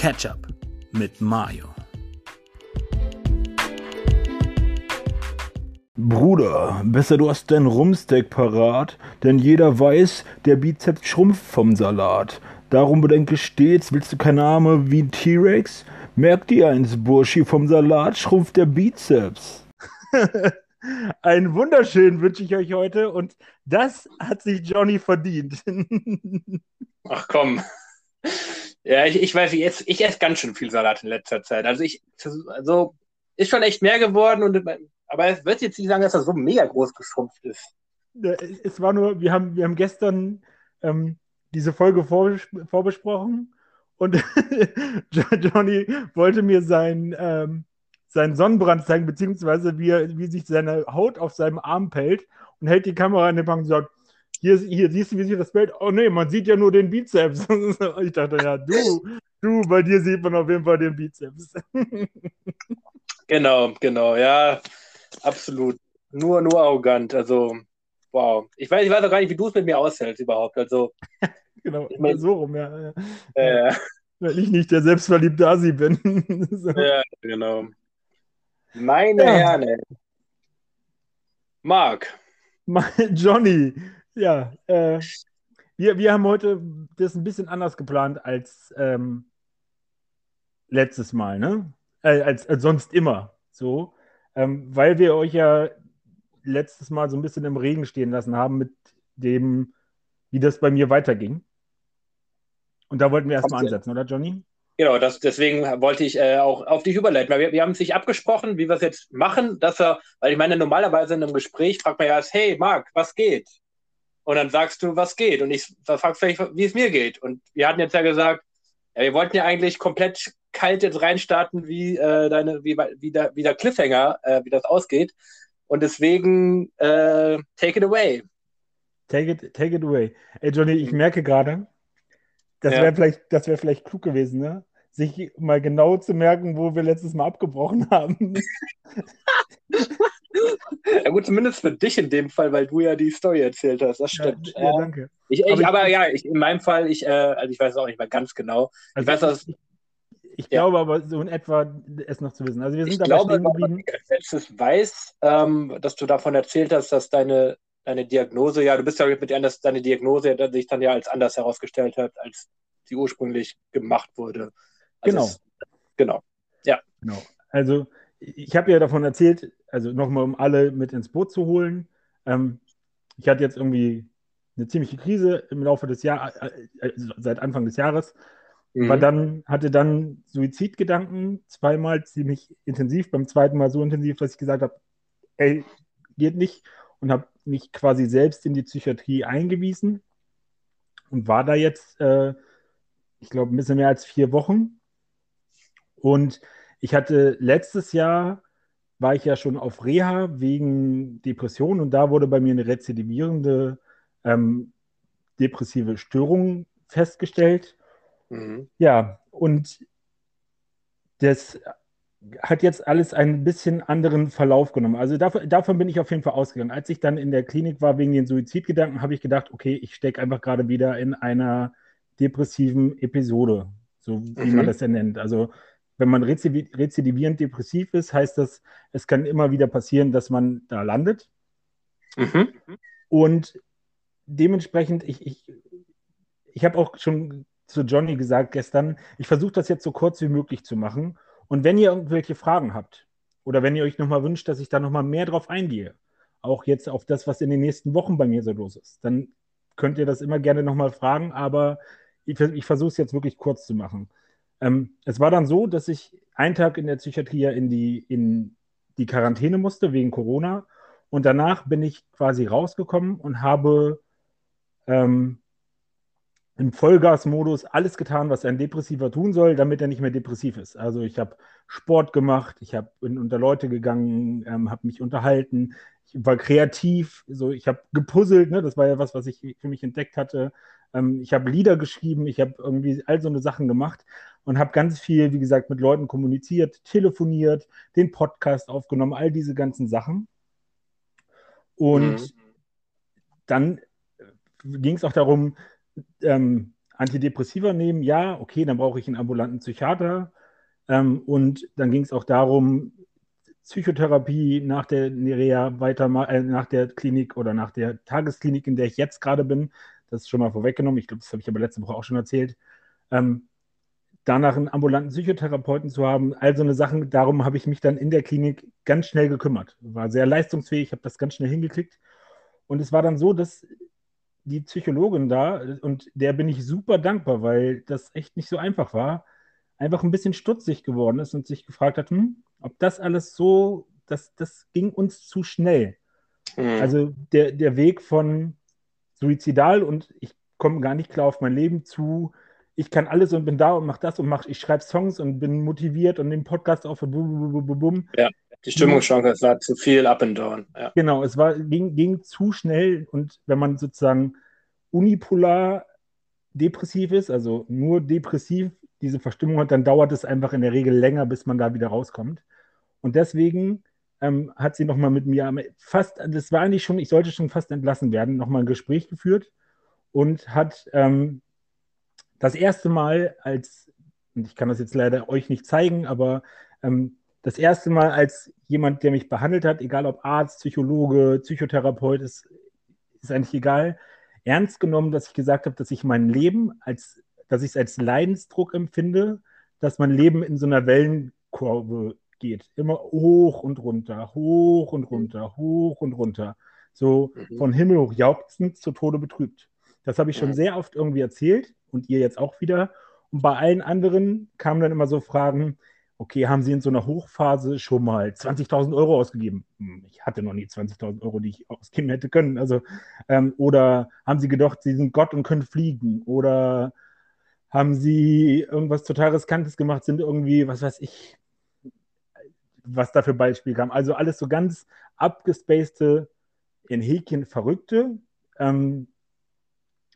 Ketchup mit Mayo. Bruder, besser du hast dein Rumsteak parat, denn jeder weiß, der Bizeps schrumpft vom Salat. Darum bedenke stets, willst du keine Arme wie ein T-Rex? Merk dir eins, Burschi, vom Salat schrumpft der Bizeps. Einen wunderschönen wünsche ich euch heute und das hat sich Johnny verdient. Ach komm. Ja, ich, ich weiß, ich esse, ich esse ganz schön viel Salat in letzter Zeit. Also ich, also ist schon echt mehr geworden und aber es wird jetzt nicht sagen, dass er so mega groß geschrumpft ist. Es war nur, wir haben, wir haben gestern ähm, diese Folge vorbes vorbesprochen und Johnny wollte mir sein, ähm, seinen Sonnenbrand zeigen, beziehungsweise wie, er, wie sich seine Haut auf seinem Arm pellt und hält die Kamera in den Bank und sagt, hier, hier siehst du, wie sich das Bild. Oh nee, man sieht ja nur den Bizeps. ich dachte, ja, du, du, bei dir sieht man auf jeden Fall den Bizeps. genau, genau, ja, absolut. Nur, nur arrogant. Also, wow. Ich weiß, ich weiß auch gar nicht, wie du es mit mir aushältst überhaupt. Also, genau, ich mein, so rum, ja. Äh, Weil ich nicht der selbstverliebte Asi bin. so. Ja, genau. Meine ja. Herren. Marc. Johnny, ja, äh, wir, wir haben heute das ein bisschen anders geplant als ähm, letztes Mal, ne? Äh, als, als sonst immer. So. Ähm, weil wir euch ja letztes Mal so ein bisschen im Regen stehen lassen haben mit dem, wie das bei mir weiterging. Und da wollten wir erstmal ansetzen, oder Johnny? Genau, das, deswegen wollte ich äh, auch auf dich überleiten, weil wir, wir haben sich abgesprochen, wie wir es jetzt machen, dass er, weil ich meine, normalerweise in einem Gespräch fragt man ja erst, hey Marc, was geht? Und dann sagst du, was geht. Und ich frage vielleicht, wie es mir geht. Und wir hatten jetzt ja gesagt, ja, wir wollten ja eigentlich komplett kalt jetzt reinstarten, wie, äh, deine, wie, wie, der, wie der Cliffhanger, äh, wie das ausgeht. Und deswegen, äh, take it away. Take it, take it away. Ey, Johnny, ich merke gerade, das wäre ja. vielleicht, wär vielleicht klug gewesen, ne? sich mal genau zu merken, wo wir letztes Mal abgebrochen haben. ja gut, zumindest für dich in dem Fall, weil du ja die Story erzählt hast. Das stimmt. Ja, ja danke. Ich, ich, aber, aber ich, ja, ich, in meinem Fall, ich, äh, also ich weiß es auch nicht mehr ganz genau. Also ich weiß, dass, ich glaube aber so in etwa es noch zu wissen. Also wir sind ich glaube, geblieben. Letztes weiß, ähm, dass du davon erzählt hast, dass deine, deine Diagnose, ja, du bist ja mit anders, deine Diagnose sich dann ja als anders herausgestellt hat, als sie ursprünglich gemacht wurde. Also genau. Es, genau. Ja. Genau. Also ich habe ja davon erzählt, also nochmal, um alle mit ins Boot zu holen. Ähm, ich hatte jetzt irgendwie eine ziemliche Krise im Laufe des Jahres, äh, äh, seit Anfang des Jahres. Mhm. War dann, hatte dann Suizidgedanken, zweimal ziemlich intensiv, beim zweiten Mal so intensiv, dass ich gesagt habe, ey, geht nicht und habe mich quasi selbst in die Psychiatrie eingewiesen und war da jetzt, äh, ich glaube, ein bisschen mehr als vier Wochen. Und ich hatte letztes Jahr war ich ja schon auf Reha wegen Depression und da wurde bei mir eine rezidivierende ähm, depressive Störung festgestellt. Mhm. Ja, und das hat jetzt alles einen bisschen anderen Verlauf genommen. Also davon, davon, bin ich auf jeden Fall ausgegangen. Als ich dann in der Klinik war wegen den Suizidgedanken, habe ich gedacht, okay, ich stecke einfach gerade wieder in einer depressiven Episode, so wie mhm. man das ja nennt. Also wenn man rezidivierend depressiv ist, heißt das, es kann immer wieder passieren, dass man da landet. Mhm. Und dementsprechend, ich, ich, ich habe auch schon zu Johnny gesagt gestern, ich versuche das jetzt so kurz wie möglich zu machen. Und wenn ihr irgendwelche Fragen habt oder wenn ihr euch nochmal wünscht, dass ich da nochmal mehr drauf eingehe, auch jetzt auf das, was in den nächsten Wochen bei mir so los ist, dann könnt ihr das immer gerne nochmal fragen, aber ich, ich versuche es jetzt wirklich kurz zu machen. Ähm, es war dann so, dass ich einen Tag in der Psychiatrie in die, in die Quarantäne musste wegen Corona und danach bin ich quasi rausgekommen und habe ähm, im Vollgasmodus alles getan, was ein Depressiver tun soll, damit er nicht mehr depressiv ist. Also ich habe Sport gemacht, ich habe unter Leute gegangen, ähm, habe mich unterhalten, ich war kreativ, so ich habe gepuzzelt, ne? das war ja was, was ich für mich entdeckt hatte. Ähm, ich habe Lieder geschrieben, ich habe irgendwie all so eine Sachen gemacht und habe ganz viel, wie gesagt, mit Leuten kommuniziert, telefoniert, den Podcast aufgenommen, all diese ganzen Sachen. Und mhm. dann ging es auch darum, ähm, Antidepressiva nehmen, ja, okay, dann brauche ich einen ambulanten Psychiater. Ähm, und dann ging es auch darum, Psychotherapie nach der Nerea weiter, äh, nach der Klinik oder nach der Tagesklinik, in der ich jetzt gerade bin. Das ist schon mal vorweggenommen. Ich glaube, das habe ich aber letzte Woche auch schon erzählt. Ähm, danach einen ambulanten Psychotherapeuten zu haben, all so eine Sachen. Darum habe ich mich dann in der Klinik ganz schnell gekümmert. War sehr leistungsfähig, habe das ganz schnell hingekriegt. Und es war dann so, dass die Psychologin da, und der bin ich super dankbar, weil das echt nicht so einfach war, einfach ein bisschen stutzig geworden ist und sich gefragt hat, hm, ob das alles so, das, das ging uns zu schnell. Mhm. Also der, der Weg von suizidal und ich komme gar nicht klar auf mein Leben zu, ich kann alles und bin da und mache das und mach, ich schreibe Songs und bin motiviert und den Podcast auf und bum, bum, bum, bum. Ja, die Stimmungsschwanke, es war zu viel up and down. Ja. Genau, es war, ging, ging zu schnell und wenn man sozusagen unipolar depressiv ist, also nur depressiv diese Verstimmung hat, dann dauert es einfach in der Regel länger, bis man da wieder rauskommt. Und deswegen ähm, hat sie nochmal mit mir fast, das war eigentlich schon, ich sollte schon fast entlassen werden, nochmal ein Gespräch geführt und hat ähm, das erste Mal als, und ich kann das jetzt leider euch nicht zeigen, aber ähm, das erste Mal als jemand, der mich behandelt hat, egal ob Arzt, Psychologe, Psychotherapeut, ist, ist eigentlich egal, ernst genommen, dass ich gesagt habe, dass ich mein Leben als dass ich es als Leidensdruck empfinde, dass mein Leben in so einer Wellenkurve geht. Immer hoch und runter, hoch und runter, hoch und runter. So mhm. von Himmel hoch jauchzend zu Tode betrübt. Das habe ich schon sehr oft irgendwie erzählt und ihr jetzt auch wieder. Und bei allen anderen kamen dann immer so Fragen, okay, haben Sie in so einer Hochphase schon mal 20.000 Euro ausgegeben? Hm, ich hatte noch nie 20.000 Euro, die ich ausgeben hätte können. Also, ähm, oder haben Sie gedacht, Sie sind Gott und können fliegen? Oder haben sie irgendwas total Riskantes gemacht, sind irgendwie, was weiß ich, was da für Beispiele kam. Also alles so ganz abgespacede, in Häkchen verrückte ähm,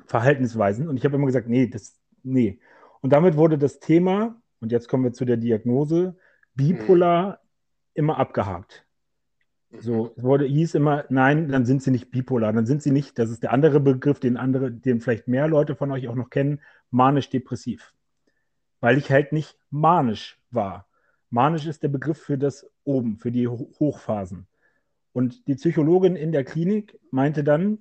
Verhaltensweisen. Und ich habe immer gesagt, nee, das, nee. Und damit wurde das Thema, und jetzt kommen wir zu der Diagnose, bipolar mhm. immer abgehakt. So, es wurde, hieß immer, nein, dann sind sie nicht bipolar, dann sind sie nicht, das ist der andere Begriff, den andere, den vielleicht mehr Leute von euch auch noch kennen, manisch-depressiv. Weil ich halt nicht manisch war. Manisch ist der Begriff für das oben, für die Hochphasen. Und die Psychologin in der Klinik meinte dann,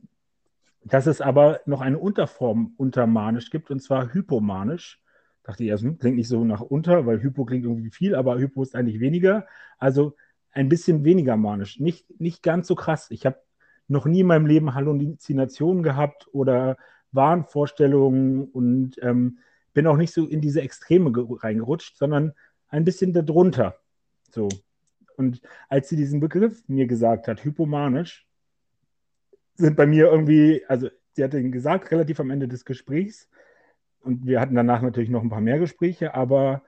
dass es aber noch eine Unterform unter manisch gibt, und zwar hypomanisch. Dachte ich erst, hm, klingt nicht so nach unter, weil Hypo klingt irgendwie viel, aber Hypo ist eigentlich weniger. Also ein bisschen weniger manisch. Nicht, nicht ganz so krass. Ich habe noch nie in meinem Leben Halluzinationen gehabt oder Wahnvorstellungen und ähm, bin auch nicht so in diese Extreme reingerutscht, sondern ein bisschen darunter. So. Und als sie diesen Begriff mir gesagt hat, hypomanisch, sind bei mir irgendwie, also sie hat ihn gesagt, relativ am Ende des Gesprächs. Und wir hatten danach natürlich noch ein paar mehr Gespräche, aber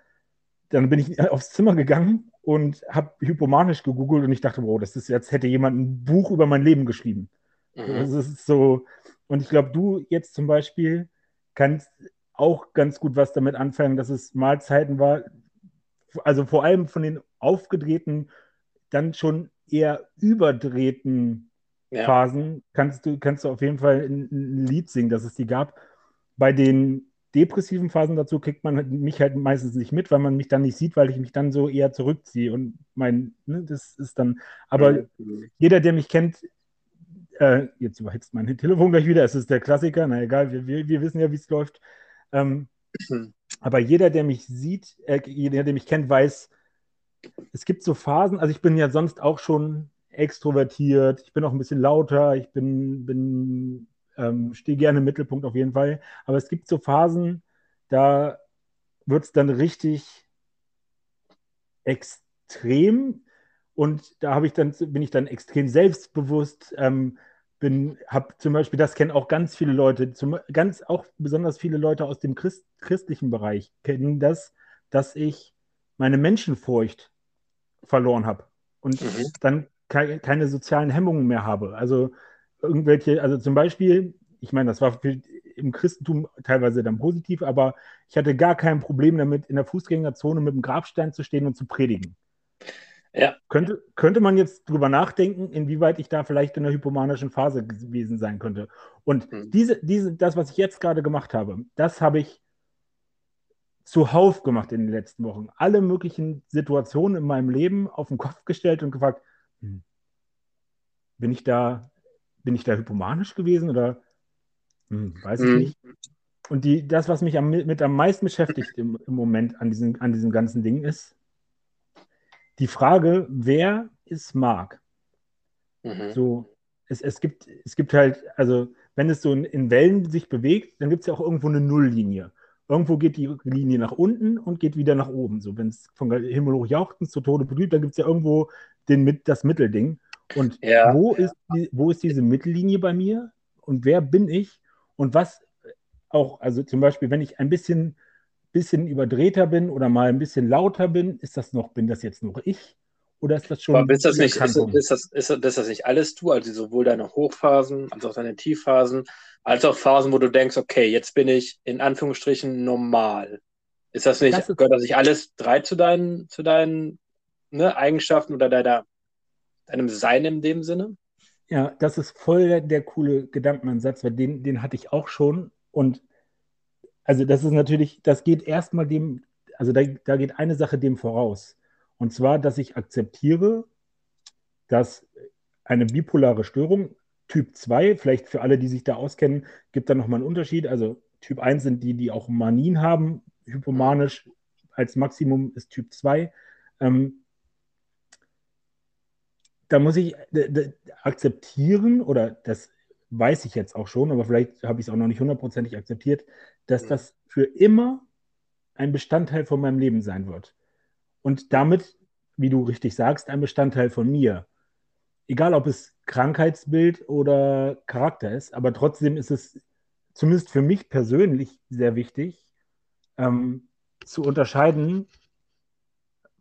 dann bin ich aufs Zimmer gegangen und habe hypomanisch gegoogelt und ich dachte, wow, das ist jetzt hätte jemand ein Buch über mein Leben geschrieben. Mhm. Das ist so. Und ich glaube, du jetzt zum Beispiel kannst auch ganz gut was damit anfangen, dass es Mahlzeiten war, also vor allem von den aufgedrehten, dann schon eher überdrehten ja. Phasen kannst du, kannst du auf jeden Fall ein, ein Lied singen, dass es die gab. Bei den depressiven Phasen dazu kriegt man mich halt meistens nicht mit, weil man mich dann nicht sieht, weil ich mich dann so eher zurückziehe. Und mein, ne, das ist dann, aber mhm. jeder, der mich kennt, äh, jetzt überhitzt mein Telefon gleich wieder, es ist der Klassiker, na egal, wir, wir, wir wissen ja, wie es läuft. Ähm, mhm. Aber jeder, der mich sieht, äh, jeder, der mich kennt, weiß, es gibt so Phasen, also ich bin ja sonst auch schon extrovertiert, ich bin auch ein bisschen lauter, ich bin, bin ähm, stehe gerne im Mittelpunkt auf jeden Fall. Aber es gibt so Phasen, da wird es dann richtig extrem und da habe ich dann, bin ich dann extrem selbstbewusst. Ähm, bin, habe zum Beispiel, das kennen auch ganz viele Leute, zum, ganz auch besonders viele Leute aus dem Christ, christlichen Bereich kennen das, dass ich meine Menschenfurcht verloren habe und mhm. dann ke keine sozialen Hemmungen mehr habe. Also irgendwelche, also zum Beispiel, ich meine, das war im Christentum teilweise dann positiv, aber ich hatte gar kein Problem damit, in der Fußgängerzone mit dem Grabstein zu stehen und zu predigen. Ja. Könnte, könnte man jetzt drüber nachdenken, inwieweit ich da vielleicht in der hypomanischen Phase gewesen sein könnte. Und mhm. diese, diese, das, was ich jetzt gerade gemacht habe, das habe ich zuhauf gemacht in den letzten Wochen. Alle möglichen Situationen in meinem Leben auf den Kopf gestellt und gefragt, hm, bin ich da, bin ich da hypomanisch gewesen oder hm, weiß ich mhm. nicht. Und die, das, was mich am, mit am meisten beschäftigt im, im Moment an diesem, an diesem ganzen Ding ist, die Frage, wer ist Mark? Mhm. So, es, es, gibt, es gibt halt, also wenn es so in, in Wellen sich bewegt, dann gibt es ja auch irgendwo eine Nulllinie. Irgendwo geht die Linie nach unten und geht wieder nach oben. So, wenn es von Himmel hoch jauchzend zu Tode blüht, dann gibt es ja irgendwo den, das Mittelding. Und ja. wo, ist die, wo ist diese Mittellinie bei mir? Und wer bin ich? Und was auch, also zum Beispiel, wenn ich ein bisschen bisschen überdrehter bin oder mal ein bisschen lauter bin, ist das noch, bin das jetzt noch ich? Oder ist das schon. Aber bist das nicht, ist, ist, das, ist, ist das nicht alles du? Also sowohl deine Hochphasen als auch deine Tiefphasen, als auch Phasen, wo du denkst, okay, jetzt bin ich in Anführungsstrichen normal. Ist das nicht, das ist, gehört das nicht alles drei zu deinen, zu deinen ne, Eigenschaften oder deiner, deinem Sein in dem Sinne? Ja, das ist voll der, der coole Gedankenansatz, weil den, den hatte ich auch schon. Und also das ist natürlich, das geht erstmal dem, also da, da geht eine Sache dem voraus. Und zwar, dass ich akzeptiere, dass eine bipolare Störung, Typ 2, vielleicht für alle, die sich da auskennen, gibt da nochmal einen Unterschied. Also Typ 1 sind die, die auch Manien haben, hypomanisch als Maximum ist Typ 2. Ähm, da muss ich akzeptieren, oder das weiß ich jetzt auch schon, aber vielleicht habe ich es auch noch nicht hundertprozentig akzeptiert, dass das für immer ein Bestandteil von meinem Leben sein wird. Und damit, wie du richtig sagst, ein Bestandteil von mir. Egal, ob es Krankheitsbild oder Charakter ist, aber trotzdem ist es zumindest für mich persönlich sehr wichtig, ähm, zu unterscheiden,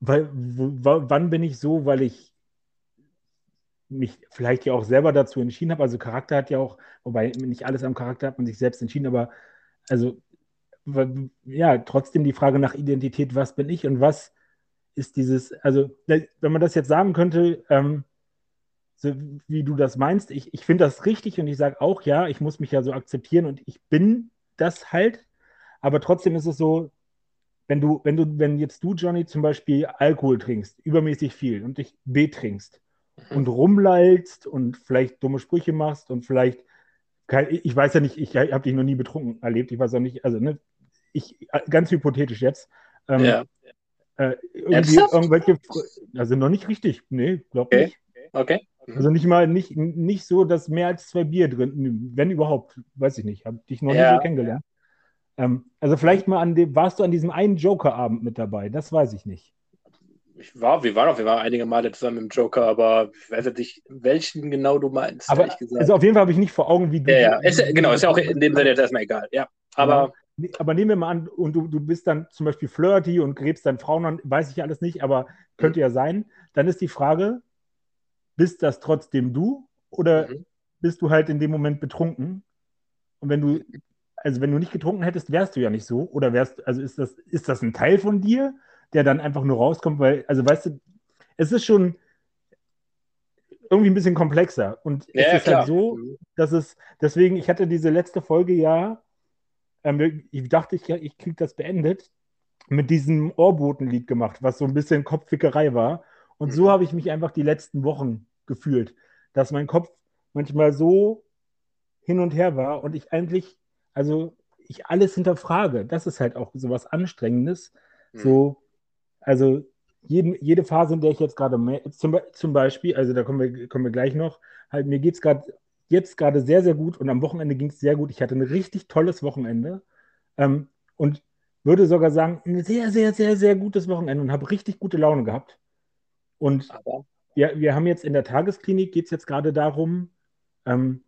weil, wann bin ich so, weil ich mich vielleicht ja auch selber dazu entschieden habe. Also Charakter hat ja auch, wobei nicht alles am Charakter hat man sich selbst entschieden, aber also ja, trotzdem die Frage nach Identität, was bin ich und was ist dieses, also wenn man das jetzt sagen könnte, ähm, so wie du das meinst, ich, ich finde das richtig und ich sage auch, ja, ich muss mich ja so akzeptieren und ich bin das halt, aber trotzdem ist es so, wenn du, wenn du, wenn jetzt du, Johnny, zum Beispiel Alkohol trinkst, übermäßig viel und dich betrinkst, und rumlallst und vielleicht dumme Sprüche machst und vielleicht, ich weiß ja nicht, ich habe dich noch nie betrunken erlebt, ich weiß auch nicht, also ne, ich, ganz hypothetisch jetzt. Ähm, ja. Äh, irgendwelche, also noch nicht richtig, nee, glaub okay. nicht. Okay. Also nicht mal, nicht, nicht so, dass mehr als zwei Bier drin, wenn überhaupt, weiß ich nicht, habe dich noch ja. nie so kennengelernt. Ähm, also vielleicht mal an dem, warst du an diesem einen Joker-Abend mit dabei, das weiß ich nicht ich war, wir waren auch, wir waren einige Male zusammen im Joker, aber ich weiß jetzt nicht, welchen genau du meinst. Aber also auf jeden Fall habe ich nicht vor Augen, wie du. Ja, ja. Ist, genau, ist ja auch in dem Sinne jetzt erstmal egal. Ja, aber. Aber nehmen wir mal an, und du, du bist dann zum Beispiel flirty und gräbst dann Frauen an, weiß ich alles nicht, aber könnte ja sein. Dann ist die Frage, bist das trotzdem du oder mhm. bist du halt in dem Moment betrunken? Und wenn du, also wenn du nicht getrunken hättest, wärst du ja nicht so. Oder wärst, also ist das, ist das ein Teil von dir? Der dann einfach nur rauskommt, weil, also weißt du, es ist schon irgendwie ein bisschen komplexer. Und ja, es ist halt klar. halt so, dass es, deswegen, ich hatte diese letzte Folge ja, ähm, ich dachte, ich, ich kriege das beendet, mit diesem Ohrbotenlied gemacht, was so ein bisschen Kopfwickerei war. Und mhm. so habe ich mich einfach die letzten Wochen gefühlt, dass mein Kopf manchmal so hin und her war und ich eigentlich, also ich alles hinterfrage. Das ist halt auch so was Anstrengendes. Mhm. So, also jeden, jede Phase, in der ich jetzt gerade zum, zum Beispiel, also da kommen wir, kommen wir gleich noch, halt mir geht es gerade jetzt gerade sehr, sehr gut und am Wochenende ging es sehr gut. Ich hatte ein richtig tolles Wochenende ähm, und würde sogar sagen, ein sehr, sehr, sehr, sehr gutes Wochenende und habe richtig gute Laune gehabt. Und wir, wir haben jetzt in der Tagesklinik, geht es jetzt gerade darum, ähm,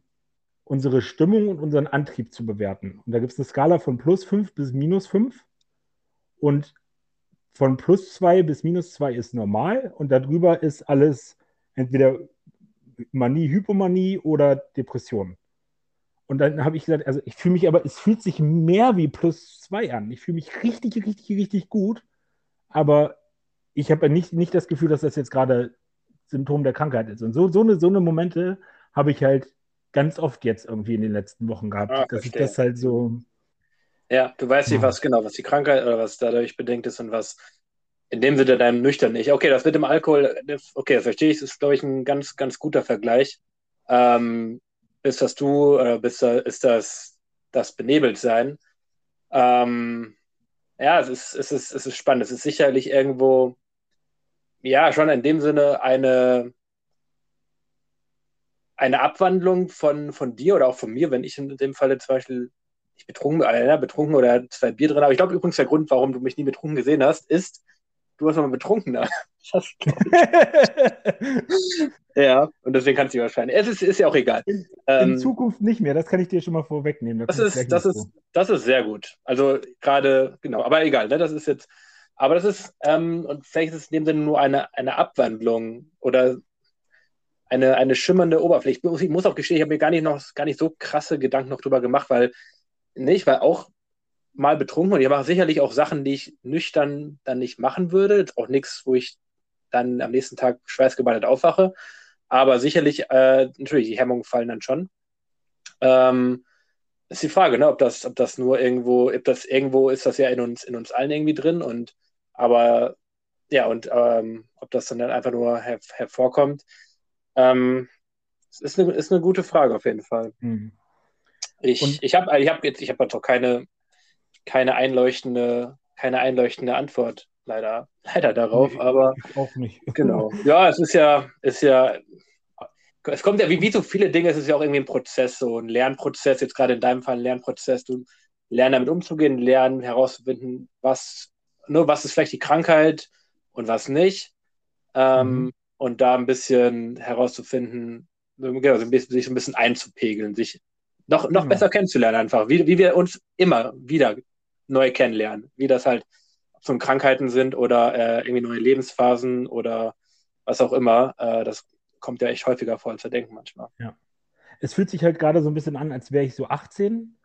unsere Stimmung und unseren Antrieb zu bewerten. Und da gibt es eine Skala von plus 5 bis minus 5. Und von plus 2 bis minus 2 ist normal und darüber ist alles entweder Manie, Hypomanie oder Depression. Und dann habe ich gesagt, also ich fühle mich aber, es fühlt sich mehr wie plus 2 an. Ich fühle mich richtig, richtig, richtig gut. Aber ich habe nicht, nicht das Gefühl, dass das jetzt gerade Symptom der Krankheit ist. Und so, so, eine, so eine Momente habe ich halt ganz oft jetzt irgendwie in den letzten Wochen gehabt, ah, dass verstehe. ich das halt so. Ja, du weißt nicht, was genau, was die Krankheit oder was dadurch bedingt ist und was in dem Sinne deinem nüchtern nicht. Okay, das mit dem Alkohol, okay, das verstehe ich, das ist, glaube ich, ein ganz, ganz guter Vergleich. Ähm, bist das du oder bist da, ist das das Benebeltsein? Ähm, ja, es ist, es, ist, es ist spannend. Es ist sicherlich irgendwo, ja, schon in dem Sinne eine, eine Abwandlung von, von dir oder auch von mir, wenn ich in dem Falle zum Beispiel nicht betrunken, äh, betrunken oder zwei Bier drin habe. Ich glaube übrigens, der Grund, warum du mich nie betrunken gesehen hast, ist, du warst mal betrunkener. ja, und deswegen kannst du wahrscheinlich. Es ist, ist ja auch egal. In, ähm, in, Zukunft nicht mehr, das kann ich dir schon mal vorwegnehmen. Da das ist, das, ist, das ist sehr gut. Also gerade, genau, aber egal, ne, das ist jetzt, aber das ist, ähm, und vielleicht ist es in dem Sinne nur eine, eine Abwandlung oder eine, eine schimmernde Oberfläche. Ich muss, ich muss auch gestehen, ich habe mir gar nicht noch gar nicht so krasse Gedanken noch drüber gemacht, weil nicht, weil auch mal betrunken und ich mache sicherlich auch Sachen, die ich nüchtern dann nicht machen würde. Auch nichts, wo ich dann am nächsten Tag schweißgebadet aufwache. Aber sicherlich, äh, natürlich, die Hemmungen fallen dann schon. Ähm, ist die Frage, ne, ob das, ob das nur irgendwo, ob das irgendwo ist, das ja in uns, in uns allen irgendwie drin und aber ja, und ähm, ob das dann, dann einfach nur her hervorkommt. Ähm, ist eine, ist eine gute Frage auf jeden Fall. Mhm. Ich, ich habe ich hab jetzt, ich habe doch keine, keine einleuchtende, keine einleuchtende Antwort, leider, leider darauf, nee, aber auch nicht. Genau. Ja, es ist ja, ist ja, es kommt ja wie, wie so viele Dinge, es ist ja auch irgendwie ein Prozess, so ein Lernprozess, jetzt gerade in deinem Fall ein Lernprozess, du lernen damit umzugehen, lernen herauszufinden, was, nur was ist vielleicht die Krankheit und was nicht. Ähm, mhm. Und da ein bisschen herauszufinden, genau, sich ein bisschen einzupegeln, sich noch, noch ja. besser kennenzulernen, einfach, wie, wie wir uns immer wieder neu kennenlernen, wie das halt so Krankheiten sind oder äh, irgendwie neue Lebensphasen oder was auch immer. Äh, das kommt ja echt häufiger vor, als wir denken manchmal. Ja. Es fühlt sich halt gerade so ein bisschen an, als wäre ich so 18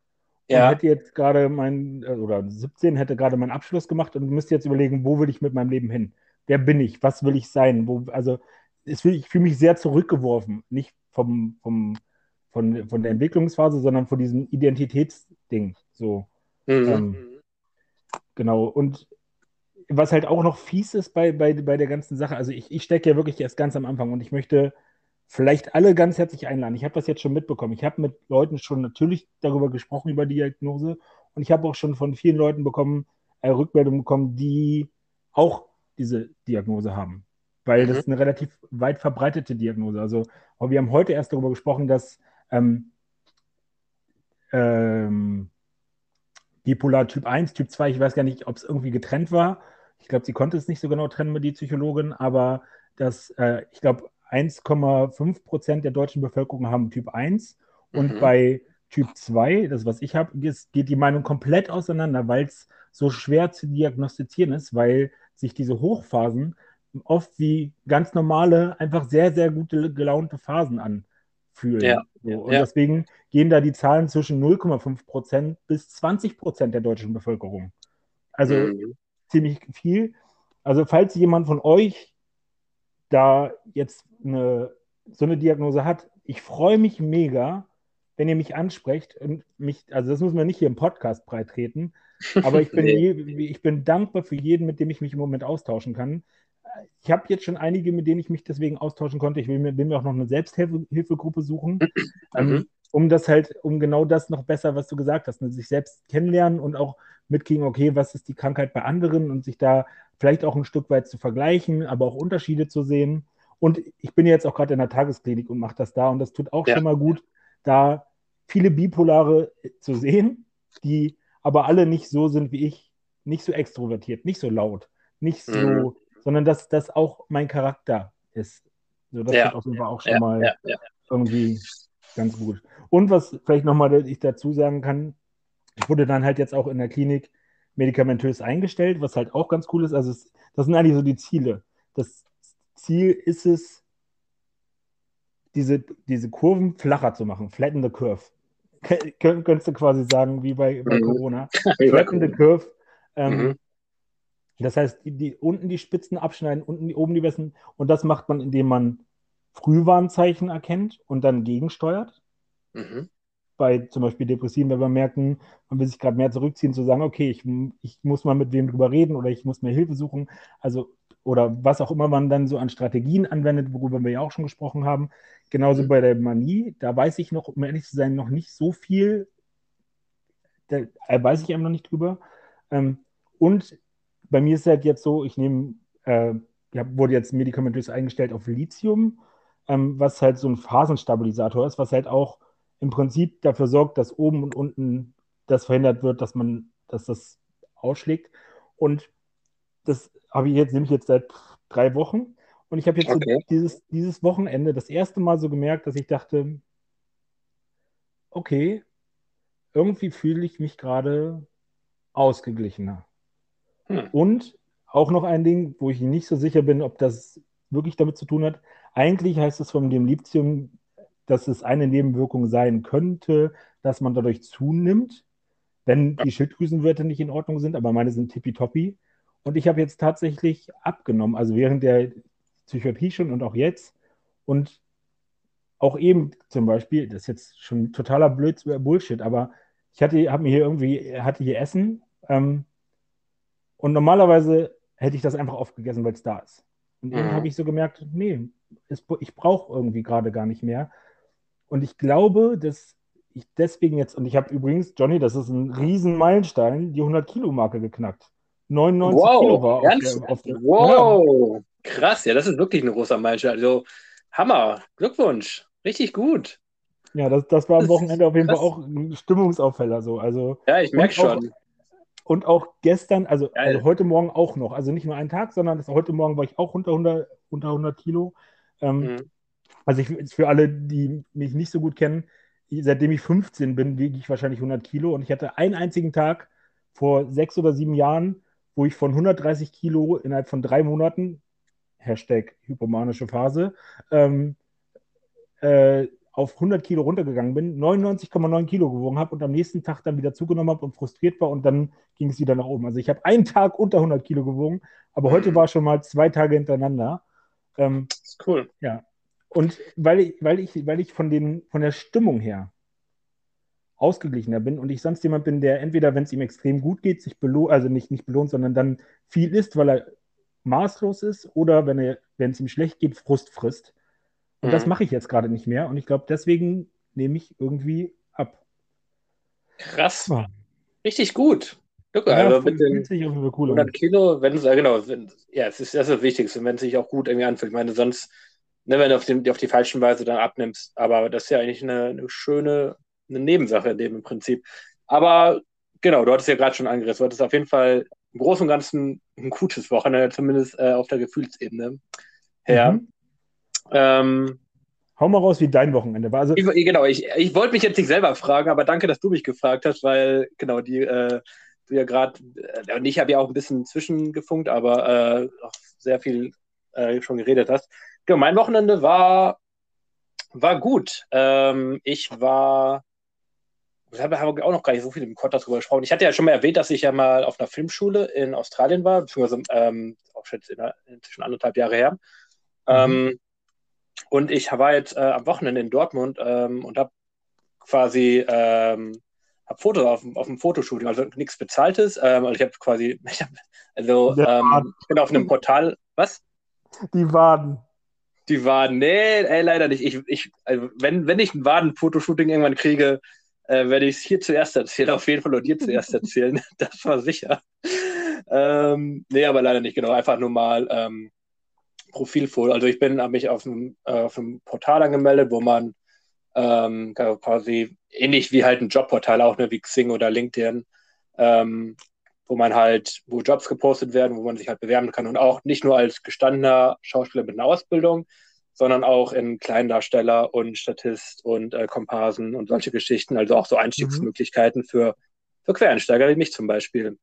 ja. und hätte jetzt gerade mein, äh, oder 17, hätte gerade meinen Abschluss gemacht und müsste jetzt überlegen, wo will ich mit meinem Leben hin? Wer bin ich? Was will ich sein? Wo, also es, ich fühle mich sehr zurückgeworfen, nicht vom, vom von, von der Entwicklungsphase, sondern von diesem Identitätsding. So. Mhm. Ähm, genau. Und was halt auch noch fies ist bei, bei, bei der ganzen Sache, also ich, ich stecke ja wirklich erst ganz am Anfang und ich möchte vielleicht alle ganz herzlich einladen. Ich habe das jetzt schon mitbekommen. Ich habe mit Leuten schon natürlich darüber gesprochen, über die Diagnose. Und ich habe auch schon von vielen Leuten bekommen, äh, Rückmeldungen bekommen, die auch diese Diagnose haben. Weil mhm. das ist eine relativ weit verbreitete Diagnose. Also wir haben heute erst darüber gesprochen, dass ähm, ähm, Bipolar Typ 1, Typ 2, ich weiß gar nicht, ob es irgendwie getrennt war. Ich glaube, sie konnte es nicht so genau trennen mit die Psychologin, aber das, äh, ich glaube, 1,5 Prozent der deutschen Bevölkerung haben Typ 1 und mhm. bei Typ 2, das was ich habe, geht die Meinung komplett auseinander, weil es so schwer zu diagnostizieren ist, weil sich diese Hochphasen oft wie ganz normale, einfach sehr, sehr gute gelaunte Phasen an, fühlen. Ja. So. Und ja. deswegen gehen da die Zahlen zwischen 0,5 Prozent bis 20 Prozent der deutschen Bevölkerung. Also mhm. ziemlich viel. Also falls jemand von euch da jetzt eine, so eine Diagnose hat, ich freue mich mega, wenn ihr mich ansprecht und mich, also das muss man nicht hier im Podcast breitreten, aber ich bin, nee. ich bin dankbar für jeden, mit dem ich mich im Moment austauschen kann ich habe jetzt schon einige, mit denen ich mich deswegen austauschen konnte. Ich will mir, will mir auch noch eine Selbsthilfegruppe suchen, ähm, mhm. um das halt, um genau das noch besser, was du gesagt hast, ne, sich selbst kennenlernen und auch mitkriegen, okay, was ist die Krankheit bei anderen und sich da vielleicht auch ein Stück weit zu vergleichen, aber auch Unterschiede zu sehen. Und ich bin jetzt auch gerade in der Tagesklinik und mache das da und das tut auch ja. schon mal gut, da viele Bipolare zu sehen, die aber alle nicht so sind wie ich, nicht so extrovertiert, nicht so laut, nicht so mhm sondern dass das auch mein Charakter ist. So, das ja. auf jeden Fall auch schon ja, mal ja, irgendwie ganz gut. Und was vielleicht nochmal ich dazu sagen kann, ich wurde dann halt jetzt auch in der Klinik medikamentös eingestellt, was halt auch ganz cool ist. Also es, das sind eigentlich so die Ziele. Das Ziel ist es, diese, diese Kurven flacher zu machen, flatten the curve. Kön könntest du quasi sagen, wie bei, bei mhm. Corona. Flatten the curve. Ähm, mhm Das heißt, die, die, unten die Spitzen abschneiden, unten die, oben die besten. Und das macht man, indem man Frühwarnzeichen erkennt und dann gegensteuert. Mhm. Bei zum Beispiel Depressiven, wenn wir merken, man will sich gerade mehr zurückziehen, zu sagen, okay, ich, ich muss mal mit wem drüber reden oder ich muss mir Hilfe suchen. Also, oder was auch immer man dann so an Strategien anwendet, worüber wir ja auch schon gesprochen haben. Genauso mhm. bei der Manie, da weiß ich noch, um ehrlich zu sein, noch nicht so viel. Da weiß ich einem noch nicht drüber. Ähm, und bei mir ist es halt jetzt so, ich nehme, äh, wurde jetzt medikamentös eingestellt auf Lithium, ähm, was halt so ein Phasenstabilisator ist, was halt auch im Prinzip dafür sorgt, dass oben und unten das verhindert wird, dass man, dass das ausschlägt. Und das habe ich jetzt, nehme ich jetzt seit drei Wochen. Und ich habe jetzt okay. so dieses, dieses Wochenende das erste Mal so gemerkt, dass ich dachte, okay, irgendwie fühle ich mich gerade ausgeglichener. Hm. Und auch noch ein Ding, wo ich nicht so sicher bin, ob das wirklich damit zu tun hat. Eigentlich heißt es von dem Lithium, dass es eine Nebenwirkung sein könnte, dass man dadurch zunimmt, wenn die Schilddrüsenwerte nicht in Ordnung sind, aber meine sind tippitoppi. Und ich habe jetzt tatsächlich abgenommen, also während der Psychiatrie schon und auch jetzt. Und auch eben zum Beispiel, das ist jetzt schon totaler Blöd, Bullshit, aber ich hatte, mir hier irgendwie, hatte hier Essen ähm, und normalerweise hätte ich das einfach aufgegessen, weil es da ist. Und eben mhm. habe ich so gemerkt, nee, es, ich brauche irgendwie gerade gar nicht mehr. Und ich glaube, dass ich deswegen jetzt, und ich habe übrigens, Johnny, das ist ein riesen Meilenstein, die 100-Kilo-Marke geknackt. 99 wow, Kilo war auf der, auf der, Wow, ja. krass, ja, das ist wirklich ein großer Meilenstein. Also, Hammer, Glückwunsch, richtig gut. Ja, das, das war am Wochenende auf jeden. Fall auch ein Stimmungsaufheller. So. Also, ja, ich merke schon. Und auch gestern, also, also, heute Morgen auch noch. Also nicht nur einen Tag, sondern heute Morgen war ich auch unter 100, unter 100 Kilo. Ähm, mhm. Also ich, für alle, die mich nicht so gut kennen, seitdem ich 15 bin, wiege ich wahrscheinlich 100 Kilo. Und ich hatte einen einzigen Tag vor sechs oder sieben Jahren, wo ich von 130 Kilo innerhalb von drei Monaten, Hashtag hypomanische Phase, ähm, äh, auf 100 Kilo runtergegangen bin, 99,9 Kilo gewogen habe und am nächsten Tag dann wieder zugenommen habe und frustriert war und dann ging es wieder nach oben. Also ich habe einen Tag unter 100 Kilo gewogen, aber heute war schon mal zwei Tage hintereinander. Ähm, das ist cool. Ja. Und weil ich, weil ich, weil ich von, den, von der Stimmung her ausgeglichener bin und ich sonst jemand bin, der entweder, wenn es ihm extrem gut geht, sich belohnt, also nicht, nicht belohnt, sondern dann viel isst, weil er maßlos ist oder wenn er, wenn es ihm schlecht geht, Frust frisst. Und mhm. das mache ich jetzt gerade nicht mehr. Und ich glaube, deswegen nehme ich irgendwie ab. Krass. Ja. Richtig gut. Guck, ja, also mit den cool 100 Kilo, wenn es, genau, wenn, ja, es ist das, ist das Wichtigste, wenn es sich auch gut irgendwie anfühlt. Ich meine, sonst, ne, wenn du auf, den, auf die falschen Weise dann abnimmst. Aber das ist ja eigentlich eine, eine schöne eine Nebensache in dem im Prinzip. Aber genau, du hattest ja gerade schon angerissen. Du hattest auf jeden Fall im Großen und Ganzen ein gutes Wochenende, zumindest äh, auf der Gefühlsebene her. Mhm. Ähm, Hau mal raus, wie dein Wochenende war. Also, ich, genau, ich, ich wollte mich jetzt nicht selber fragen, aber danke, dass du mich gefragt hast, weil genau die äh, du ja gerade äh, und ich habe ja auch ein bisschen zwischengefunkt, aber äh, auch sehr viel äh, schon geredet hast. Genau, mein Wochenende war war gut. Ähm, ich war da haben wir auch noch gar nicht so viel im Podcast drüber gesprochen. Ich hatte ja schon mal erwähnt, dass ich ja mal auf einer Filmschule in Australien war, beziehungsweise ähm, auch schon inzwischen anderthalb Jahre her. Mhm. Ähm, und ich war jetzt äh, am Wochenende in Dortmund ähm, und habe quasi ähm, hab Fotos auf, auf dem Fotoshooting, also nichts Bezahltes. Ähm, also ich habe quasi, ich hab, also ähm, ich bin auf einem Portal, was? Die Waden. Die Waden, nee, ey, leider nicht. Ich, ich, also wenn, wenn ich ein Waden-Fotoshooting irgendwann kriege, äh, werde ich es hier zuerst erzählen, auf jeden Fall und dir zuerst erzählen. das war sicher. Ähm, nee, aber leider nicht, genau. Einfach nur mal ähm, Profilfoto. Also ich bin, habe mich auf einem, äh, auf einem Portal angemeldet, wo man ähm, quasi ähnlich wie halt ein Jobportal, auch ne, wie Xing oder LinkedIn, ähm, wo man halt, wo Jobs gepostet werden, wo man sich halt bewerben kann und auch nicht nur als gestandener Schauspieler mit einer Ausbildung, sondern auch in Kleindarsteller und Statist und äh, Komparsen und solche Geschichten, also auch so Einstiegsmöglichkeiten mhm. für, für Quereinsteiger wie mich zum Beispiel.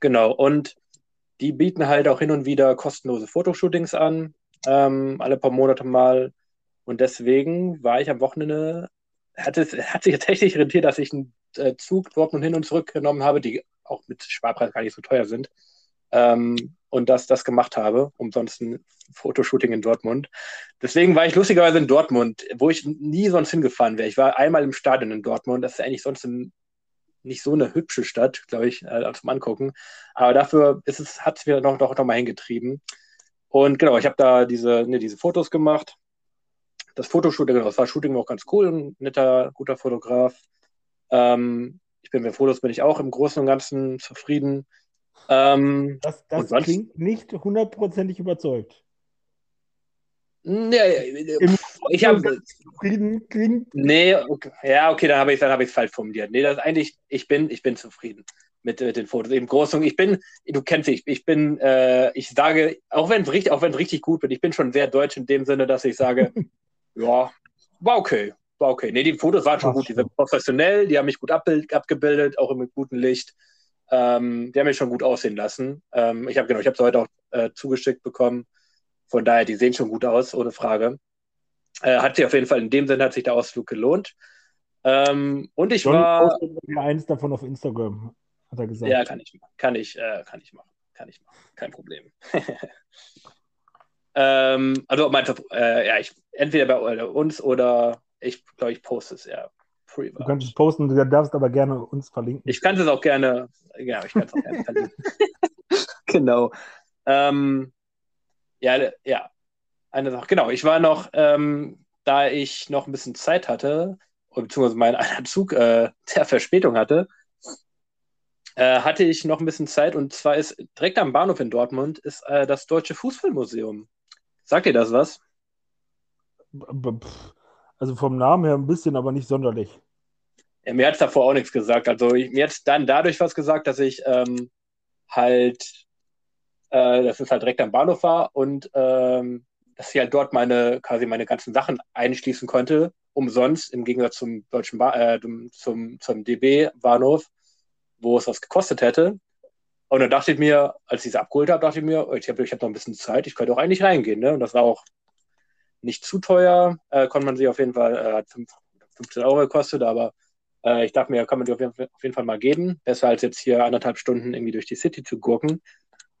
Genau, und die bieten halt auch hin und wieder kostenlose Fotoshootings an, ähm, alle paar Monate mal. Und deswegen war ich am Wochenende, hat, es, hat sich tatsächlich rentiert, dass ich einen äh, Zug Dortmund hin und zurück genommen habe, die auch mit Sparpreis gar nicht so teuer sind. ähm, und das, das gemacht habe. Umsonst ein Fotoshooting in Dortmund. Deswegen war ich lustigerweise in Dortmund, wo ich nie sonst hingefahren wäre. Ich war einmal im Stadion in Dortmund. Das ist eigentlich sonst ein, nicht so eine hübsche Stadt, glaube ich, äh, zum Angucken. Aber dafür ist es, hat es mir noch, noch, noch mal hingetrieben. Und genau, ich habe da diese, ne, diese Fotos gemacht. Das Fotoshooting, genau, das war Shooting auch ganz cool, ein netter, guter Fotograf. Ähm, ich bin mit Fotos bin ich auch im Großen und Ganzen zufrieden. Ähm, das das klingt nicht hundertprozentig überzeugt. Nee, ich habe zufrieden klingt. Nee, okay, ja, okay, dann habe ich es falsch formuliert. Nee, das ist eigentlich, ich bin, ich bin zufrieden mit, mit den Fotos. Im Großen, ich bin, du kennst dich, ich bin, äh, ich sage, auch wenn es richtig, auch wenn richtig gut bin, ich bin schon sehr deutsch in dem Sinne, dass ich sage, ja, war okay, war okay. Nee, die Fotos waren schon Ach, gut, die sind professionell, die haben mich gut abbild, abgebildet, auch mit gutem Licht. Ähm, die haben mich schon gut aussehen lassen. Ähm, ich habe genau, ich habe sie heute auch äh, zugeschickt bekommen. Von daher, die sehen schon gut aus, ohne Frage. Äh, hat sich auf jeden Fall in dem Sinne hat sich der Ausflug gelohnt. Ähm, und ich John war. Eins davon auf Instagram, hat er gesagt. Ja, kann ich, kann ich, äh, kann ich machen. Kann ich machen. Kein Problem. ähm, also meinst du, äh, ja, ich entweder bei uns oder ich glaube, ich poste es ja privat. Du kannst es posten, du darfst aber gerne uns verlinken. Ich kann es auch gerne, ja, ich kann es auch gerne verlinken. genau. Ähm, ja, ja. Eine Sache, genau. Ich war noch, ähm, da ich noch ein bisschen Zeit hatte, beziehungsweise mein einer Zug äh, der Verspätung hatte, äh, hatte ich noch ein bisschen Zeit und zwar ist direkt am Bahnhof in Dortmund ist äh, das Deutsche Fußballmuseum. Sagt ihr das was? Also vom Namen her ein bisschen, aber nicht sonderlich. Ja, mir hat es davor auch nichts gesagt. Also ich, mir hat es dann dadurch was gesagt, dass ich ähm, halt, äh, dass es halt direkt am Bahnhof war und ähm, dass ich halt dort meine, quasi meine ganzen Sachen einschließen konnte, umsonst, im Gegensatz zum deutschen ba äh, zum, zum DB-Bahnhof, wo es was gekostet hätte. Und dann dachte ich mir, als ich sie abgeholt habe, dachte ich mir, ich habe ich hab noch ein bisschen Zeit, ich könnte auch eigentlich reingehen. Ne? Und das war auch nicht zu teuer, äh, konnte man sich auf jeden Fall, äh, hat 15 Euro gekostet, aber äh, ich dachte mir, kann man die auf jeden, Fall, auf jeden, Fall, mal geben. Besser als jetzt hier anderthalb Stunden irgendwie durch die City zu gurken,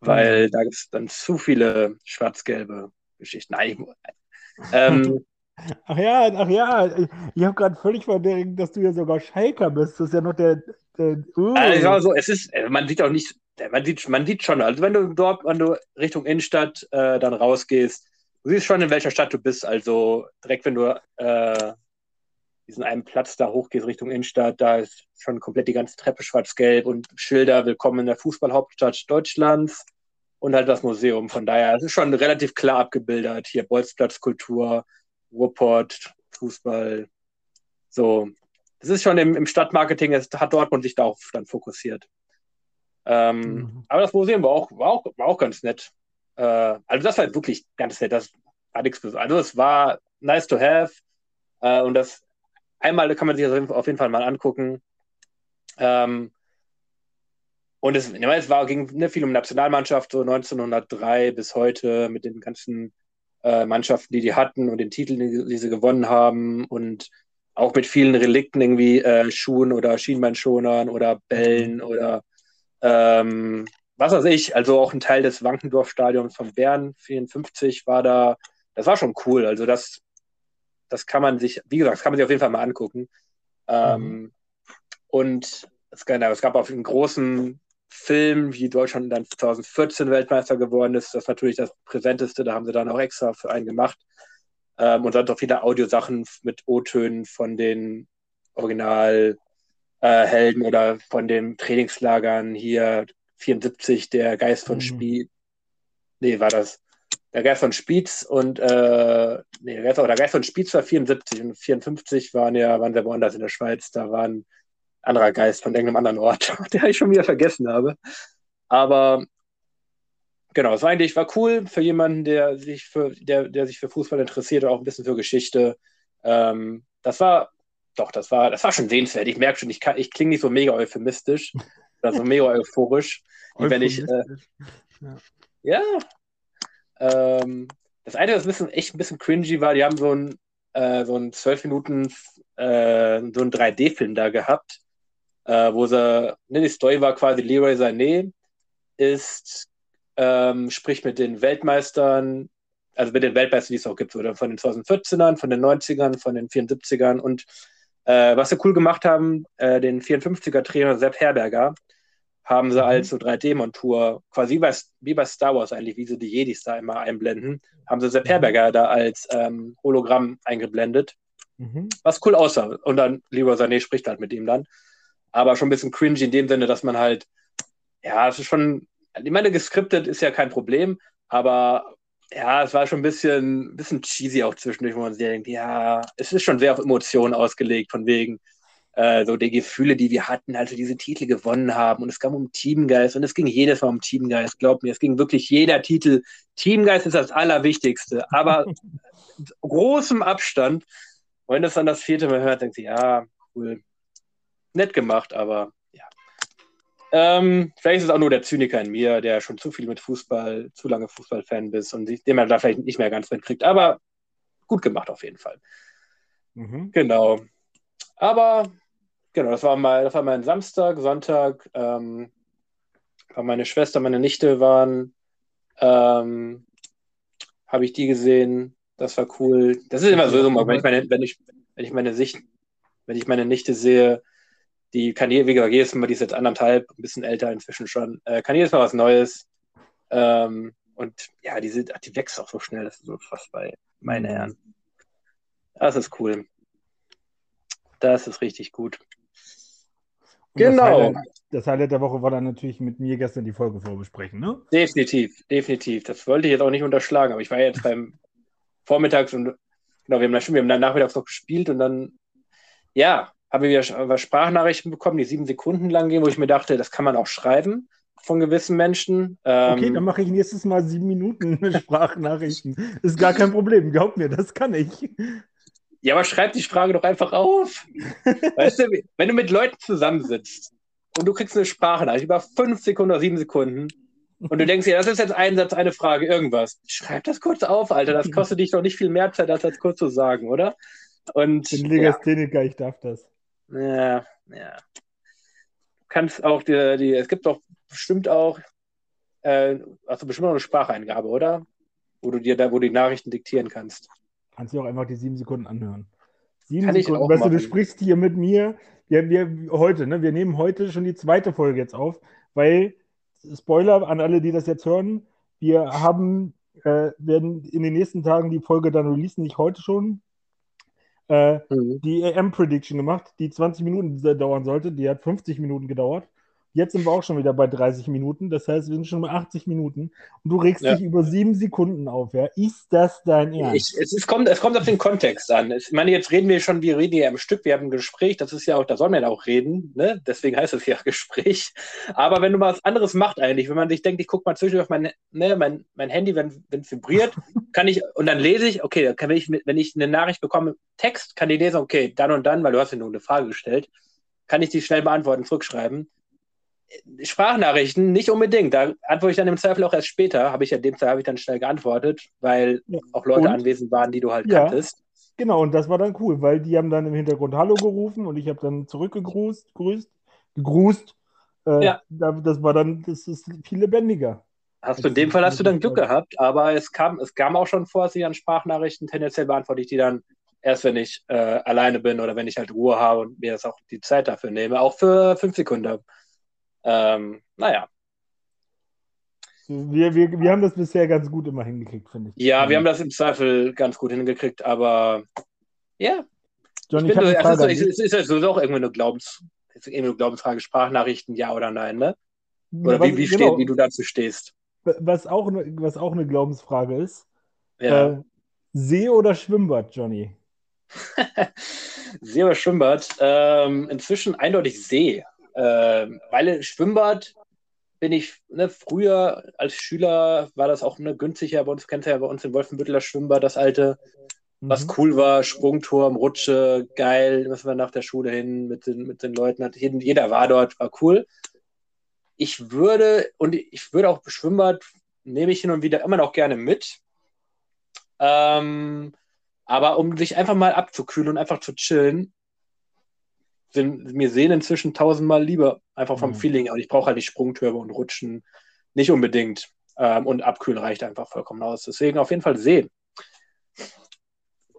weil mhm. da gibt es dann zu viele schwarz-gelbe Geschichten. Nein, ähm, Ach ja, ach ja, ich habe gerade völlig verdrängt, dass du ja sogar Schalker bist. Das ist ja noch der. der uh. also, es ist, äh, man sieht auch nicht, man sieht, man sieht schon, also wenn du dort, wenn du Richtung Innenstadt äh, dann rausgehst, du siehst schon, in welcher Stadt du bist. Also direkt, wenn du äh, diesen einen Platz da hochgehst Richtung Innenstadt, da ist schon komplett die ganze Treppe schwarz-gelb und Schilder, willkommen in der Fußballhauptstadt Deutschlands und halt das Museum. Von daher, es ist schon relativ klar abgebildet. Hier Bolzplatzkultur, Ruhrport, Fußball. So, das ist schon im, im Stadtmarketing, es hat Dortmund sich darauf dann fokussiert. Ähm, mhm. Aber das Museum war auch, war auch, war auch ganz nett. Äh, also das war halt wirklich ganz nett. Das war nichts Besonderes. Also es war nice to have. Äh, und das einmal kann man sich das auf jeden Fall mal angucken. Ähm, und es, es war, ging ne, viel um Nationalmannschaft, so 1903 bis heute mit den ganzen äh, Mannschaften, die die hatten und den Titeln, die, die, sie gewonnen haben und auch mit vielen Relikten, irgendwie äh, Schuhen oder Schienbeinschonern oder Bällen oder ähm, was weiß ich, also auch ein Teil des Wankendorf-Stadions von Bern 54 war da, das war schon cool. Also das, das kann man sich, wie gesagt, das kann man sich auf jeden Fall mal angucken. Ähm, mhm. Und es, genau, es gab auch einen großen Film, wie Deutschland dann 2014 Weltmeister geworden ist. Das ist natürlich das Präsenteste, da haben sie dann auch extra für einen gemacht. Ähm, und dann auch viele Audiosachen mit O-Tönen von den Originalhelden äh, oder von den Trainingslagern hier 74, der Geist von mhm. Spiez. Nee, war das. Der Geist von Spiez und äh, nee, der Geist, der Geist von Spiez war 74 und 54 waren ja, waren wir woanders in der Schweiz. Da war ein anderer Geist von irgendeinem anderen Ort, der ich schon wieder vergessen habe. Aber genau, es war eigentlich war cool für jemanden, der sich für, der, der sich für Fußball interessiert und auch ein bisschen für Geschichte. Ähm, das war, doch, das war, das war schon sehenswert. Ich merke schon, ich, ich klinge nicht so mega euphemistisch oder so mega euphorisch, wie wenn ich. Äh, ja. ja. Ähm, das eine, was ein bisschen, echt ein bisschen cringy war, die haben so ein äh, so einen 12 Minuten äh, so einen 3D-Film da gehabt, äh, wo sie, ne, die Story war quasi Leroy Sané ist ähm, spricht mit den Weltmeistern, also mit den Weltmeistern, die es auch gibt, oder von den 2014ern, von den 90ern, von den 74ern und äh, was sie cool gemacht haben, äh, den 54er-Trainer Sepp Herberger haben sie mhm. als so 3D-Montur, quasi wie bei, wie bei, Star Wars eigentlich, wie sie die Jedis da immer einblenden, haben sie Sepp mhm. Herberger da als ähm, Hologramm eingeblendet. Mhm. Was cool aussah. Und dann lieber Sané spricht halt mit ihm dann. Aber schon ein bisschen cringy in dem Sinne, dass man halt, ja, es ist schon, ich meine, geskriptet ist ja kein Problem, aber ja, es war schon ein bisschen, bisschen cheesy auch zwischendurch, wo man sich denkt, ja, es ist schon sehr auf Emotionen ausgelegt, von wegen, äh, so die Gefühle, die wir hatten, als wir diese Titel gewonnen haben. Und es ging um Teamgeist und es ging jedes Mal um Teamgeist. Glaub mir, es ging wirklich jeder Titel. Teamgeist ist das Allerwichtigste, aber großem Abstand. Und wenn es dann das vierte Mal hört, denkt sie, ja, cool, nett gemacht, aber ja. Ähm, vielleicht ist es auch nur der Zyniker in mir, der schon zu viel mit Fußball, zu lange Fußballfan ist und dem er da vielleicht nicht mehr ganz mitkriegt. Aber gut gemacht auf jeden Fall. Mhm. Genau. Aber Genau, das war mal, das war mein Samstag, Sonntag. Ähm, meine Schwester, meine Nichte waren, ähm, habe ich die gesehen. Das war cool. Das ist immer so, wenn ich meine, wenn ich, wenn ich meine Sicht, wenn ich meine Nichte sehe, die kann je, wie gesagt, jedes Mal, die ist jetzt anderthalb, ein bisschen älter inzwischen schon, äh, kann jedes Mal was Neues. Ähm, und ja, die, sind, die wächst auch so schnell, das ist so fast bei meinen Herren. Das ist cool. Das ist richtig gut. Genau. Das Highlight, das Highlight, der Woche war dann natürlich mit mir gestern die Folge vorbesprechen, ne? Definitiv, definitiv. Das wollte ich jetzt auch nicht unterschlagen, aber ich war jetzt beim Vormittags und genau, wir haben, dann, wir haben dann nachmittags noch gespielt und dann, ja, habe ich wieder Sprachnachrichten bekommen, die sieben Sekunden lang gehen, wo ich mir dachte, das kann man auch schreiben von gewissen Menschen. okay, ähm, dann mache ich nächstes Mal sieben Minuten Sprachnachrichten. Ist gar kein Problem, glaub mir, das kann ich. Ja, aber schreib die Frage doch einfach auf. weißt du, wenn du mit Leuten zusammensitzt und du kriegst eine Sprachnachricht über fünf Sekunden oder sieben Sekunden und du denkst dir, das ist jetzt ein Satz, eine Frage, irgendwas. Schreib das kurz auf, Alter. Das kostet dich doch nicht viel mehr Zeit, als das kurz zu sagen, oder? Und, ich bin Legastheniker, ja. ich darf das. Ja, ja. Du kannst auch die, die es gibt doch bestimmt auch, äh, also bestimmt auch eine Spracheingabe, oder? Wo du dir da, wo du die Nachrichten diktieren kannst. Kannst du auch einfach die sieben Sekunden anhören. Sieben Kann Sekunden. weißt du, du sprichst hier mit mir. Wir, wir heute, ne? Wir nehmen heute schon die zweite Folge jetzt auf, weil Spoiler an alle, die das jetzt hören. Wir haben äh, werden in den nächsten Tagen die Folge dann releasen, nicht heute schon. Äh, mhm. Die EM-Prediction gemacht, die 20 Minuten dauern sollte. Die hat 50 Minuten gedauert. Jetzt sind wir auch schon wieder bei 30 Minuten. Das heißt, wir sind schon bei 80 Minuten. Und du regst ja. dich über sieben Sekunden auf. Ja? Ist das dein Ernst? Ich, es, es, kommt, es kommt auf den Kontext an. Ich meine, jetzt reden wir schon, wir reden ja im Stück, wir haben ein Gespräch. Das ist ja auch, da soll man ja auch reden. Ne? Deswegen heißt es ja Gespräch. Aber wenn du mal was anderes macht eigentlich, wenn man sich denkt, ich gucke mal zwischendurch auf mein, ne, mein, mein Handy, wenn es vibriert, kann ich, und dann lese ich, okay, kann ich, wenn ich eine Nachricht bekomme, Text, kann ich lesen, okay, dann und dann, weil du hast ja nur eine Frage gestellt, kann ich die schnell beantworten, zurückschreiben Sprachnachrichten nicht unbedingt. Da antworte ich dann im Zweifel auch erst später. Habe ich ja dem Fall habe ich dann schnell geantwortet, weil ja. auch Leute und? anwesend waren, die du halt ja. kanntest. Genau, und das war dann cool, weil die haben dann im Hintergrund Hallo gerufen und ich habe dann zurückgegrüßt, grüßt, gegrüßt. Äh, ja. Das war dann, das ist viel lebendiger. Hast du in dem Fall hast du dann Glück gehabt, aber es kam, es kam auch schon vor, dass ich dann Sprachnachrichten tendenziell beantworte ich die dann erst, wenn ich äh, alleine bin oder wenn ich halt Ruhe habe und mir das auch die Zeit dafür nehme, auch für fünf Sekunden. Ähm, naja. Wir, wir, wir haben das bisher ganz gut immer hingekriegt, finde ich. Ja, wir haben das im Zweifel ganz gut hingekriegt, aber ja. John, ich ich finde, es, ist, es ist, ist auch irgendwie eine, Glaubens, irgendwie eine Glaubensfrage, Sprachnachrichten, ja oder nein, ne? Oder was, wie, wie, genau. steht, wie du dazu stehst. Was auch, was auch eine Glaubensfrage ist, ja. äh, See oder Schwimmbad, Johnny? See oder Schwimmbad? Ähm, inzwischen eindeutig See. Ähm, weil Schwimmbad bin ich, ne, früher als Schüler war das auch ne, günstiger. Bei uns kennt ihr ja bei uns in Wolfenbüttel Schwimmbad, das alte, mhm. was cool war, Sprungturm, Rutsche, geil, müssen wir nach der Schule hin mit den, mit den Leuten. Jeder war dort, war cool. Ich würde, und ich würde auch Schwimmbad, nehme ich hin und wieder immer noch gerne mit. Ähm, aber um sich einfach mal abzukühlen und einfach zu chillen, sind mir Seen inzwischen tausendmal lieber, einfach vom mhm. Feeling. Und ich brauche halt nicht Sprungtürme und Rutschen. Nicht unbedingt. Ähm, und abkühlen reicht einfach vollkommen aus. Deswegen auf jeden Fall sehen.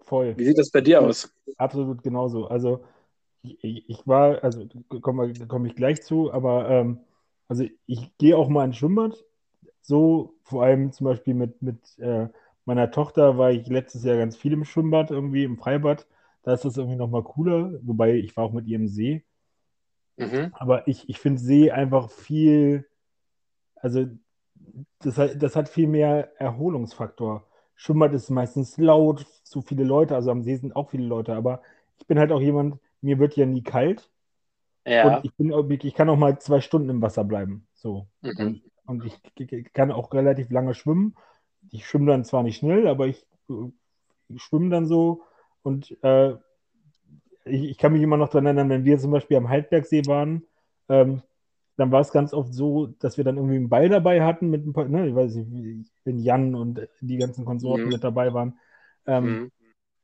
Voll. Wie sieht das bei dir aus? Absolut genauso. Also ich, ich war, also komme komm ich gleich zu, aber ähm, also ich gehe auch mal ins Schwimmbad. So, vor allem zum Beispiel mit, mit äh, meiner Tochter war ich letztes Jahr ganz viel im Schwimmbad, irgendwie im Freibad. Da ist das irgendwie nochmal cooler, wobei ich war auch mit ihr im See. Mhm. Aber ich, ich finde See einfach viel, also das, hat- das hat viel mehr Erholungsfaktor. Schwimmbad ist meistens laut, zu viele Leute, also am See sind auch viele Leute, aber ich bin halt auch jemand, mir wird ja nie kalt Ja. und ich bin, ich kann auch mal zwei Stunden im Wasser bleiben. So. Mhm. Und ich, ich kann auch relativ lange schwimmen. Ich schwimme dann zwar nicht schnell, aber ich, äh, ich schwimme dann so und äh, ich, ich kann mich immer noch daran erinnern, wenn wir zum Beispiel am Heidbergsee waren, ähm, dann war es ganz oft so, dass wir dann irgendwie einen Ball dabei hatten mit ein paar, ne, ich weiß nicht, wenn Jan und die ganzen Konsorten Mhm. mit dabei waren, ähm, Mhm.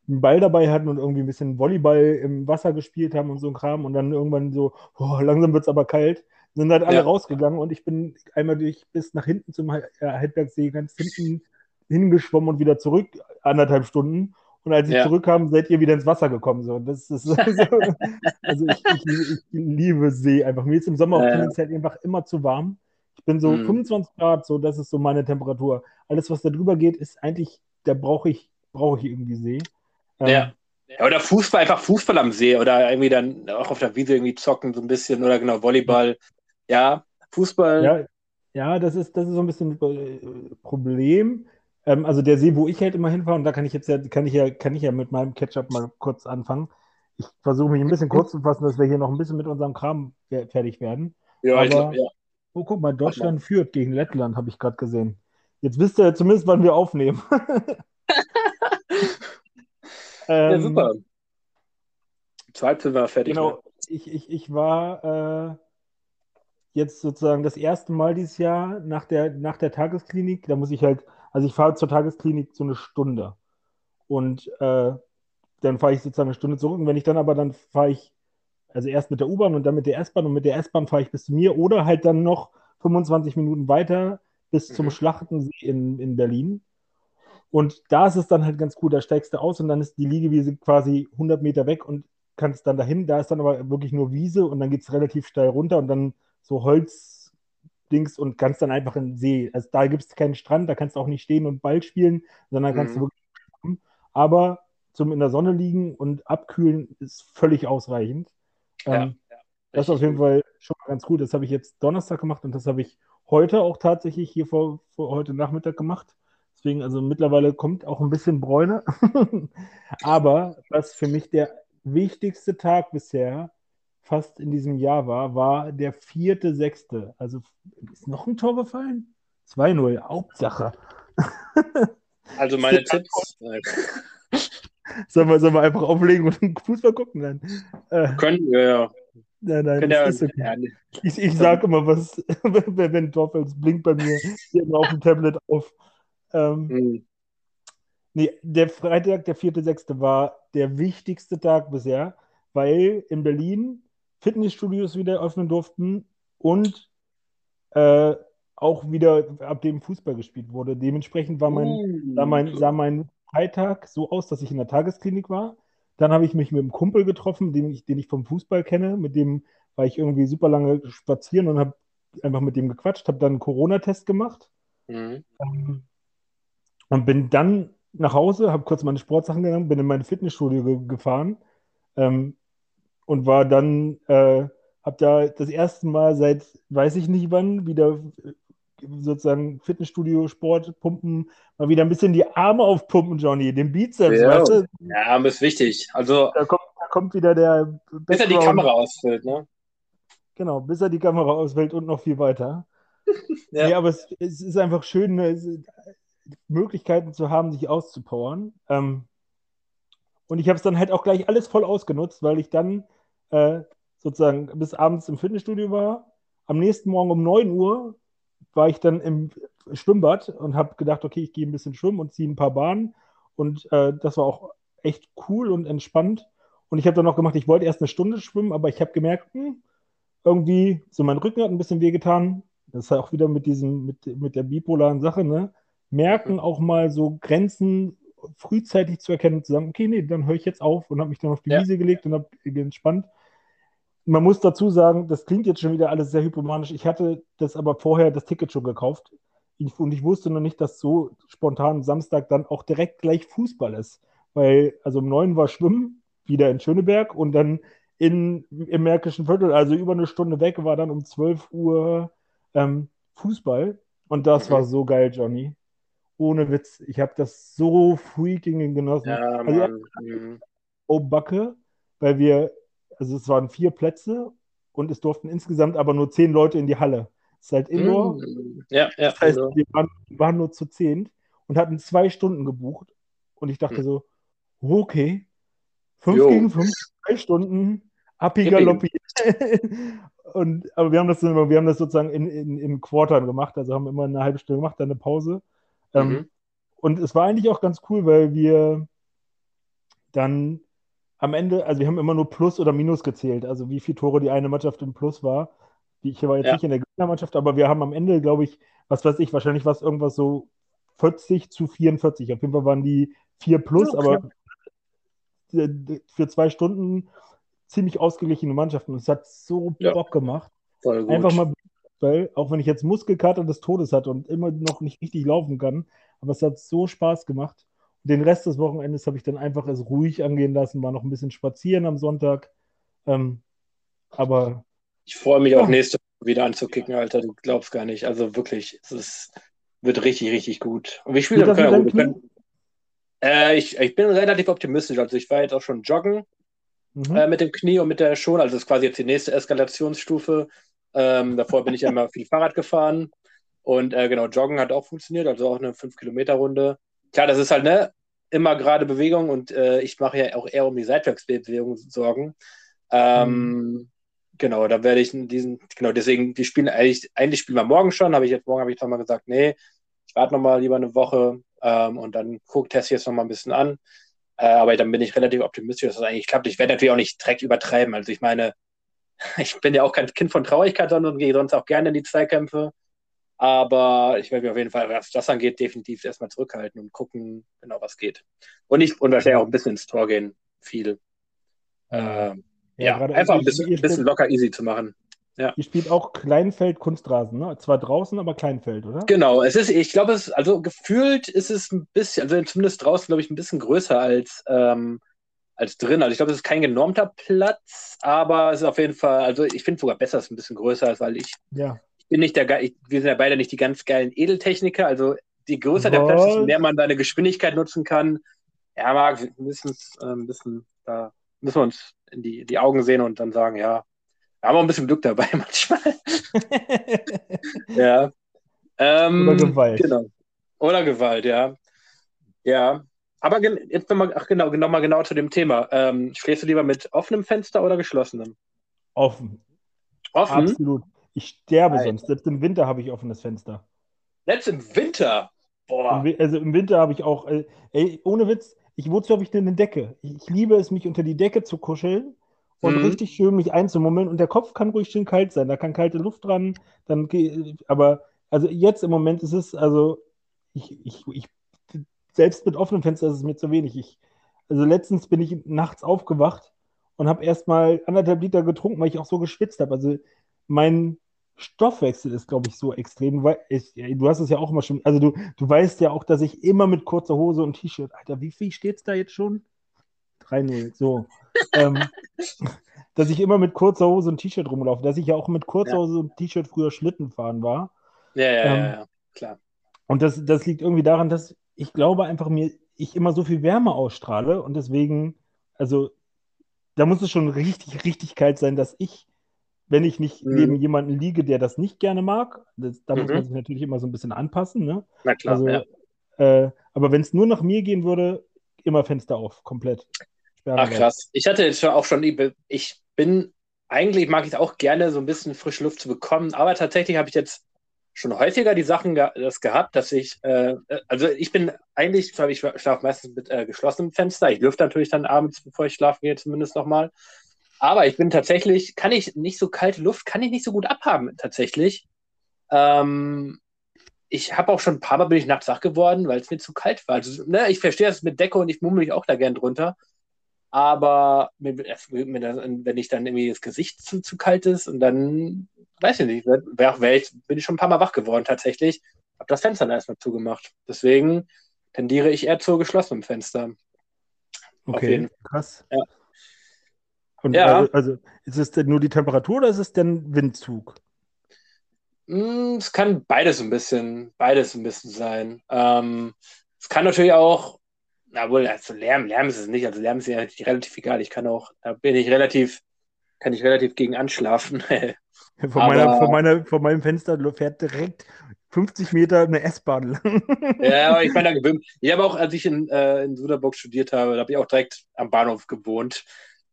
einen Ball dabei hatten und irgendwie ein bisschen Volleyball im Wasser gespielt haben und so ein Kram und dann irgendwann so, oh, langsam wird es aber kalt, sind halt alle Ja. rausgegangen und ich bin einmal durch bis nach hinten zum He- äh, Heidbergsee ganz hinten hingeschwommen und wieder zurück, anderthalb Stunden. Und als ich Ja. zurückkam, seid ihr wieder ins Wasser gekommen. So. Das ist so, also ich, ich, ich liebe See einfach. Mir ist im Sommer auch Ja. tendenziell einfach immer zu warm. Ich bin so Mhm. 25 Grad, so das ist so meine Temperatur. Alles, was da drüber geht, ist eigentlich, da brauche ich, brauche ich irgendwie See. Ähm, Ja. Ja, oder Fußball, einfach Fußball am See oder irgendwie dann auch auf der Wiese irgendwie zocken, so ein bisschen oder genau Volleyball. Ja, Fußball. Ja, ja, das ist, das ist so ein bisschen ein Problem. Ähm, also der See, wo ich halt immer hinfahre, und da kann ich jetzt ja, kann ich ja, kann ich ja mit meinem Ketchup mal kurz anfangen. Ich versuche mich ein bisschen kurz zu fassen, dass wir hier noch ein bisschen mit unserem Kram fe- fertig werden. Ja, ich Aber- glaub, ja. Oh, guck mal, Deutschland führt gegen Lettland, habe ich gerade gesehen. Jetzt wisst ihr zumindest, wann wir aufnehmen. ja, Ähm, super. Zweit sind wir fertig. Genau, Ne? ich, ich, ich war äh, jetzt sozusagen das erste Mal dieses Jahr nach der, nach der Tagesklinik. Da muss ich halt, also ich fahre zur Tagesklinik so eine Stunde. Und äh, dann fahre ich sozusagen eine Stunde zurück. Und wenn ich dann aber, dann fahre ich, also erst mit der U-Bahn und dann mit der S-Bahn. Und mit der S-Bahn fahre ich bis zu mir oder halt dann noch 25 Minuten weiter bis zum Mhm. Schlachtensee in, in Berlin. Und da ist es dann halt ganz cool, da steigst du aus und dann ist die Liegewiese quasi 100 Meter weg und kannst dann dahin. Da ist dann aber wirklich nur Wiese und dann geht es relativ steil runter und dann so Holzdings und kannst dann einfach in den See. Also da gibt es keinen Strand, da kannst du auch nicht stehen und Ball spielen, sondern kannst Mhm. du wirklich. Aber zum in der Sonne liegen und abkühlen ist völlig ausreichend. Ja, Ähm, das ist auf jeden gut. Fall schon mal ganz gut. Das habe ich jetzt Donnerstag gemacht und das habe ich heute auch tatsächlich hier vor, vor heute Nachmittag gemacht. Deswegen, also mittlerweile kommt auch ein bisschen Bräune. Aber was für mich der wichtigste Tag bisher fast in diesem Jahr war, war der vierte, sechste. Also ist noch ein Tor gefallen? 2-0, Hauptsache. Also meine Tipps Sollen wir, sollen wir einfach auflegen und Fußball gucken? Nein, äh, können wir ja. nein, nein das ja, ist okay. ja, Ich, ich sage immer was, wenn, wenn ein Tor fällt, es blinkt bei mir immer auf dem Tablet auf. Ähm, hm, nee, der Freitag, der 4.6. war der wichtigste Tag bisher, weil in Berlin Fitnessstudios wieder öffnen durften und äh, auch wieder ab dem Fußball gespielt wurde. Dementsprechend war mein, uh, sah mein, sah mein Freitag so aus, dass ich in der Tagesklinik war. Dann habe ich mich mit einem Kumpel getroffen, den ich, den ich vom Fußball kenne. Mit dem war ich irgendwie super lange spazieren und habe einfach mit dem gequatscht, habe dann einen Corona-Test gemacht hm, ähm, und bin dann nach Hause, habe kurz meine Sportsachen genommen, bin in mein Fitnessstudio ge gefahren ähm, und war dann, äh, habe da das erste Mal seit weiß ich nicht wann wieder äh, sozusagen Fitnessstudio, Sport, Pumpen, mal wieder ein bisschen die Arme aufpumpen, Johnny, den Bizeps, Ja. weißt du? Ja, aber ist wichtig. Also, Da kommt, da kommt wieder der bis er die Kamera ausfüllt, ne? Genau, bis er die Kamera auswählt und noch viel weiter. Ja. Nee, aber es, es ist einfach schön, ne, es, Möglichkeiten zu haben, sich auszupowern. Ähm, und ich habe es dann halt auch gleich alles voll ausgenutzt, weil ich dann äh, sozusagen bis abends im Fitnessstudio war. Am nächsten Morgen um 9 Uhr war ich dann im Schwimmbad und habe gedacht, okay, ich gehe ein bisschen schwimmen und ziehe ein paar Bahnen. Und äh, das war auch echt cool und entspannt. Und ich habe dann noch gemacht, ich wollte erst eine Stunde schwimmen, aber ich habe gemerkt, hm, irgendwie, so mein Rücken hat ein bisschen wehgetan. Das ist auch wieder mit diesem, mit, mit der bipolaren Sache, ne? Merken auch mal so Grenzen frühzeitig zu erkennen, zu sagen, okay, nee, dann höre ich jetzt auf und habe mich dann auf die Ja. Wiese gelegt und habe entspannt. Man muss dazu sagen, das klingt jetzt schon wieder alles sehr hypomanisch. Ich hatte das aber vorher das Ticket schon gekauft. Ich, und ich wusste noch nicht, dass so spontan Samstag dann auch direkt gleich Fußball ist. Weil, also um neun war Schwimmen, wieder in Schöneberg und dann in, im Märkischen Viertel, also über eine Stunde weg, war dann um 12 Uhr ähm, Fußball. Und das war so geil, Johnny. Ohne Witz. Ich habe das so freaking genossen. Ja, Also. Mhm. oh Backe, weil wir, also es waren vier Plätze und es durften insgesamt aber nur zehn Leute in die Halle. Es ist halt Indoor. Mhm. Ja, ja. Das heißt, also, wir waren, wir waren nur zu zehn und hatten zwei Stunden gebucht. Und ich dachte Hm. so, okay, fünf Jo. gegen fünf, zwei Stunden, Appi Gib Galoppi. und, aber wir haben das, wir haben das sozusagen in, in, in Quartern gemacht, also haben immer eine halbe Stunde gemacht, dann eine Pause. Ähm, Mhm. und es war eigentlich auch ganz cool, weil wir dann am Ende, also wir haben immer nur Plus oder Minus gezählt, also wie viele Tore die eine Mannschaft im Plus war. Ich war jetzt Ja. nicht in der Gegnermannschaft, aber wir haben am Ende, glaube ich, was weiß ich, wahrscheinlich war es irgendwas so 40 zu 44. Auf jeden Fall waren die 4 plus, Ja, aber für zwei Stunden ziemlich ausgeglichene Mannschaften. Und es hat so Ja. Bock gemacht. Einfach mal, weil, auch wenn ich jetzt Muskelkater des Todes hatte und immer noch nicht richtig laufen kann, aber es hat so Spaß gemacht. Und den Rest des Wochenendes habe ich dann einfach es ruhig angehen lassen, war noch ein bisschen spazieren am Sonntag. Ähm, aber Ich freue mich Ja. auch nächste Woche wieder anzukicken, Alter. Du glaubst gar nicht. Also wirklich, es ist, wird richtig, richtig gut. Und wir spielen ja deinem gut. Wir können, äh, ich, ich bin relativ optimistisch. Also ich war jetzt auch schon joggen mhm. äh, mit dem Knie und mit der schon. Also das ist quasi jetzt die nächste Eskalationsstufe. Ähm, davor bin ich ja immer viel Fahrrad gefahren. Und äh, genau, Joggen hat auch funktioniert, also auch eine 5-Kilometer-Runde. Klar, das ist halt ne, immer gerade Bewegung und äh, ich mache ja auch eher um die Seitwärtsbewegung Sorgen. Ähm, Genau, da werde ich diesen, genau, deswegen, die spielen eigentlich, eigentlich spielen wir morgen schon, habe ich jetzt morgen habe ich nochmal gesagt, nee, ich warte nochmal lieber eine Woche ähm, und dann guck, teste ich jetzt nochmal ein bisschen an. Äh, aber dann bin ich relativ optimistisch, dass das eigentlich klappt. Ich werde natürlich auch nicht direkt übertreiben. Also ich meine, ich bin ja auch kein Kind von Traurigkeit, sondern gehe sonst auch gerne in die Zweikämpfe. Aber ich werde mich auf jeden Fall, was das angeht, definitiv erstmal zurückhalten und gucken, genau was geht. Und ich und wahrscheinlich auch ein bisschen ins Tor gehen. Viel. Ähm, ja, gerade- einfach ein bisschen, bisschen locker easy zu machen. ihr spielt auch Kleinfeld Kunstrasen, ne? Zwar draußen, aber Kleinfeld, oder? Genau, es ist, ich glaube, es, also gefühlt ist es ein bisschen, also zumindest draußen, glaube ich, ein bisschen größer als, ähm, als drin. Also ich glaube, es ist kein genormter Platz, aber es ist auf jeden Fall, also ich finde sogar besser, dass es ein bisschen größer ist, weil ich, Ja. ich bin nicht der, ich, wir sind ja beide nicht die ganz geilen Edeltechniker, also je größer der Platz, desto Was? mehr man seine Geschwindigkeit nutzen kann. Ja, Marc, wir müssen es äh, ein bisschen, da müssen wir uns in die, die Augen sehen und dann sagen, ja, wir haben auch ein bisschen Glück dabei manchmal. Ja. Ähm, Oder Gewalt. Genau. Oder Gewalt, ja. Ja. Aber jetzt nochmal, ach genau, nochmal genau zu dem Thema. Ähm, schläfst du lieber mit offenem Fenster oder geschlossenem? Offen. Offen? Absolut. Ich sterbe Alter. sonst. Selbst im Winter habe ich offenes Fenster. Jetzt im Winter. Boah. Also im Winter habe ich auch, äh, ey, ohne Witz, ich, wozu habe ich denn eine Decke? Ich, ich liebe es, mich unter die Decke zu kuscheln und Mhm. richtig schön mich einzumummeln. Und der Kopf kann ruhig schön kalt sein. Da kann kalte Luft dran. Dann, geh- aber also jetzt im Moment ist es, also ich, ich, ich selbst mit offenem Fenster ist es mir zu wenig. Ich, also letztens bin ich nachts aufgewacht und habe erst mal anderthalb Liter getrunken, weil ich auch so geschwitzt habe. Also mein Stoffwechsel ist, glaube ich, so extrem. Weil ich, du hast es ja auch immer schon, also du, du weißt ja auch, dass ich immer mit kurzer Hose und T-Shirt, Alter, wie viel steht es da jetzt schon? 3-0, so. ähm, dass ich immer mit kurzer Hose und T-Shirt rumlaufe, dass ich ja auch mit kurzer Ja. Hose und T-Shirt früher Schlitten fahren war. Ja, ja, Ähm, ja, ja, klar. Und das, das liegt irgendwie daran, dass ich glaube einfach mir, ich immer so viel Wärme ausstrahle und deswegen, also da muss es schon richtig, richtig kalt sein, dass ich, wenn ich nicht Mhm. neben jemandem liege, der das nicht gerne mag, das, da muss Mhm. man sich natürlich immer so ein bisschen anpassen, ne? Na klar. Also, ja. äh, aber wenn es nur nach mir gehen würde, immer Fenster auf, komplett. Ach Sperranlage. krass. Ich hatte jetzt schon auch schon, ich bin, eigentlich mag ich es auch gerne, so ein bisschen frische Luft zu bekommen, aber tatsächlich habe ich jetzt schon häufiger die Sachen ge das gehabt, dass ich, äh, also ich bin eigentlich, ich schlafe meistens mit äh, geschlossenem Fenster. Ich lüfte natürlich dann abends, bevor ich schlafen gehe, zumindest nochmal. Aber ich bin tatsächlich, kann ich nicht so kalte Luft, kann ich nicht so gut abhaben, tatsächlich. Ähm, ich habe auch schon ein paar Mal bin ich nachts wach geworden, weil es mir zu kalt war. Also, ne, ich verstehe das mit Decke und ich mummel mich auch da gern drunter. Aber wenn ich dann irgendwie das Gesicht zu, zu kalt ist und dann, weiß ich nicht, wär, wär ich, bin ich schon ein paar Mal wach geworden tatsächlich. Habe das Fenster dann erstmal zugemacht. Deswegen tendiere ich eher zu geschlossenem Fenster. Okay, krass. Ja. Und ja. Also, also, ist es denn nur die Temperatur oder ist es denn Windzug? Hm, es kann beides ein bisschen, beides ein bisschen sein. Ähm, es kann natürlich auch, na wohl, also Lärm, Lärm ist es nicht, also Lärm ist ja relativ egal. Ich kann auch, da bin ich relativ, kann ich relativ gegen anschlafen. von, meiner, von, meiner, von meinem Fenster fährt direkt 50 Meter eine S-Bahn lang. ja, aber ich meine, ich habe auch, als ich in, äh, in Suderburg studiert habe, da habe ich auch direkt am Bahnhof gewohnt.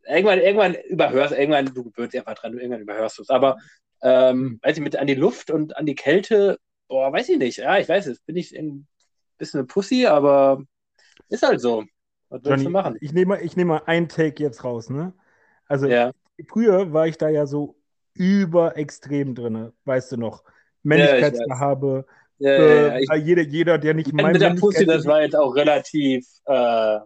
Irgendwann, irgendwann überhörst, irgendwann, du gewöhnst einfach dran, irgendwann überhörst du es. Aber ähm, weiß ich, mit an die Luft und an die Kälte, boah, weiß ich nicht. Ja, ich weiß, jetzt bin ich ein bisschen eine Pussy, aber ist halt so. Was Johnny, du machen? Ich nehme ich nehm mal einen Take jetzt raus, ne? Also, ja. früher war ich da ja so überextrem drin, weißt du noch. Männlichkeitsgehabe. Ja, ja, ja, jeder, jeder, der nicht mein Mit der Pussy, das war jetzt auch relativ äh,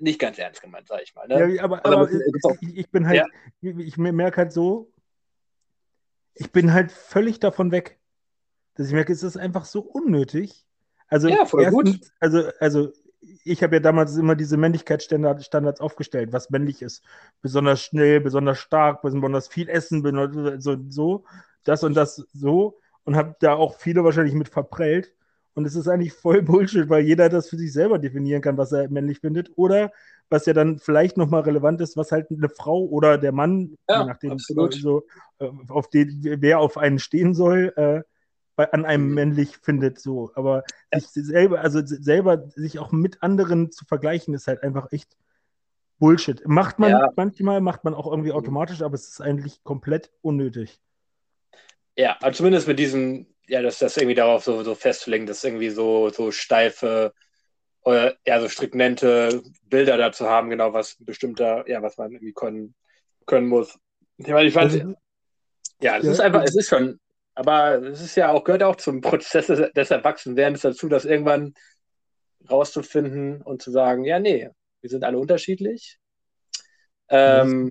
nicht ganz ernst gemeint, sag ich mal. Ne? Ja, aber, aber ich, ich, bin halt, ich, ich merke halt so, ich bin halt völlig davon weg. Dass ich merke, es ist einfach so unnötig. Also, ja, voll erstens, gut. Also, also ich habe ja damals immer diese Männlichkeitsstandards aufgestellt, was männlich ist. Besonders schnell, besonders stark, besonders viel essen, so, so das und das so. Und habe da auch viele wahrscheinlich mit verprellt. Und es ist eigentlich voll Bullshit, weil jeder das für sich selber definieren kann, was er männlich findet. Oder was ja dann vielleicht nochmal relevant ist, was halt eine Frau oder der Mann, ja, je nachdem, absolut. so, äh, auf den, wer auf einen stehen soll, äh, bei, an einem mhm. männlich findet. So. Aber sich selber, also selber sich auch mit anderen zu vergleichen, ist halt einfach echt Bullshit. Macht man ja. manchmal, macht man auch irgendwie automatisch, aber es ist eigentlich komplett unnötig. Ja, also zumindest mit diesem, ja, das, das irgendwie darauf so, so festzulegen, dass irgendwie so, so steife oder ja, so stricknente Bilder dazu haben, genau was bestimmter, ja, was man irgendwie können, können muss. Ich meine, ich fand, also, ja, es ja, ist einfach, es ist schon, aber es ist ja auch, gehört auch zum Prozess des, des Erwachsenwerdens dazu, das irgendwann rauszufinden und zu sagen, ja, nee, wir sind alle unterschiedlich. Ähm,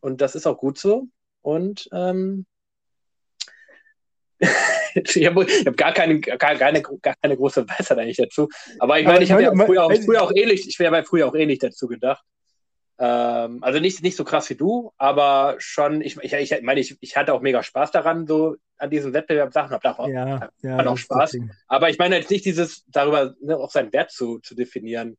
und das ist auch gut so. Und ähm, ich habe hab gar, keine, gar, keine, gar keine große Weisheit eigentlich dazu. Aber ich meine, ich habe ja früher auch, früher auch ähnlich, ich wäre früher auch ähnlich dazu gedacht. Ähm, also nicht, nicht so krass wie du, aber schon, ich, ich, ich meine, ich, ich hatte auch mega Spaß daran, so an diesen Wettbewerbssachen, habe auch, ja, ja, auch Spaß. Aber ich meine jetzt nicht dieses, darüber ne, auch seinen Wert zu, zu definieren.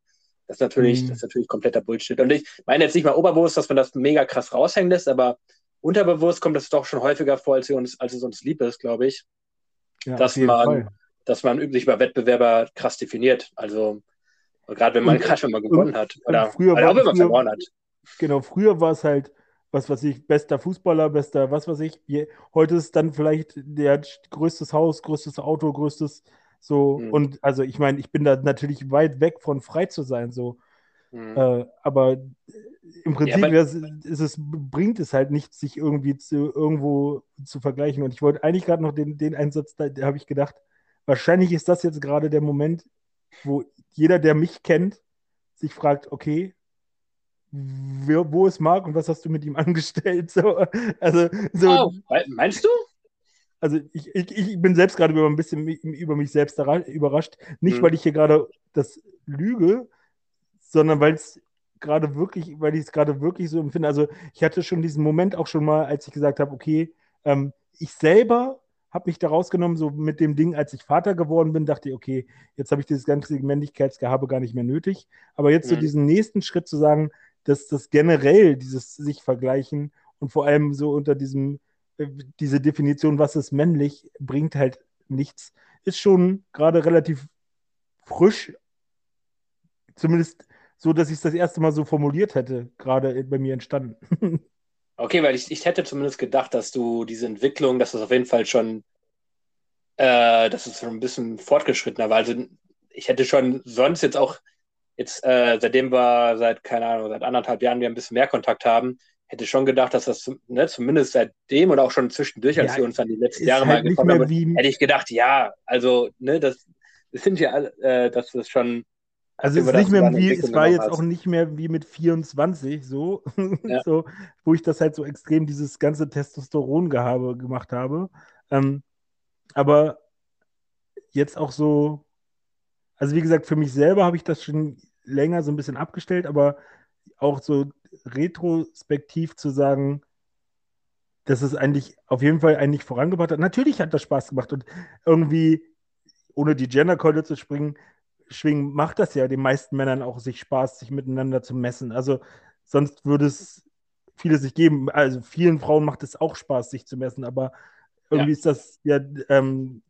Das ist natürlich, mhm. das ist natürlich kompletter Bullshit. Und ich meine jetzt nicht mal oberbewusst, dass man das mega krass raushängen lässt, aber unterbewusst kommt das doch schon häufiger vor, als, uns, als es uns lieb ist, glaube ich. Ja, dass, man, dass man üblich über Wettbewerber krass definiert. Also gerade wenn man gerade schon mal gewonnen hat. Oder, früher oder auch wenn man verloren hat. Genau, früher war es halt, was weiß ich, bester Fußballer, bester, was weiß ich. Heute ist dann vielleicht der größtes Haus, größtes Auto, größtes so. Mhm. Und also ich meine, ich bin da natürlich weit weg von frei zu sein, so. Mhm. Äh, aber im Prinzip ja, ist, ist es, bringt es halt nichts, sich irgendwie zu, irgendwo zu vergleichen. Und ich wollte eigentlich gerade noch den, den Einsatz, da, da habe ich gedacht, wahrscheinlich ist das jetzt gerade der Moment, wo jeder, der mich kennt, sich fragt, okay, wo, ist Marc und was hast du mit ihm angestellt? So, also, so, oh, meinst du? Also ich, ich, ich bin selbst gerade über ein bisschen über mich selbst überrascht. Nicht, hm. weil ich hier gerade das lüge, sondern weil es gerade wirklich, weil ich es gerade wirklich so empfinde. Also ich hatte schon diesen Moment auch schon mal, als ich gesagt habe, okay, ähm, ich selber habe mich da rausgenommen, so mit dem Ding, als ich Vater geworden bin, dachte ich, okay, jetzt habe ich dieses ganze Männlichkeitsgehabe gar nicht mehr nötig. Aber jetzt mhm. so diesen nächsten Schritt zu sagen, dass das generell, dieses sich vergleichen und vor allem so unter diesem, äh, diese Definition, was ist männlich, bringt halt nichts, ist schon gerade relativ frisch, zumindest so, dass ich es das erste Mal so formuliert hätte, gerade bei mir entstanden. okay, weil ich, ich hätte zumindest gedacht, dass du diese Entwicklung, dass das auf jeden Fall schon, äh, dass es schon ein bisschen fortgeschrittener war. Also ich hätte schon sonst jetzt auch, jetzt, äh, seitdem wir seit, keine Ahnung, seit anderthalb Jahren wir ein bisschen mehr Kontakt haben, hätte schon gedacht, dass das ne, zumindest seitdem und auch schon zwischendurch, als Ja, wir uns dann die letzten Jahre halt mal mehr haben, hätte ich gedacht, ja, also, ne, das, das sind ja, alle, äh, dass das schon, Also es nicht mehr wie, es war jetzt hast. auch nicht mehr wie mit 24 so, Ja. so, wo ich das halt so extrem dieses ganze Testosterongehabe gemacht habe. Ähm, aber jetzt auch so, also wie gesagt, für mich selber habe ich das schon länger so ein bisschen abgestellt, aber auch so retrospektiv zu sagen, dass es eigentlich auf jeden Fall eigentlich vorangebracht hat. Natürlich hat das Spaß gemacht und irgendwie, ohne die Genderkeule zu springen, schwingen, macht das ja den meisten Männern auch sich Spaß, sich miteinander zu messen. Also sonst würde es viele sich geben. Also vielen Frauen macht es auch Spaß, sich zu messen, aber irgendwie ist das ja ähm,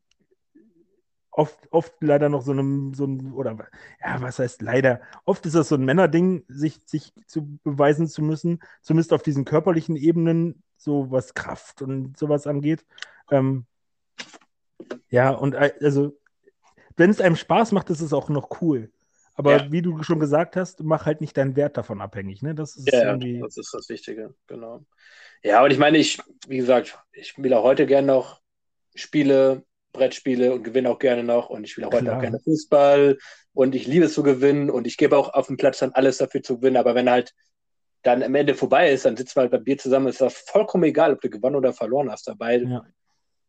oft, oft leider noch so einem, so ein, oder ja, was heißt leider? Oft ist das so ein Männerding, sich, sich zu beweisen zu müssen, zumindest auf diesen körperlichen Ebenen, so was Kraft und sowas angeht. Ähm, ja, und äh, also, wenn es einem Spaß macht, ist es auch noch cool. Aber Ja. wie du schon gesagt hast, mach halt nicht deinen Wert davon abhängig, ne? Das ist ja, irgendwie. das ist das Wichtige, genau. Ja, und ich meine, ich, wie gesagt, ich spiele auch heute gerne noch Spiele, Brettspiele und gewinne auch gerne noch und ich spiele auch heute Klar. auch gerne Fußball und ich liebe es zu gewinnen und ich gebe auch auf dem Platz dann alles dafür zu gewinnen, aber wenn halt dann am Ende vorbei ist, dann sitzen wir halt bei Bier zusammen, ist das vollkommen egal, ob du gewonnen oder verloren hast dabei. Ja.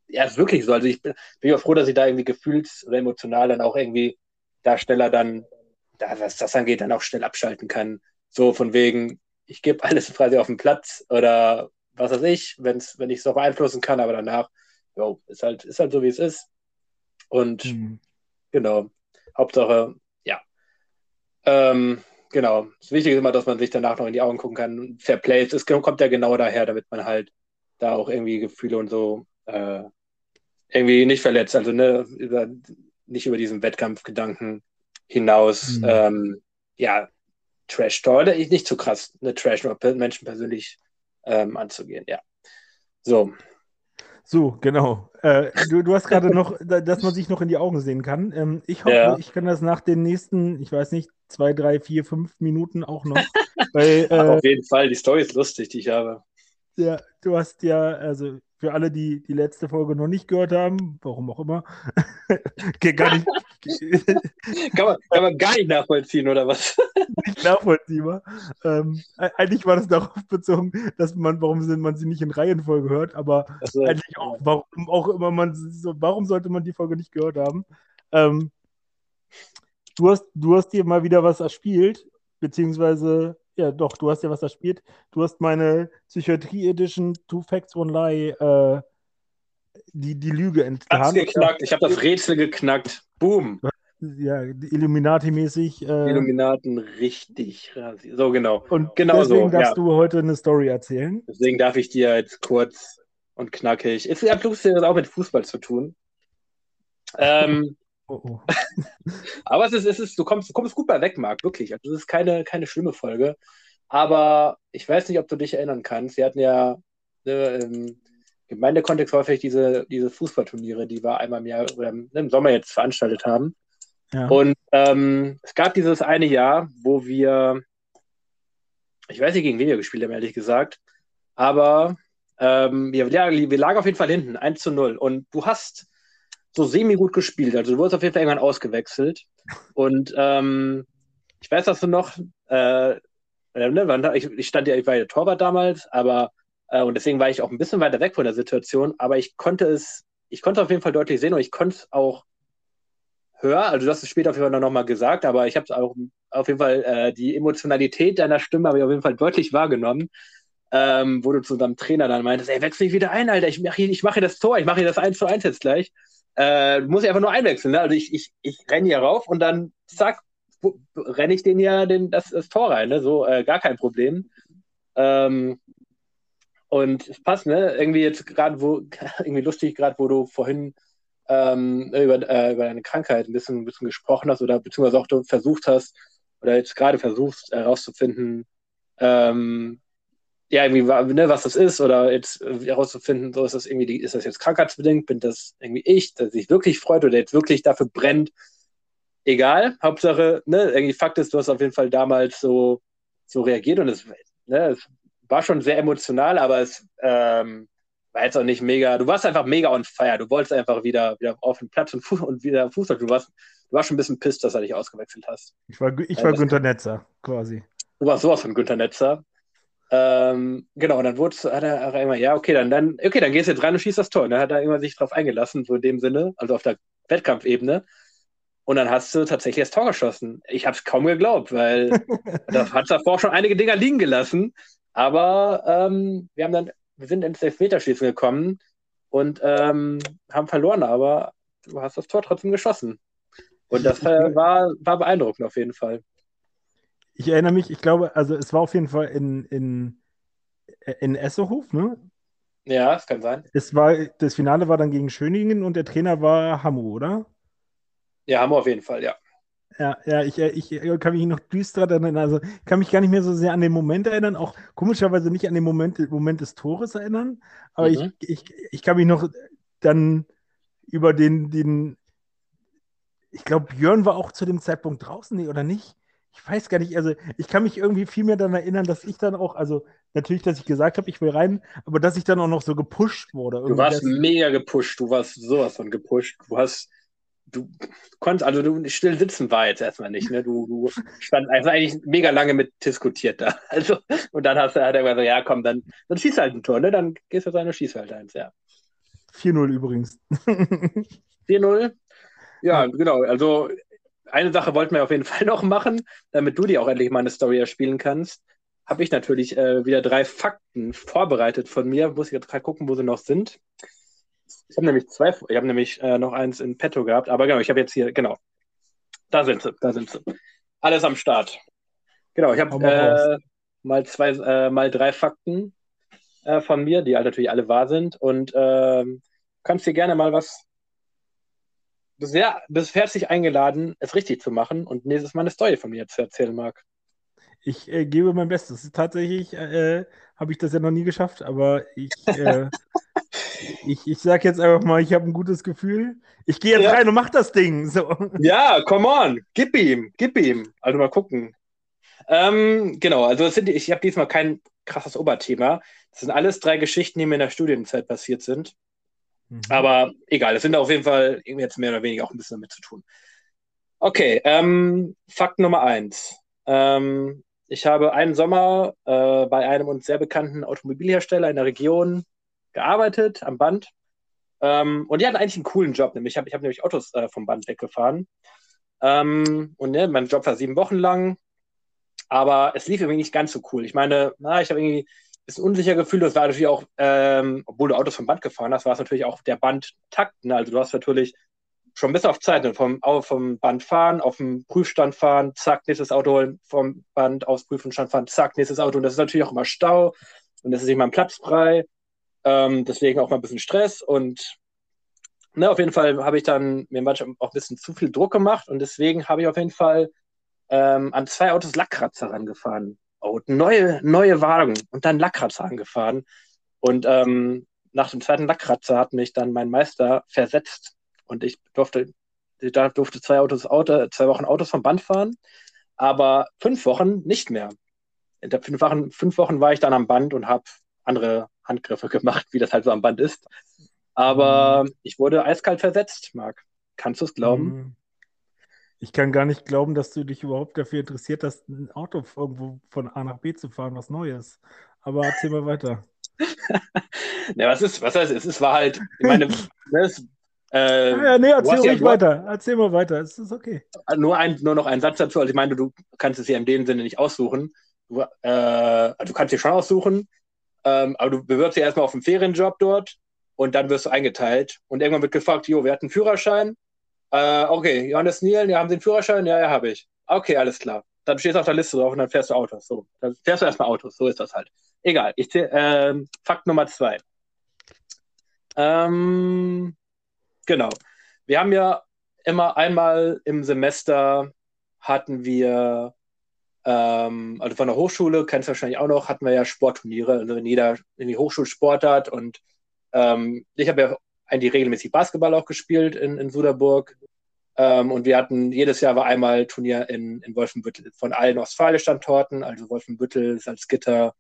Ja, ist wirklich so. Also ich bin, bin auch froh, dass ich da irgendwie gefühls- oder emotional dann auch irgendwie da schneller dann, da, was das angeht, dann auch schnell abschalten kann. So von wegen, ich gebe alles quasi auf den Platz oder was weiß ich, wenn's, wenn ich es noch beeinflussen kann, aber danach, jo, ist halt, ist halt so, wie es ist. Und Hm. genau, Hauptsache, ja. Ähm, genau. Das Wichtige ist immer, dass man sich danach noch in die Augen gucken kann. Fair Play, es kommt ja genau daher, damit man halt da auch irgendwie Gefühle und so äh, irgendwie nicht verletzt. Also ne, über, nicht über diesen Wettkampfgedanken hinaus. Mhm. Ähm, ja, Trash Talk, nicht zu krass, eine Trash Menschen persönlich ähm, anzugehen, ja. So, So, genau. Äh, du, du hast gerade noch, da- dass man sich noch in die Augen sehen kann. Ähm, ich hoffe, Ja. ich kann das nach den nächsten, ich weiß nicht, zwei, drei, vier, fünf Minuten auch noch. Weil äh, auf jeden Fall, die Story ist lustig, die ich habe. ja, du hast ja, also für alle, die die letzte Folge noch nicht gehört haben, warum auch immer, gar nicht, Kann man, kann man gar nicht nachvollziehen, oder was? nicht nachvollziehbar. Ähm, eigentlich war das darauf bezogen, dass man, warum sind man sie nicht in Reihenfolge hört, aber Also, eigentlich auch, warum auch immer man so, warum sollte man die Folge nicht gehört haben? Ähm, du hast, du hast dir mal wieder was erspielt, beziehungsweise, ja doch, du hast ja was erspielt. Du hast meine Psychiatrie Edition Two Facts, One Lie, äh, die, die Lüge enttarnt. geknackt. Ich habe das Rätsel geknackt. Boom. Ja, Illuminati-mäßig. Äh, Illuminaten richtig rasiert. So genau. und genau deswegen so, darfst ja. du heute eine Story erzählen. Deswegen darf ich dir jetzt kurz und knackig. Ist ja plus auch mit Fußball zu tun. Ähm, Oh, oh. aber es ist, es ist, du kommst, du kommst gut bei weg, Marc, wirklich. Also es ist keine, keine schlimme Folge. Aber ich weiß nicht, ob du dich erinnern kannst. Wir hatten ja ne, im Gemeindekontext häufig diese, diese Fußballturniere, die wir einmal im Jahr oder im im Sommer jetzt veranstaltet haben. Ja. Und ähm, es gab dieses eine Jahr, wo wir, ich weiß nicht, gegen wen wir gespielt haben, ehrlich gesagt, aber ähm, wir, wir lagen auf jeden Fall hinten, 1 zu 0. Und du hast so semi-gut gespielt. Also du wurdest auf jeden Fall irgendwann ausgewechselt. Und ähm, ich weiß, dass du noch, äh, äh, ne, ich, ich stand ja, ich war ja Torwart damals, aber äh, und deswegen war ich auch ein bisschen weiter weg von der Situation, aber ich konnte es, ich konnte auf jeden Fall deutlich sehen und ich konnte es auch hören. Also du hast es später auf jeden Fall noch mal gesagt, aber ich habe es auch auf jeden Fall, äh, die Emotionalität deiner Stimme habe ich auf jeden Fall deutlich wahrgenommen. Ähm, wo du zu deinem Trainer dann meintest, ey, wechsel dich wieder ein, Alter, ich mache hier, ich mache hier das Tor, ich mache hier das 1 zu 1 jetzt gleich. Äh, musst ja einfach nur einwechseln, ne? Also ich, ich, ich renne hier rauf und dann zack, renne ich den ja den, das, das Tor rein, ne? So, äh, gar kein Problem. Ähm, und es passt, ne? Irgendwie jetzt gerade, wo, irgendwie lustig, gerade wo du vorhin ähm, über, äh, über deine Krankheit ein bisschen, ein bisschen gesprochen hast oder beziehungsweise auch du versucht hast oder jetzt gerade versuchst herauszufinden, ähm, ja, irgendwie, ne, was das ist oder jetzt äh, herauszufinden, so ist das irgendwie, die- ist das jetzt krankheitsbedingt, bin das irgendwie ich, der sich wirklich freut oder jetzt wirklich dafür brennt. Egal, Hauptsache, ne, irgendwie Fakt ist, du hast auf jeden Fall damals so, so reagiert und es, ne, es war schon sehr emotional, aber es ähm, war jetzt auch nicht mega. Du warst einfach mega on fire. Du wolltest einfach wieder, wieder auf den Platz und, Fuß, und wieder Fußball. Du warst, du warst schon ein bisschen pisst, dass er dich ausgewechselt hast. Ich war, ich war Günter Netzer, quasi. Du warst sowas von Günter Netzer. Ähm, genau, und dann wurde hat er, hat er immer, ja, okay, dann, dann, okay, dann gehst du jetzt rein und schießt das Tor. Und dann hat er immer sich drauf eingelassen, so in dem Sinne, also auf der Wettkampfebene. Und dann hast du tatsächlich das Tor geschossen. Ich habe es kaum geglaubt, weil da hat davor schon einige Dinger liegen gelassen. Aber ähm, wir haben dann, wir sind ins Elfmeterschießen gekommen und ähm, haben verloren, aber du hast das Tor trotzdem geschossen. Und das äh, war, war beeindruckend auf jeden Fall. Ich erinnere mich, ich glaube, also es war auf jeden Fall in, in, in Essehof, ne? Ja, es kann sein. Es war, das Finale war dann gegen Schöningen und der Trainer war Hamu, oder? Ja, Hamu auf jeden Fall, ja. Ja, ja, ich, ich kann mich noch düster erinnern. Also kann mich gar nicht mehr so sehr an den Moment erinnern, auch komischerweise nicht an den Moment, Moment des Tores erinnern. Aber mhm. ich, ich, ich kann mich noch dann über den, den ich glaube, Björn war auch zu dem Zeitpunkt draußen, nee, oder nicht? Ich weiß gar nicht, also ich kann mich irgendwie viel mehr daran erinnern, dass ich dann auch, also natürlich, dass ich gesagt habe, ich will rein, aber dass ich dann auch noch so gepusht wurde. Du warst mega gepusht, du warst sowas von gepusht. Du hast du konntest, also du still sitzen war jetzt erstmal nicht, ne? Du, du stand einfach eigentlich mega lange mit diskutiert da. Also, und dann hast du, hat er gesagt, ja komm, dann, dann schießt halt ein Tor, ne? Dann gehst du seine Schieß halt eins, ja. 4-0 übrigens. 4-0? Ja, genau. Also eine Sache wollten wir auf jeden Fall noch machen, damit du dir auch endlich mal eine Story erspielen kannst. Habe ich natürlich äh, wieder drei Fakten vorbereitet von mir. Muss ich jetzt gerade gucken, wo sie noch sind. Ich habe nämlich zwei, ich habe nämlich äh, noch eins in petto gehabt, aber genau, ich habe jetzt hier, genau. Da sind sie, da sind sie. Alles am Start. Genau, ich habe äh, mal zwei, äh, mal drei Fakten äh, von mir, die halt natürlich alle wahr sind. Und ähm, kannst dir gerne mal was. Sehr, bist herzlich eingeladen, es richtig zu machen und nächstes Mal eine Story von mir zu erzählen, Marc. Ich äh, gebe mein Bestes. Tatsächlich äh, habe ich das ja noch nie geschafft, aber ich äh, ich, ich sag jetzt einfach mal, ich habe ein gutes Gefühl. Ich gehe jetzt ja. rein und mach das Ding. So. Ja, come on, gib ihm, gib ihm. Also mal gucken. Ähm, genau, also sind, ich habe diesmal kein krasses Oberthema. Das sind alles drei Geschichten, die mir in der Studienzeit passiert sind. Mhm. Aber egal, es sind auf jeden Fall jetzt mehr oder weniger auch ein bisschen damit zu tun. Okay, ähm, Fakt Nummer eins. Ähm, ich habe einen Sommer äh, bei einem uns sehr bekannten Automobilhersteller in der Region gearbeitet am Band. Ähm, und die hatten eigentlich einen coolen Job. Nämlich, ich habe hab nämlich Autos äh, vom Band weggefahren. Ähm, und ne, mein Job war sieben Wochen lang. Aber es lief irgendwie nicht ganz so cool. Ich meine, na, ich habe irgendwie ein bisschen unsicher gefühlt. Das war natürlich auch, ähm, obwohl du Autos vom Band gefahren hast, war es natürlich auch der Bandtakt. Ne? Also du hast natürlich schon bis auf Zeit ne? vom, vom Band fahren, auf dem Prüfstand fahren, zack, nächstes Auto holen, vom Band aufs Prüfstand fahren, zack, nächstes Auto. Und das ist natürlich auch immer Stau und das ist mal ein Platz frei. Ähm, deswegen auch mal ein bisschen Stress und ne, auf jeden Fall habe ich dann mir manchmal auch ein bisschen zu viel Druck gemacht und deswegen habe ich auf jeden Fall ähm, an zwei Autos Lackkratzer rangefahren. Oh, neue, neue Wagen und dann Lackkratzer angefahren. Und ähm, nach dem zweiten Lackkratzer hat mich dann mein Meister versetzt und ich durfte, ich durfte zwei Autos, Auto, zwei Wochen Autos vom Band fahren, aber fünf Wochen nicht mehr. In der fünf Wochen, fünf Wochen war ich dann am Band und habe andere Handgriffe gemacht, wie das halt so am Band ist. Aber mhm. ich wurde eiskalt versetzt, Marc. Kannst du es glauben? Mhm. Ich kann gar nicht glauben, dass du dich überhaupt dafür interessiert hast, ein Auto irgendwo von A nach B zu fahren, was Neues. Aber erzähl mal weiter. ja, was ist, was heißt, es ist, war halt, ich meine, das, äh, ja, nee, erzähl ruhig ja, weiter. Erzähl mal weiter, es ist okay. Nur, ein, nur noch ein Satz dazu. Also ich meine, du kannst es ja in dem Sinne nicht aussuchen. Du, äh, also du kannst dir schon aussuchen, ähm, aber du bewirbst dich erstmal auf einen Ferienjob dort und dann wirst du eingeteilt. Und irgendwann wird gefragt, jo, wer hat einen Führerschein? Äh, okay, Johannes Nielen, ja, haben Sie einen Führerschein? Ja, ja, habe ich. Okay, alles klar. Dann stehst du auf der Liste drauf und dann fährst du Autos. So, dann fährst du erstmal Autos. So ist das halt. Egal. Ich, äh, Fakt Nummer zwei. Ähm, genau. Wir haben ja immer einmal im Semester hatten wir ähm, also von der Hochschule, kennst du wahrscheinlich auch noch, hatten wir ja Sportturniere, also in jeder, in die Hochschulsportart und ähm, ich habe ja eigentlich regelmäßig Basketball auch gespielt in, in Suderburg. Ähm, und wir hatten jedes Jahr war einmal Turnier in, in Wolfenbüttel von allen Ostfalen-Standorten, also Wolfenbüttel, Salzgitter,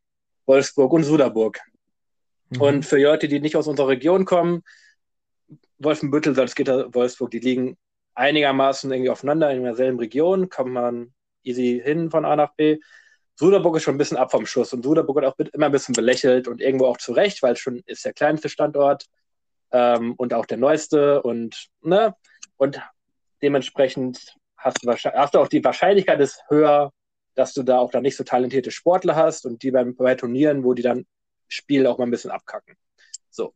Wolfsburg und Suderburg. Mhm. Und für Leute, die nicht aus unserer Region kommen, Wolfenbüttel, Salzgitter, Wolfsburg, die liegen einigermaßen irgendwie aufeinander in derselben Region, kommt man easy hin von A nach B. Suderburg ist schon ein bisschen ab vom Schuss und Suderburg wird auch immer ein bisschen belächelt und irgendwo auch zu Recht, weil es schon ist der kleinste Standort ähm, und auch der neueste und ne und dementsprechend hast du, hast du auch die Wahrscheinlichkeit ist höher, dass du da auch dann nicht so talentierte Sportler hast und die beim, bei Turnieren, wo die dann Spiel auch mal ein bisschen abkacken. So.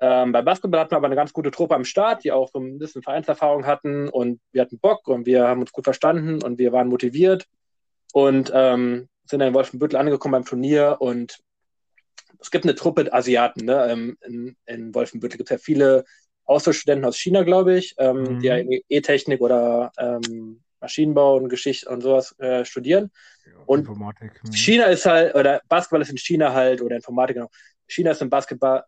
Ähm, bei Basketball hatten wir aber eine ganz gute Truppe am Start, die auch so ein bisschen Vereinserfahrung hatten und wir hatten Bock und wir haben uns gut verstanden und wir waren motiviert und ähm, sind dann in Wolfenbüttel angekommen beim Turnier und es gibt eine Truppe Asiaten ne? Ähm, in, in Wolfenbüttel. gibt es ja viele Austauschstudenten aus China, glaube ich, ähm, mhm. die ja E-Technik oder ähm, Maschinenbau und Geschichte und sowas äh, studieren. Ja, und Informatik. Mhm. China ist halt, oder Basketball ist in China halt, oder Informatik, genau. China ist im Basketball,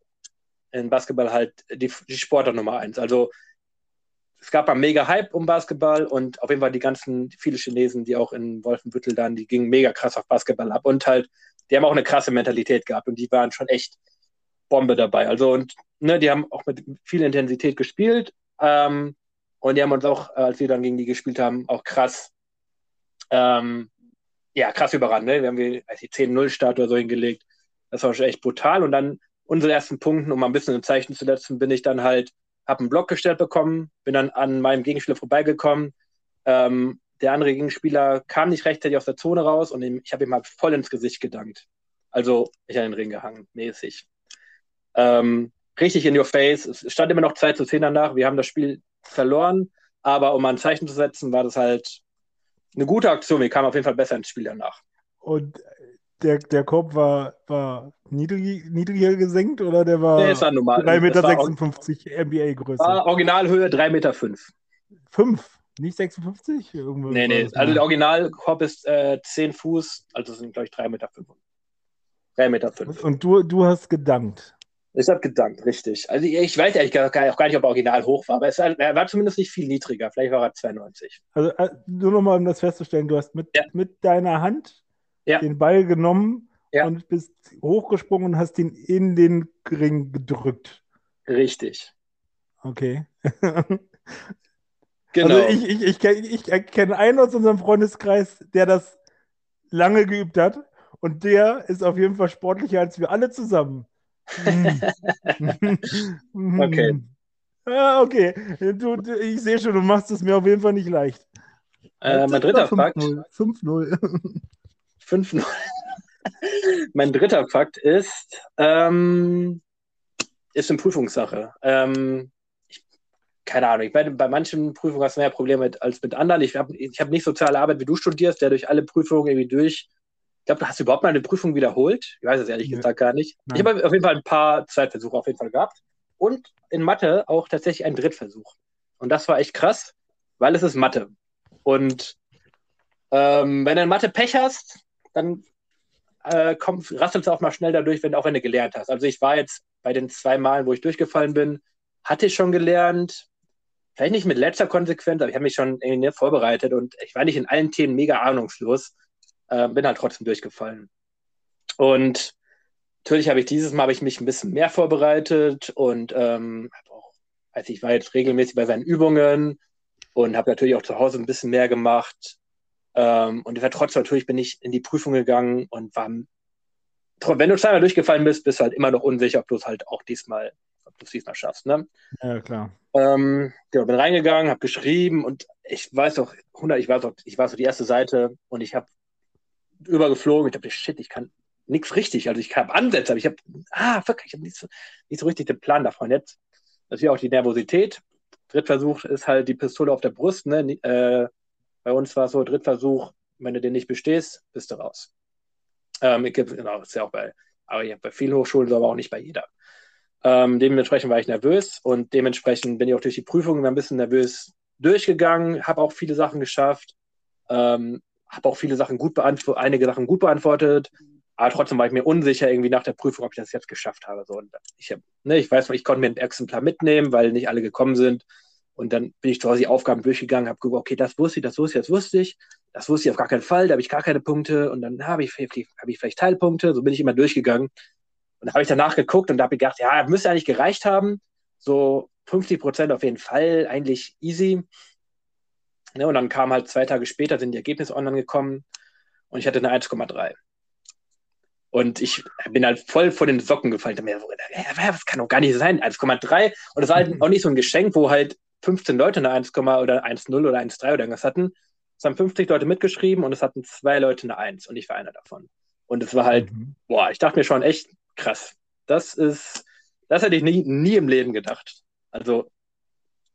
in Basketball halt die, die Sportart Nummer eins. Also es gab einen mega Hype um Basketball und auf jeden Fall die ganzen, viele Chinesen, die auch in Wolfenbüttel dann, die gingen mega krass auf Basketball ab und halt, die haben auch eine krasse Mentalität gehabt und die waren schon echt Bombe dabei. Also und ne, die haben auch mit viel Intensität gespielt. Ähm, und die haben uns auch, als wir dann gegen die gespielt haben, auch krass, ähm, ja, krass überrannt. Ne? Wir haben die 10-0-Start oder so hingelegt. Das war schon echt brutal. Und dann unsere ersten Punkten, um mal ein bisschen ein Zeichen zu setzen, bin ich dann halt, habe einen Block gestellt bekommen, bin dann an meinem Gegenspieler vorbeigekommen. Ähm, der andere Gegenspieler kam nicht rechtzeitig aus der Zone raus und ich habe ihm halt voll ins Gesicht gedankt. Also ich an den Ring gehangen, mäßig. Ähm, richtig in your face. Es stand immer noch 2 zu 10 danach. Wir haben das Spiel verloren, aber um ein Zeichen zu setzen, war das halt eine gute Aktion. Wir kamen auf jeden Fall besser ins Spiel danach. Und der, der Korb war, war niedrig, niedriger gesenkt oder der war, nee, war normal. 3,56 Meter NBA-Größe? Originalhöhe 3,5 Meter. 5? Nicht 56? Irgendwo nee, nee. Also der Originalkorb ist äh, 10 Fuß, also sind, glaube ich, 3,5 Meter. 3,5 Meter. Und du, du hast gedankt. Ich habe gedankt, richtig. Also ich weiß ehrlich gesagt auch gar nicht, ob er original hoch war, aber es, er war zumindest nicht viel niedriger. Vielleicht war er 92. Also äh, nur nochmal, um das festzustellen, du hast mit, ja. mit deiner Hand ja. den Ball genommen ja. und bist hochgesprungen und hast ihn in den Ring gedrückt. Richtig. Okay. genau. Also ich, ich, ich, ich, kenne einen aus unserem Freundeskreis, der das lange geübt hat und der ist auf jeden Fall sportlicher als wir alle zusammen. okay. Ah, okay. Du, du, ich sehe schon, du machst es mir auf jeden Fall nicht leicht. Äh, mein dritter Fakt. 5-0. 5-0. mein dritter Fakt ist, ähm, ist eine Prüfungssache. Ähm, keine Ahnung, ich meine, bei manchen Prüfungen hast du mehr Probleme mit, als mit anderen. Ich habe ich hab nicht soziale Arbeit, wie du studierst, der durch alle Prüfungen irgendwie durch ich glaube, hast du überhaupt mal eine Prüfung wiederholt? Ich weiß es ehrlich nee. gesagt gar nicht. Nein. Ich habe auf jeden Fall ein paar Zweitversuche auf jeden Fall gehabt. Und in Mathe auch tatsächlich einen Drittversuch. Und das war echt krass, weil es ist Mathe. Und ähm, wenn du in Mathe Pech hast, dann äh, kommt, rasselst du auch mal schnell dadurch, wenn, auch wenn du gelernt hast. Also ich war jetzt bei den zwei Malen, wo ich durchgefallen bin, hatte ich schon gelernt. Vielleicht nicht mit letzter Konsequenz, aber ich habe mich schon irgendwie vorbereitet und ich war nicht in allen Themen mega ahnungslos äh, bin halt trotzdem durchgefallen. Und natürlich habe ich dieses Mal ich mich ein bisschen mehr vorbereitet und ähm, auch, also ich war jetzt regelmäßig bei seinen Übungen und habe natürlich auch zu Hause ein bisschen mehr gemacht. Ähm, und ich trotzdem natürlich bin ich in die Prüfung gegangen und war, wenn du zweimal durchgefallen bist, bist du halt immer noch unsicher, ob du es halt auch diesmal, ob du es diesmal schaffst. Ne? Ja, klar. Ähm, genau, bin reingegangen, habe geschrieben und ich weiß auch, 100, ich weiß auch, ich war so die erste Seite und ich habe übergeflogen. Ich dachte, shit, ich kann nichts richtig. Also ich habe Ansätze, aber ich habe, ah, fuck, ich habe nicht, so, nicht so richtig den Plan davon. Jetzt natürlich auch die Nervosität. Drittversuch ist halt die Pistole auf der Brust. Ne? Äh, bei uns war es so, Drittversuch, wenn du den nicht bestehst, bist du raus. Ähm, ich, genau, ist ja auch bei, aber ja, bei vielen Hochschulen, aber auch nicht bei jeder. Ähm, dementsprechend war ich nervös und dementsprechend bin ich auch durch die Prüfung ein bisschen nervös durchgegangen, habe auch viele Sachen geschafft. Ähm, habe auch viele Sachen gut beantwortet, einige Sachen gut beantwortet, aber trotzdem war ich mir unsicher irgendwie nach der Prüfung, ob ich das jetzt geschafft habe. So, und ich, hab, ne, ich weiß, ich konnte mir ein Exemplar mitnehmen, weil nicht alle gekommen sind. Und dann bin ich zu Hause die Aufgaben durchgegangen, habe geguckt, okay, das wusste ich, das wusste ich, das wusste ich, das wusste ich auf gar keinen Fall, da habe ich gar keine Punkte und dann habe ich, hab ich vielleicht Teilpunkte, so bin ich immer durchgegangen. Und habe ich danach geguckt und da habe ich gedacht, ja, müsste eigentlich gereicht haben. So 50 Prozent auf jeden Fall, eigentlich easy. Ne, und dann kam halt zwei Tage später, sind die Ergebnisse online gekommen und ich hatte eine 1,3. Und ich bin halt voll vor den Socken gefallen. Mir, das kann doch gar nicht sein, 1,3. Und es war halt auch nicht so ein Geschenk, wo halt 15 Leute eine 1, oder 1,0 oder 1,3 oder irgendwas hatten. Es haben 50 Leute mitgeschrieben und es hatten zwei Leute eine 1 und ich war einer davon. Und es war halt, mhm. boah, ich dachte mir schon echt krass. Das ist, das hätte ich nie, nie im Leben gedacht. Also,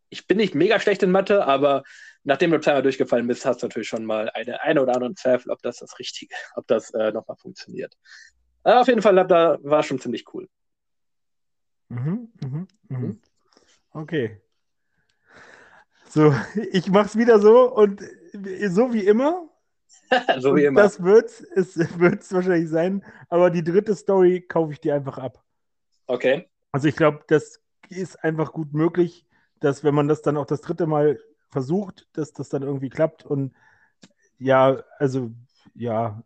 ich bin nicht mega schlecht in Mathe, aber nachdem du zweimal durchgefallen bist, hast du natürlich schon mal eine, eine oder andere Zweifel, ob das das Richtige, ob das äh, nochmal funktioniert. Aber auf jeden Fall, da war schon ziemlich cool. Mhm, mhm, mhm. mhm. Okay. So, ich mach's wieder so und so wie immer. so wie immer. Das wird's, es wird's wahrscheinlich sein, aber die dritte Story kaufe ich dir einfach ab. Okay. Also ich glaube, das ist einfach gut möglich, dass wenn man das dann auch das dritte Mal versucht, dass das dann irgendwie klappt. Und ja, also ja,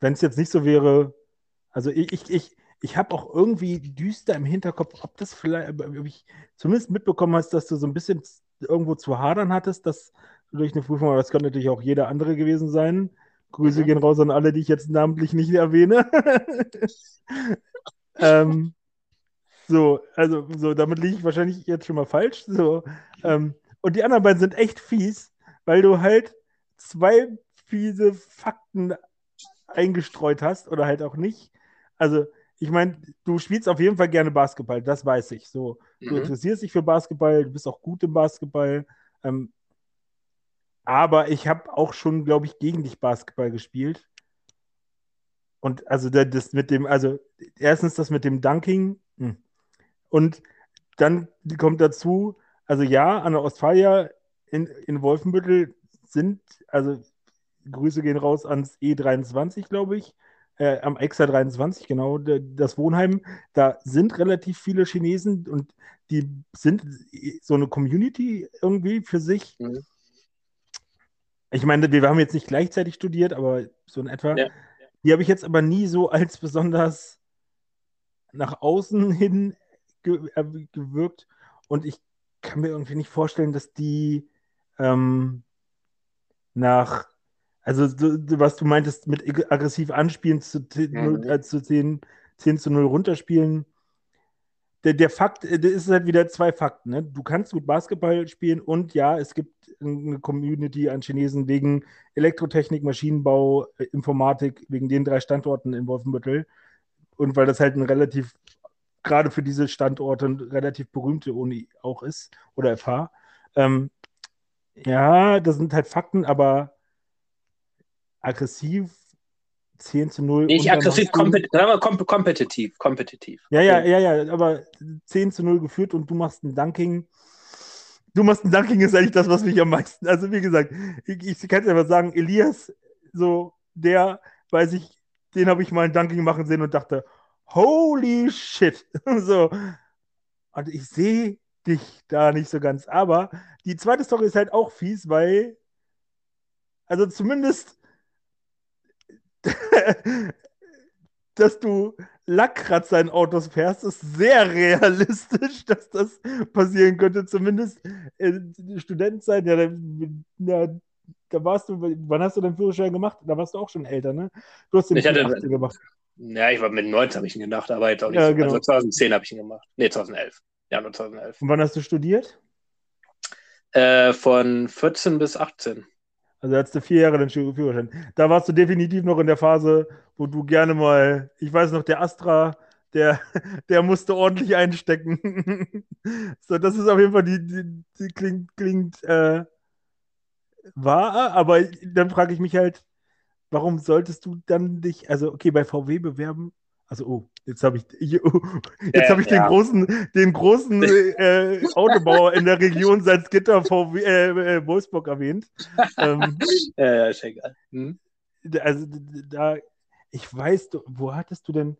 wenn es jetzt nicht so wäre, also ich, ich, ich, ich habe auch irgendwie düster im Hinterkopf, ob das vielleicht, ob ich zumindest mitbekommen hast, dass du so ein bisschen irgendwo zu hadern hattest, dass durch eine Prüfung, aber das könnte natürlich auch jeder andere gewesen sein. Grüße mhm. gehen raus an alle, die ich jetzt namentlich nicht erwähne. ähm, so, also, so, damit liege ich wahrscheinlich jetzt schon mal falsch. So, ähm, und die anderen beiden sind echt fies, weil du halt zwei fiese Fakten eingestreut hast oder halt auch nicht. Also, ich meine, du spielst auf jeden Fall gerne Basketball, das weiß ich. So, mhm. du interessierst dich für Basketball, du bist auch gut im Basketball. Ähm, aber ich habe auch schon, glaube ich, gegen dich Basketball gespielt. Und also das mit dem, also erstens das mit dem Dunking. Hm. Und dann kommt dazu, also ja, an der Ostfalia in, in Wolfenbüttel sind, also Grüße gehen raus ans E23, glaube ich, äh, am Exa 23, genau, das Wohnheim. Da sind relativ viele Chinesen und die sind so eine Community irgendwie für sich. Mhm. Ich meine, wir haben jetzt nicht gleichzeitig studiert, aber so in etwa. Ja. Die habe ich jetzt aber nie so als besonders nach außen hin ge äh, gewirkt. Und ich kann mir irgendwie nicht vorstellen, dass die ähm, nach, also was du meintest, mit aggressiv anspielen zu, mhm. äh, zu 10, 10 zu 0 runterspielen. Der, der Fakt, äh, der ist halt wieder zwei Fakten. Ne? Du kannst gut Basketball spielen und ja, es gibt eine Community an Chinesen wegen Elektrotechnik, Maschinenbau, äh, Informatik, wegen den drei Standorten in Wolfenbüttel. Und weil das halt ein relativ gerade für diese Standorte relativ berühmte Uni auch ist oder FH. Ähm, ja, das sind halt Fakten, aber aggressiv 10 zu 0. Nicht aggressiv, kompet komp kompetitiv, kompetitiv. Ja, ja, ja, ja, aber 10 zu 0 geführt und du machst ein Dunking. Du machst ein Dunking ist eigentlich das, was mich am meisten. Also, wie gesagt, ich, ich kann es einfach sagen, Elias, so, der, weiß ich, den habe ich mal ein Dunking machen sehen und dachte, holy shit. so. Und ich sehe dich da nicht so ganz. Aber die zweite Story ist halt auch fies, weil, also zumindest, dass du Lackkratzer in Autos fährst, ist sehr realistisch, dass das passieren könnte. Zumindest in Studentenzeit, ja, ja, da warst du, wann hast du deinen Führerschein gemacht? Da warst du auch schon älter, ne? Du hast den ich hatte, gemacht. Ja, ich war mit 19 habe ich ihn gemacht, aber jetzt auch nicht. Ja, so. genau. Also 2010 habe ich ihn gemacht. Nee, 2011. Ja, nur 2011. Und wann hast du studiert? Äh, von 14 bis 18. Also hattest du vier Jahre den Führerschein. Da warst du definitiv noch in der Phase, wo du gerne mal, ich weiß noch, der Astra, der, der musste ordentlich einstecken. so, das ist auf jeden Fall die, die, die klingt, klingt äh, wahr, aber dann frage ich mich halt, warum solltest du dann dich, also okay, bei VW bewerben? Also, oh, jetzt habe ich, oh, jetzt äh, habe ich ja. den großen, den großen äh, Autobauer in der Region Salzgitter VW, äh, äh, Wolfsburg erwähnt. ähm, ja, ja, ist egal. Hm? Also da, ich weiß, wo hattest du denn,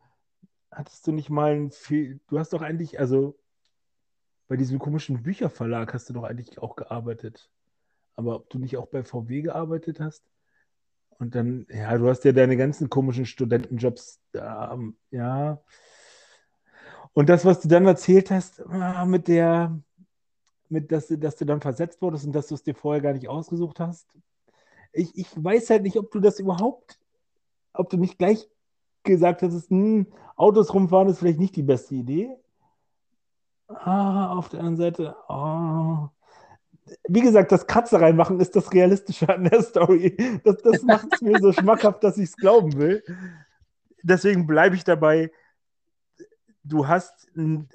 hattest du nicht mal ein Fehl, du hast doch eigentlich, also bei diesem komischen Bücherverlag hast du doch eigentlich auch gearbeitet. Aber ob du nicht auch bei VW gearbeitet hast? Und dann, ja, du hast ja deine ganzen komischen Studentenjobs da, ja. Und das, was du dann erzählt hast, ah, mit der, mit, dass, dass du dann versetzt wurdest und dass du es dir vorher gar nicht ausgesucht hast. Ich, ich weiß halt nicht, ob du das überhaupt, ob du nicht gleich gesagt hast, hm, Autos rumfahren ist vielleicht nicht die beste Idee. Ah, auf der anderen Seite, oh. Wie gesagt, das Katze reinmachen ist das Realistische an der Story. Das, das macht es mir so schmackhaft, dass ich es glauben will. Deswegen bleibe ich dabei. Du hast in,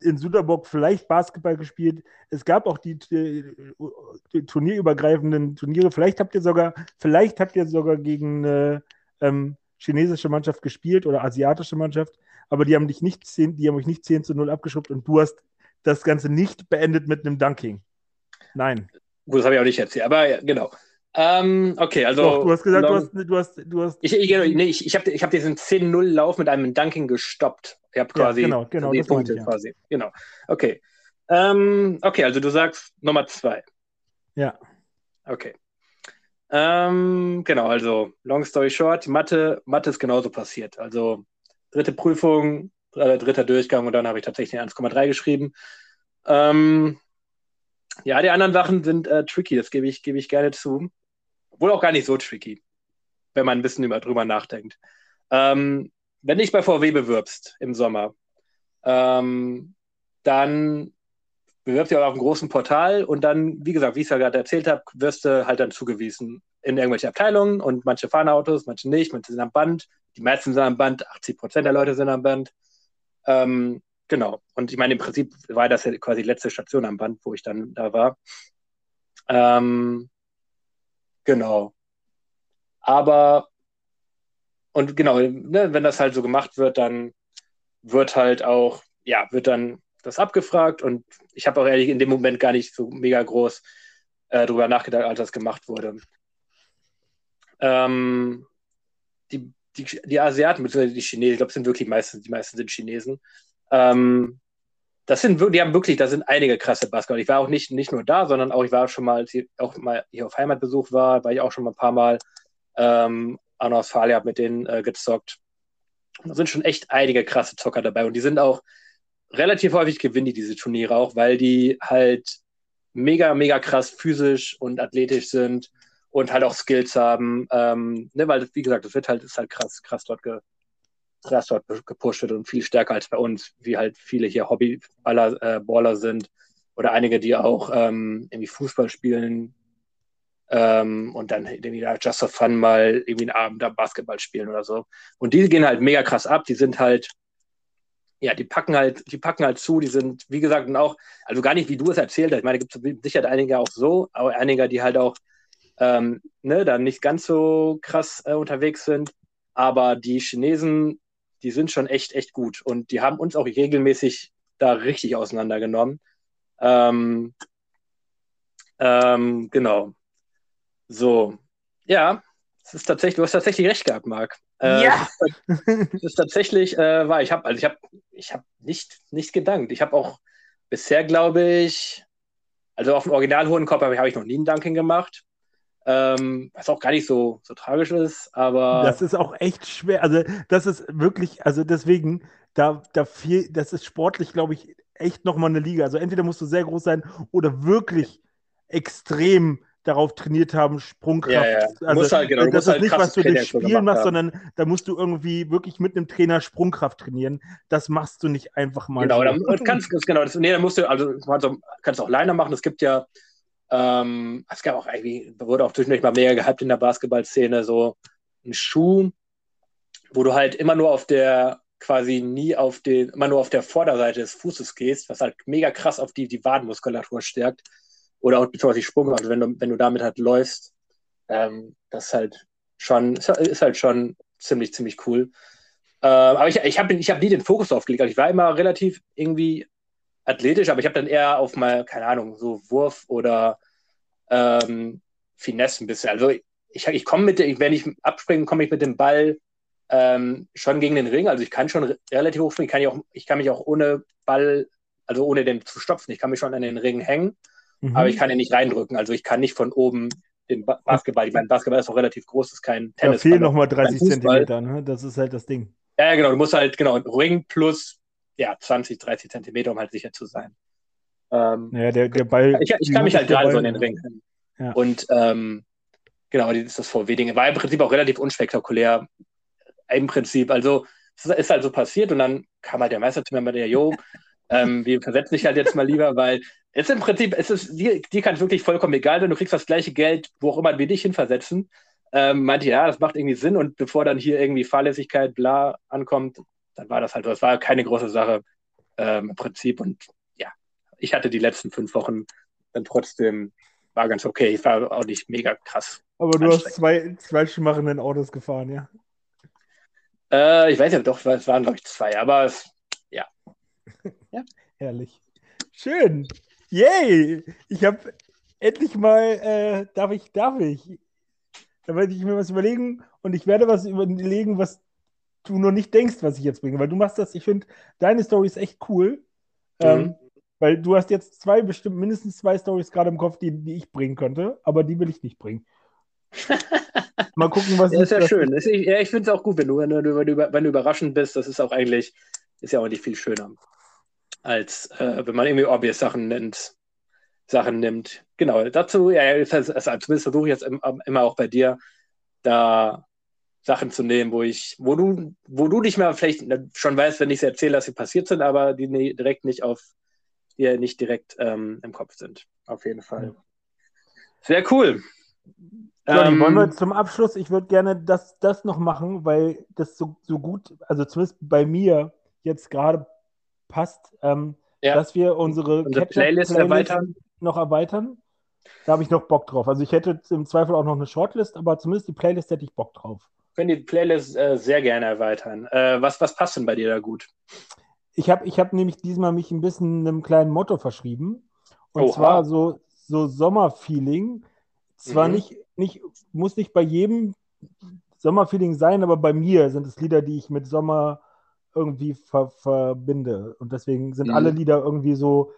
in Suderburg vielleicht Basketball gespielt. Es gab auch die, die, die, turnierübergreifenden Turniere. Vielleicht habt ihr sogar, vielleicht habt ihr sogar gegen eine ähm, chinesische Mannschaft gespielt oder asiatische Mannschaft aber die haben dich nicht 10, die haben euch nicht 10 zu 0 abgeschrubbt und du hast das Ganze nicht beendet mit einem Dunking. Nein. Gut, das habe ich auch nicht erzählt, aber ja, genau. Ähm, okay, also. Doch, du hast gesagt, long, du, hast, du, hast, du hast. Ich, ich, nee, ich, ich habe ich hab diesen 10-0-Lauf mit einem Dunking gestoppt. Ich habe quasi. Ja, genau, genau. Die Punkte ich, quasi. Genau. Okay. Ähm, okay, also du sagst Nummer zwei. Ja. Okay. Ähm, genau, also long story short, Mathe, Mathe ist genauso passiert. Also dritte Prüfung, äh, dritter Durchgang und dann habe ich tatsächlich 1,3 geschrieben. Ähm, ja, die anderen Sachen sind äh, tricky, das gebe ich, gebe ich gerne zu. Wohl auch gar nicht so tricky, wenn man ein bisschen über, drüber nachdenkt. Ähm, wenn dich bei VW bewirbst im Sommer, ähm, dann bewirbst du auch auf einem großen Portal und dann, wie gesagt, wie ich es ja gerade erzählt habe, wirst du halt dann zugewiesen in irgendwelche Abteilungen und manche fahren Autos, manche nicht, manche sind am Band, die meisten sind am Band, 80 Prozent der Leute sind am Band. Ähm, genau. Und ich meine, im Prinzip war das ja quasi die letzte Station am Band, wo ich dann da war. Ähm, genau. Aber, und genau, ne, wenn das halt so gemacht wird, dann wird halt auch, ja, wird dann das abgefragt und ich habe auch ehrlich in dem Moment gar nicht so mega groß äh, drüber nachgedacht, als das gemacht wurde. Ähm, die die, die Asiaten, beziehungsweise die Chinesen, ich glaube, sind wirklich meistens, die meisten sind Chinesen. Ähm, das sind die haben wirklich, da sind einige krasse Basketball. Ich war auch nicht, nicht nur da, sondern auch, ich war schon mal, als ich auch mal hier auf Heimatbesuch war, war ich auch schon mal ein paar Mal ähm, an Australien, habe mit denen äh, gezockt. Da sind schon echt einige krasse Zocker dabei und die sind auch relativ häufig gewinnen die diese Turniere auch, weil die halt mega, mega krass physisch und athletisch sind und halt auch Skills haben, ähm, ne, weil, wie gesagt, das wird halt, ist halt krass, krass dort, ge, krass dort gepusht wird und viel stärker als bei uns, wie halt viele hier Hobbyballer, äh, Baller sind oder einige, die auch ähm, irgendwie Fußball spielen ähm, und dann irgendwie da just for fun mal irgendwie einen Abend da Basketball spielen oder so. Und die gehen halt mega krass ab, die sind halt, ja, die packen halt, die packen halt zu, die sind, wie gesagt, und auch, also gar nicht, wie du es erzählt hast, ich meine, gibt es sicher einige auch so, aber einige, die halt auch ähm, ne, dann nicht ganz so krass äh, unterwegs sind. Aber die Chinesen, die sind schon echt, echt gut. Und die haben uns auch regelmäßig da richtig auseinandergenommen. Ähm, ähm, genau. So, ja, es ist tatsächlich, du hast tatsächlich recht gehabt, Marc. Äh, ja. Es ist tatsächlich äh, wahr. Ich habe, also ich habe, ich habe nicht, nicht gedankt. Ich habe auch bisher, glaube ich, also auf dem Original Hohenkopf habe ich noch nie einen Dunking gemacht. Ähm, was auch gar nicht so, so tragisch ist, aber. Das ist auch echt schwer. Also, das ist wirklich, also deswegen, da, da viel, das ist sportlich, glaube ich, echt nochmal eine Liga. Also, entweder musst du sehr groß sein oder wirklich extrem darauf trainiert haben, Sprungkraft. Ja, ja. Also, halt, genau, das ist halt nicht, was du durch Spielen machst, haben. sondern da musst du irgendwie wirklich mit einem Trainer Sprungkraft trainieren. Das machst du nicht einfach mal. Genau, so. dann kannst, genau, das, nee, dann musst du, also, kannst du auch alleine machen. Es gibt ja ähm, es gab auch irgendwie, wurde auch zwischendurch mal mega gehypt in der Basketballszene, so ein Schuh, wo du halt immer nur auf der, quasi nie auf den, immer nur auf der Vorderseite des Fußes gehst, was halt mega krass auf die, die Wadenmuskulatur stärkt. Oder auch beziehungsweise die Sprung macht, wenn du, wenn du damit halt läufst. Ähm, das ist halt schon, ist halt schon ziemlich, ziemlich cool. Äh, aber ich, ich habe ich hab nie den Fokus drauf gelegt. Also ich war immer relativ irgendwie athletisch, aber ich habe dann eher auf mal, keine Ahnung, so Wurf oder ähm, Finesse ein bisschen. Also ich, ich komme mit, wenn ich abspringe, komme ich mit dem Ball ähm, schon gegen den Ring. Also ich kann schon relativ hoch springen. Ich kann, auch, ich kann mich auch ohne Ball also ohne den zu stopfen. Ich kann mich schon an den Ring hängen, Mhm. aber ich kann ihn nicht reindrücken. Also ich kann nicht von oben den ba Basketball, ich meine, Basketball ist auch relativ groß, ist kein Da Tennis. fehlen nochmal 30 Fußball. Zentimeter, ne? Das ist halt das Ding. Ja, genau, du musst halt, genau, Ring plus ja, 20, 30 Zentimeter, um halt sicher zu sein. Ähm, Naja, der, der Ball. ich, ich kann mich halt gerade so in den Ring. Ja. Und ähm, genau, das ist das VW-Ding. War im Prinzip auch relativ unspektakulär. Im Prinzip, also es ist halt so passiert und dann kam halt der Meister zu mir und meinte, ja, jo, ähm, wir versetzen dich halt jetzt mal lieber, weil es im Prinzip, es ist, dir, dir kann es wirklich vollkommen egal sein, du kriegst das gleiche Geld, wo auch immer wir dich hinversetzen. Ähm, meinte, ja, das macht irgendwie Sinn und bevor dann hier irgendwie Fahrlässigkeit, bla, ankommt, dann war das halt so. Das war keine große Sache ähm, im Prinzip und ja, ich hatte die letzten fünf Wochen dann trotzdem, war ganz okay. Ich war auch nicht mega krass. Aber du hast zwei, zwei schmachenden Autos gefahren, ja. Äh, ich weiß ja doch, es waren glaube ich zwei, aber es, Herrlich. Schön. Yay! Ich habe endlich mal, äh, darf ich, darf ich. Da werde ich mir was überlegen und ich werde was überlegen, was du noch nicht denkst, was ich jetzt bringe. Weil du machst das, ich finde, deine Story ist echt cool. Mhm. Ähm, weil du hast jetzt zwei, bestimmt mindestens zwei Stories gerade im Kopf, die, die ich bringen könnte, aber die will ich nicht bringen. Mal gucken, was Ja, ist ja was- schön. Ist, ich ja, ich finde es auch gut, wenn du, wenn, du, wenn, du, wenn du überraschend bist. Das ist auch eigentlich, ist ja auch nicht viel schöner, als äh, wenn man irgendwie obvious Sachen nennt, Sachen nimmt. Genau, dazu, ja, ja, ist, also, zumindest versuche ich jetzt im, immer auch bei dir, da Sachen zu nehmen, wo ich, wo du, wo du nicht mehr vielleicht schon weißt, wenn ich sie erzähle, dass sie passiert sind, aber die nie- direkt nicht auf, die nicht direkt ähm, im Kopf sind. Auf jeden Fall. Sehr cool. Johnny, Ähm, wollen wir zum Abschluss, ich würde gerne das, das noch machen, weil das so, so gut, also zumindest bei mir jetzt gerade passt, ähm, Ja. dass wir unsere, Unsere Ketchup- Playlist erweitern. noch erweitern. Da habe ich noch Bock drauf. Also ich hätte im Zweifel auch noch eine Shortlist, aber zumindest die Playlist hätte ich Bock drauf. Können die Playlist äh, sehr gerne erweitern. Äh, was, was passt denn bei dir da gut? Ich habe ich hab nämlich diesmal mich ein bisschen einem kleinen Motto verschrieben. Und Oha. zwar so, so Sommerfeeling. Zwar Mhm. nicht, nicht, muss nicht bei jedem Sommerfeeling sein, aber bei mir sind es Lieder, die ich mit Sommer irgendwie ver verbinde. Und deswegen sind Mhm. alle Lieder irgendwie so.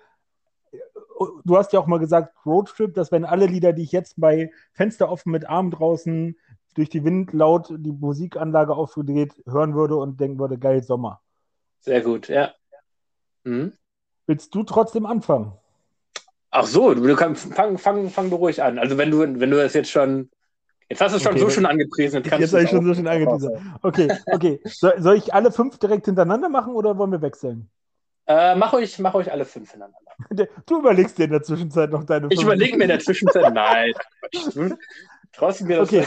Du hast ja auch mal gesagt, Roadtrip, dass wenn alle Lieder, die ich jetzt bei Fenster offen mit Arm draußen durch die Wind laut die Musikanlage aufgedreht hören würde und denken würde, geil, Sommer. Sehr gut, ja. Mhm. Willst du trotzdem anfangen? Ach so, du kannst fang, fang, fang beruhigt an. Also wenn du, wenn du das jetzt schon, jetzt hast du es schon Okay, so schon angepriesen, Jetzt du habe es ich schon so schön angeteasert. Okay, okay. Soll, soll ich alle fünf direkt hintereinander machen oder wollen wir wechseln? Äh, mach euch, mach euch alle fünf hintereinander. Du überlegst dir in der Zwischenzeit noch deine Ich fünf. überlege mir in der Zwischenzeit, nein. Hm? Traust du mir das? Okay.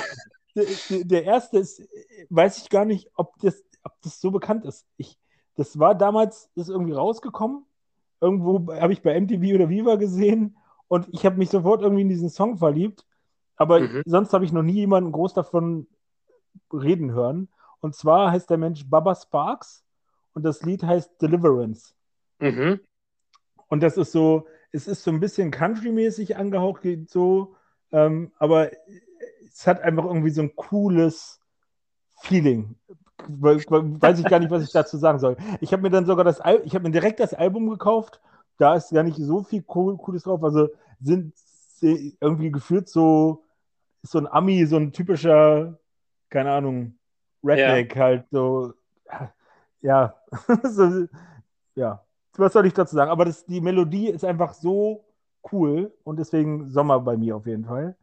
Der, erste ist, weiß ich gar nicht, ob das, ob das so bekannt ist. Ich, das war damals, ist irgendwie rausgekommen. Irgendwo habe ich bei MTV oder Viva gesehen und ich habe mich sofort irgendwie in diesen Song verliebt. Aber Mhm. sonst habe ich noch nie jemanden groß davon reden hören. Und zwar heißt der Mensch Baba Sparks und das Lied heißt Deliverance. Mhm. Und das ist so, es ist so ein bisschen country-mäßig angehaucht, so, ähm, aber es hat einfach irgendwie so ein cooles Feeling. We- we- Weiß ich gar nicht, was ich dazu sagen soll. Ich habe mir dann sogar das, Al ich habe mir direkt das Album gekauft. Da ist gar nicht so viel cool, Cooles drauf. Also sind sie irgendwie gefühlt so, so ein Ami, so ein typischer, keine Ahnung, Redneck halt so. Ja, so, ja. Was soll ich dazu sagen? Aber das, die Melodie ist einfach so cool und deswegen Sommer bei mir auf jeden Fall.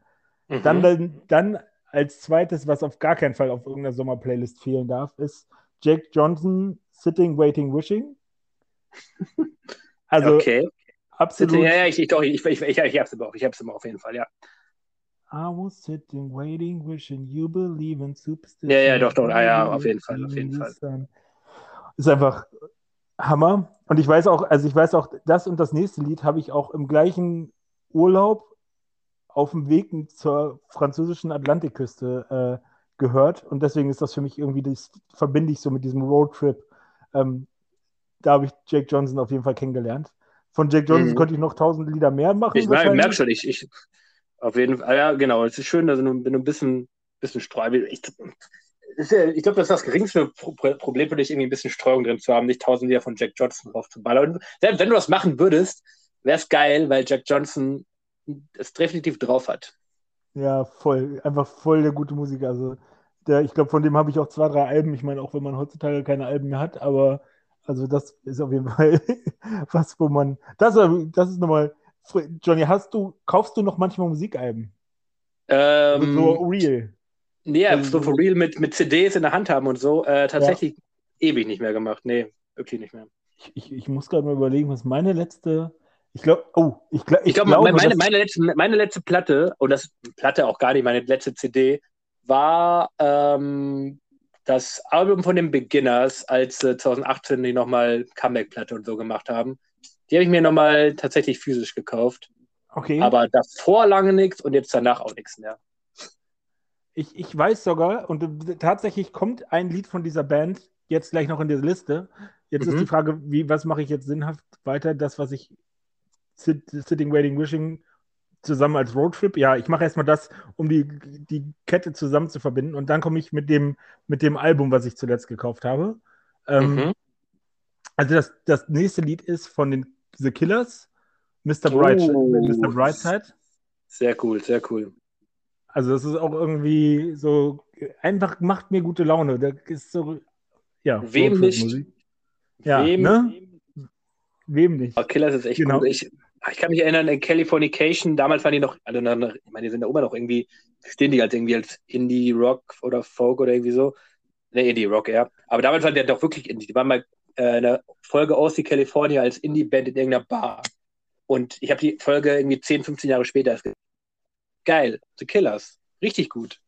Mhm. Dann, dann, als zweites, was auf gar keinen Fall auf irgendeiner Sommerplaylist fehlen darf, ist Jake Johnson Sitting, Waiting, Wishing. Also okay. absolut. Ja, ja, ich, ich, doch, ich, ich, ich, ich hab's immer, ich hab's immer auf jeden Fall, ja. I was sitting, waiting, wishing you believe in superstition. Ja, ja, doch, doch, ah, ja, auf jeden Fall, auf jeden Fall. Ist einfach Hammer. Und ich weiß auch, also ich weiß auch, das und das nächste Lied habe ich auch im gleichen Urlaub auf dem Weg zur französischen Atlantikküste äh, gehört. Und deswegen ist das für mich irgendwie, das verbinde ich so mit diesem Roadtrip. Ähm, da habe ich Jake Johnson auf jeden Fall kennengelernt. Von Jake Johnson Mhm. könnte ich noch tausend Lieder mehr machen. Ich merke schon, ich, ich, auf jeden Fall, ja, genau, es ist schön, dass du, wenn du ein bisschen, bisschen streubel, ich, ich glaube, das ist das geringste Problem für dich, irgendwie ein bisschen Streuung drin zu haben, nicht tausend Lieder von Jack Johnson draufzuballern. Und selbst wenn du das machen würdest, wäre es geil, weil Jack Johnson es definitiv drauf hat. Ja, voll. Einfach voll der gute Musiker. Also, der, ich glaube, von dem habe ich auch zwei, drei Alben. Ich meine, auch wenn man heutzutage keine Alben mehr hat, aber also das ist auf jeden Fall was, wo man. Das, das ist nochmal. Johnny, hast du, kaufst du noch manchmal Musikalben? Ähm, so real. Nee, also, so for real mit, mit CDs in der Hand haben und so. Äh, tatsächlich ja. ewig nicht mehr gemacht. Nee, wirklich nicht mehr. Ich, ich, ich muss gerade mal überlegen, was meine letzte ich glaube, oh, ich, glaub, ich, ich glaub, glaube, meine, meine, letzte, meine letzte Platte, und das Platte auch gar nicht, meine letzte CD, war ähm, das Album von den Beginners, als äh, 2018 die nochmal Comeback-Platte und so gemacht haben. Die habe ich mir nochmal tatsächlich physisch gekauft. Okay. Aber davor lange nichts und jetzt danach auch nichts mehr. Ich, ich weiß sogar, und tatsächlich kommt ein Lied von dieser Band jetzt gleich noch in der Liste. Jetzt mhm. ist die Frage, wie, was mache ich jetzt sinnhaft weiter? Das, was ich Sitting, Waiting, Wishing zusammen als Roadtrip. Ja, ich mache erstmal das, um die, die Kette zusammen zu verbinden. Und dann komme ich mit dem, mit dem Album, was ich zuletzt gekauft habe. Ähm, mhm. Also das, das nächste Lied ist von den The Killers, Mr. Bright, oh. Mr. Brightside. Sehr cool, sehr cool. Also das ist auch irgendwie so, einfach macht mir gute Laune. Da ist so, ja. Wem nicht? Ja, Wem, ne? Wem nicht? Oh, Killers ist echt genau. gut. Ich, ich kann mich erinnern, in Californication, damals waren die noch, also, ich meine, die sind da immer noch irgendwie, stehen die halt irgendwie als Indie-Rock oder Folk oder irgendwie so. Ne, Indie-Rock, ja. Aber damals waren die ja doch wirklich Indie. Die waren mal äh, in Folge aus die California als Indie-Band in irgendeiner Bar. Und ich habe die Folge irgendwie 10, 15 Jahre später. Geil, The Killers. Richtig gut.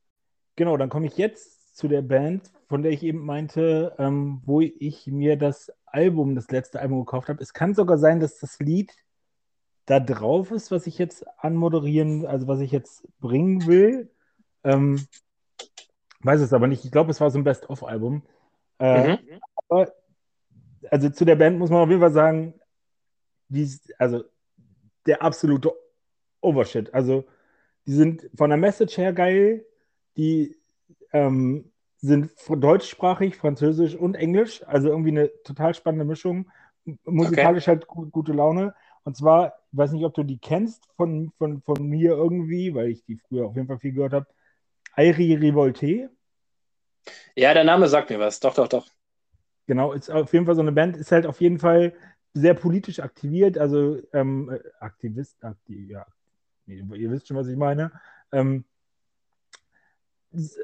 Genau, dann komme ich jetzt zu der Band, von der ich eben meinte, ähm, wo ich mir das Album, das letzte Album gekauft habe. Es kann sogar sein, dass das Lied da drauf ist, was ich jetzt anmoderieren, also was ich jetzt bringen will. Ähm, weiß es aber nicht. Ich glaube, es war so ein Best-of-Album. Äh, mhm. Aber, also zu der Band muss man auf jeden Fall sagen, die, also der absolute Overshit. Also die sind von der Message her geil, die ähm, sind deutschsprachig, französisch und englisch, also irgendwie eine total spannende Mischung. Musikalisch okay. halt gut, gute Laune. Und zwar, ich weiß nicht, ob du die kennst von, von, von mir irgendwie, weil ich die früher auf jeden Fall viel gehört habe. Airi Revolte. Ja, der Name sagt mir was. Doch, doch, doch. Genau, ist auf jeden Fall so eine Band, ist halt auf jeden Fall sehr politisch aktiviert, also ähm, äh, Aktivist, aktiv, ja, ihr wisst schon, was ich meine. Ähm,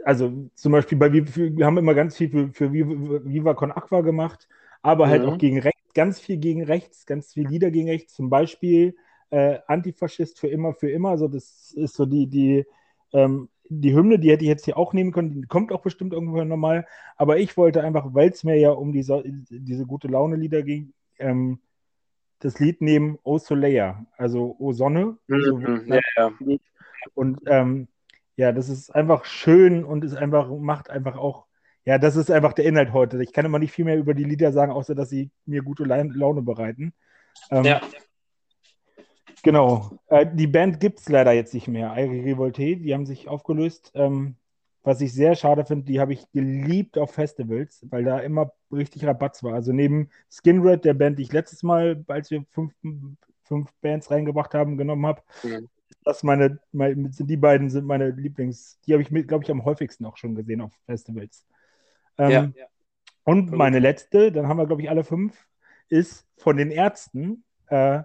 also zum Beispiel bei wir haben immer ganz viel für, für Viva Con Aqua gemacht, aber halt mhm. auch gegen Recht ganz viel gegen rechts, ganz viel Lieder gegen rechts, zum Beispiel äh, Antifaschist für immer, für immer. Also das ist so die, die, ähm, die Hymne, die hätte ich jetzt hier auch nehmen können, die kommt auch bestimmt irgendwann nochmal. Aber ich wollte einfach, weil es mir ja um diese, diese gute Laune-Lieder ging, ähm, das Lied nehmen O Soleil, also O Sonne. Mhm, so ja, ja. Und ähm, ja, das ist einfach schön und ist einfach, macht einfach auch ja, das ist einfach der Inhalt heute. Ich kann immer nicht viel mehr über die Lieder sagen, außer dass sie mir gute Laune bereiten. Ähm, ja. Genau. Äh, die Band gibt es leider jetzt nicht mehr. Airi Revolte, die haben sich aufgelöst. Ähm, was ich sehr schade finde, die habe ich geliebt auf Festivals, weil da immer richtig Rabatz war. Also neben Skinred, der Band, die ich letztes Mal, als wir fünf, fünf Bands reingebracht haben, genommen habe, mhm. das meine, meine, die beiden sind meine Lieblings, die habe ich, glaube ich, am häufigsten auch schon gesehen auf Festivals. Ähm, ja. Und meine letzte, dann haben wir, glaube ich, alle fünf, ist von den Ärzten äh,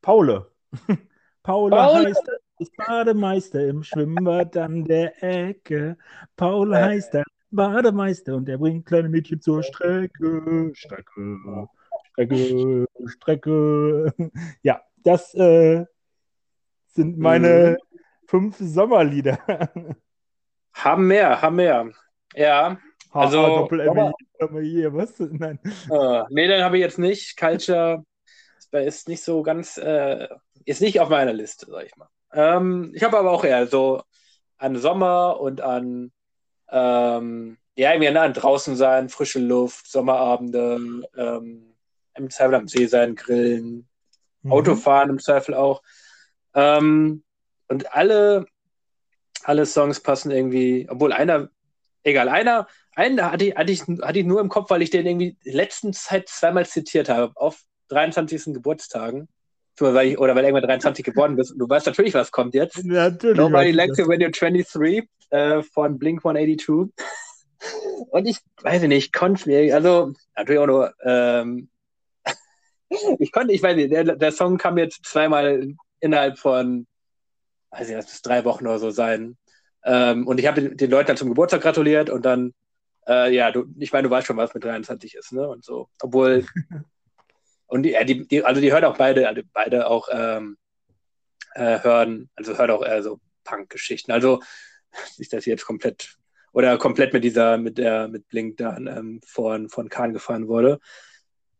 Paule. Paule Paul. heißt ist Bademeister im Schwimmbad an der Ecke. Paul äh. heißt der Bademeister und der bringt kleine Mädchen zur Strecke. Strecke, Strecke, Strecke. Ja, das äh, sind meine mhm. fünf Sommerlieder. Haben mehr, haben mehr. Ja, also, Doppel aber, hier, was? Nein. Äh, nee, den habe ich jetzt nicht. Culture ist nicht so ganz, äh, ist nicht auf meiner Liste, sag ich mal. Ähm, ich habe aber auch eher so an Sommer und an, ähm, ja, irgendwie an draußen sein, frische Luft, Sommerabende, ähm, im Zweifel am See sein, grillen, mhm. Autofahren im Zweifel auch. Ähm, und alle, alle Songs passen irgendwie, obwohl einer, egal, einer einen hatte ich, hatte, ich, hatte ich nur im Kopf, weil ich den irgendwie letzten Zeit zweimal zitiert habe, auf 23. Geburtstagen. Weil ich, oder weil irgendwann 23 geworden bist. Und du weißt natürlich, was kommt jetzt. Ja, natürlich. Nobody likes you when you're 23 äh, von Blink 182. Und ich weiß nicht, ich konnte mir, also natürlich auch nur, ähm, ich konnte, ich weiß nicht, der, der Song kam jetzt zweimal innerhalb von, weiß ich, das drei Wochen oder so sein. Ähm, und ich habe den, den, Leuten dann zum Geburtstag gratuliert und dann, äh, ja, du, ich meine, du weißt schon, was mit 23 ist, ne? Und so. Obwohl, und die, die, die, also die hören auch beide, also beide auch ähm, äh, hören, also hören auch eher so Punk-Geschichten. Also nicht, dass ich jetzt komplett oder komplett mit dieser, mit der, mit Blink dann ähm, von, von Kahn gefahren wurde.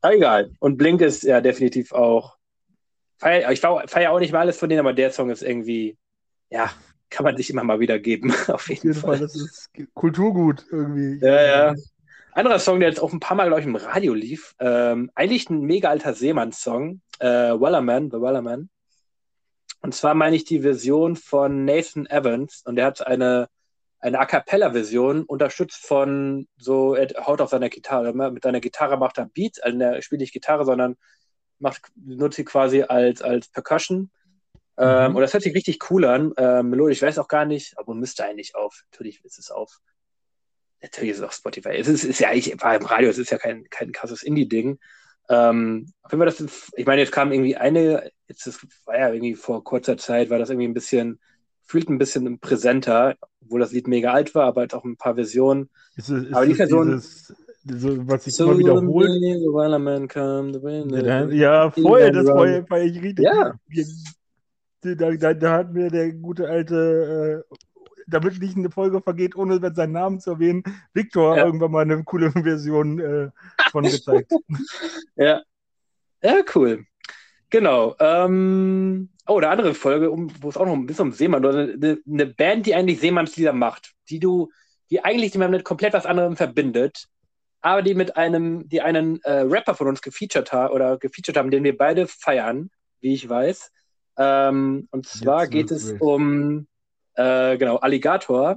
Aber egal. Und Blink ist ja definitiv auch. Feier, ich feiere auch nicht mal alles von denen, aber der Song ist irgendwie, ja, kann man sich immer mal wieder geben. Auf jeden, Auf jeden Fall. Fall. Das ist Kulturgut irgendwie. Ja, ja. Anderer Song, der jetzt auch ein paar Mal, glaube ich, im Radio lief. Ähm, eigentlich ein mega alter Seemanns-Song. Äh, Wellerman, The Wellerman. Und zwar meine ich die Version von Nathan Evans. Und der hat eine eine A cappella-Version, unterstützt von so, er haut auf seiner Gitarre, mit seiner Gitarre macht er Beats, also er spielt nicht Gitarre, sondern macht, nutzt sie quasi als, als Percussion. Ähm, mhm. Und das hört sich richtig cool an. Ähm, melodisch, ich weiß auch gar nicht, aber müsste eigentlich auf. Natürlich ist es auf. Natürlich ist es auf Spotify. Es ist, ist ja eigentlich, war im Radio, es ist ja kein, kein krasses Indie-Ding. Ähm, auf jeden Fall, das ist, ich meine, jetzt kam irgendwie eine, jetzt das war ja irgendwie vor kurzer Zeit, war das irgendwie ein bisschen fühlt ein bisschen präsenter, obwohl das Lied mega alt war, aber halt auch ein paar Versionen. Ist es, ist aber die Version. Dieses, diese, was sich so immer wiederholt. Ja, voll, das war, war ich richtig. Ja. Da, da, da, hat mir der gute alte, äh, damit nicht eine Folge vergeht, ohne seinen Namen zu erwähnen, Victor ja. irgendwann mal eine coole Version äh, von gezeigt. ja. Ja, cool. Genau. Ähm, oh, eine andere Folge, um, wo es auch noch ein bisschen um Seemann oder eine, eine Band, die eigentlich Seemannslieder macht, die du, die eigentlich die man mit komplett was anderem verbindet, aber die mit einem, die einen äh, Rapper von uns gefeatured haben oder gefeatured haben, den wir beide feiern, wie ich weiß. Ähm, und zwar Jetzt geht es um äh, genau Alligator,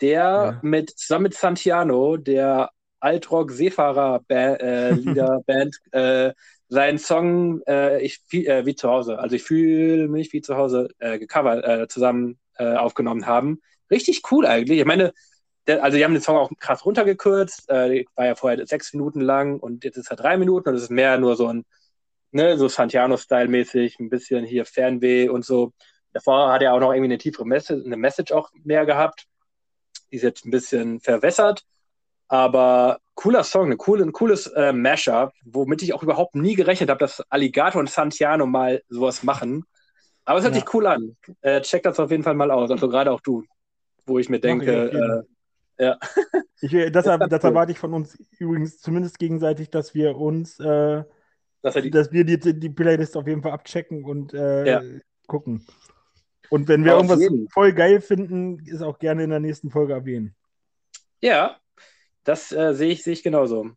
der ja. mit zusammen mit Santiano, der Altrock-Seefahrer-Lieder-Band, äh, äh, seinen Song äh, ich, äh, wie zu Hause, also ich fühle mich wie zu Hause, äh, gecovert, äh, zusammen aufgenommen haben. Richtig cool eigentlich. Ich meine, also die haben den Song auch krass runtergekürzt, äh, war ja vorher sechs Minuten lang und jetzt ist er drei Minuten und es ist mehr nur so ein, ne, so Santiano-Style-mäßig, ein bisschen hier Fernweh und so. Davor hat er auch noch irgendwie eine tiefere Message, eine Message auch mehr gehabt. Die ist jetzt ein bisschen verwässert. Aber cooler Song, eine coole, ein cooles äh, Mashup, womit ich auch überhaupt nie gerechnet habe, dass Alligator und Santiano mal sowas machen. Aber es hört ja. sich cool an. Äh, check das auf jeden Fall mal aus. Also gerade auch du, wo ich mir denke, äh, ja. Ich, das, das, das erwarte ich von uns übrigens zumindest gegenseitig, dass wir uns, äh, dass, die, dass, wir die, die Playlist auf jeden Fall abchecken und äh, ja. gucken. Und wenn wir auf irgendwas jeden. voll geil finden, ist auch gerne in der nächsten Folge erwähnen. Ja, das äh, sehe ich, seh ich genauso.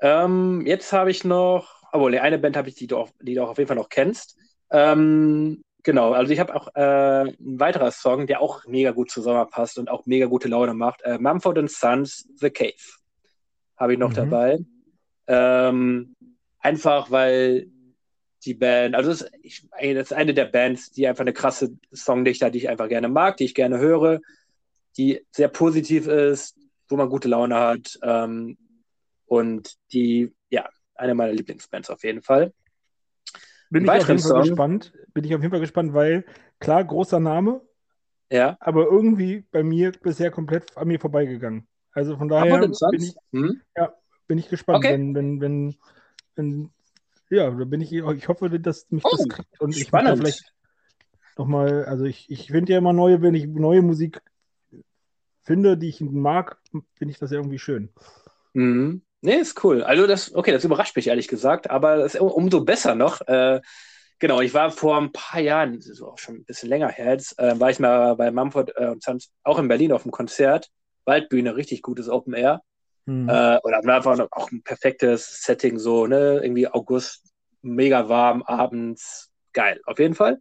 Ähm, jetzt habe ich noch, obwohl, eine Band habe ich, die du, auch, die du auch auf jeden Fall noch kennst. Ähm, genau, also ich habe auch äh, ein weiterer Song, der auch mega gut zu Sommer passt und auch mega gute Laune macht. Äh, Mumford Sons, The Cave. Habe ich noch mhm. dabei. Ähm, einfach weil die Band, also das ist, ich, das ist eine der Bands, die einfach eine krasse Songdichter, die ich einfach gerne mag, die ich gerne höre, die sehr positiv ist, wo man gute Laune hat. Ähm, und die, ja, eine meiner Lieblingsbands auf jeden Fall. Bin ich auf jeden Fall gespannt. Bin ich auf jeden Fall gespannt, weil klar, großer Name. Ja. Aber irgendwie bei mir bisher komplett an mir vorbeigegangen. Also von daher bin ich, hm? ja, bin ich gespannt, okay. wenn, wenn, wenn, wenn, ja, da bin ich, ich hoffe, dass mich oh, das kriegt und ich spannend. vielleicht nochmal, also ich, ich finde ja immer neue, wenn ich neue Musik finde, die ich mag, finde ich das irgendwie schön. Mhm. Nee, ist cool. Also das, okay, das überrascht mich ehrlich gesagt, aber das ist umso besser noch. Äh, genau, ich war vor ein paar Jahren, das ist auch schon ein bisschen länger her jetzt, äh, war ich mal bei Mumford äh, und Sons auch in Berlin auf dem Konzert. Waldbühne, richtig gutes Open Air. Mhm. Äh, oder einfach auch ein perfektes Setting, so, ne? Irgendwie August, mega warm, abends, geil, auf jeden Fall.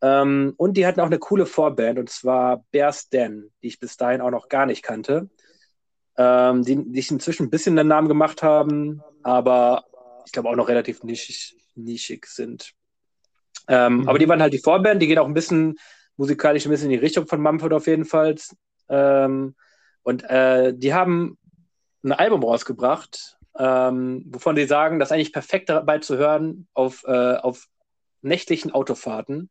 Ähm, und die hatten auch eine coole Vorband, und zwar Bears Den, die ich bis dahin auch noch gar nicht kannte. ähm, die, die sich inzwischen ein bisschen den Namen gemacht haben, aber ich glaube auch noch relativ nischig, nischig sind. Ähm, mhm. Aber die waren halt die Vorband, die gehen auch ein bisschen musikalisch ein bisschen in die Richtung von Mumford auf jeden Fall. Ähm, und äh, die haben ein Album rausgebracht, ähm, wovon sie sagen, das ist eigentlich perfekt dabei zu hören auf, äh, auf nächtlichen Autofahrten.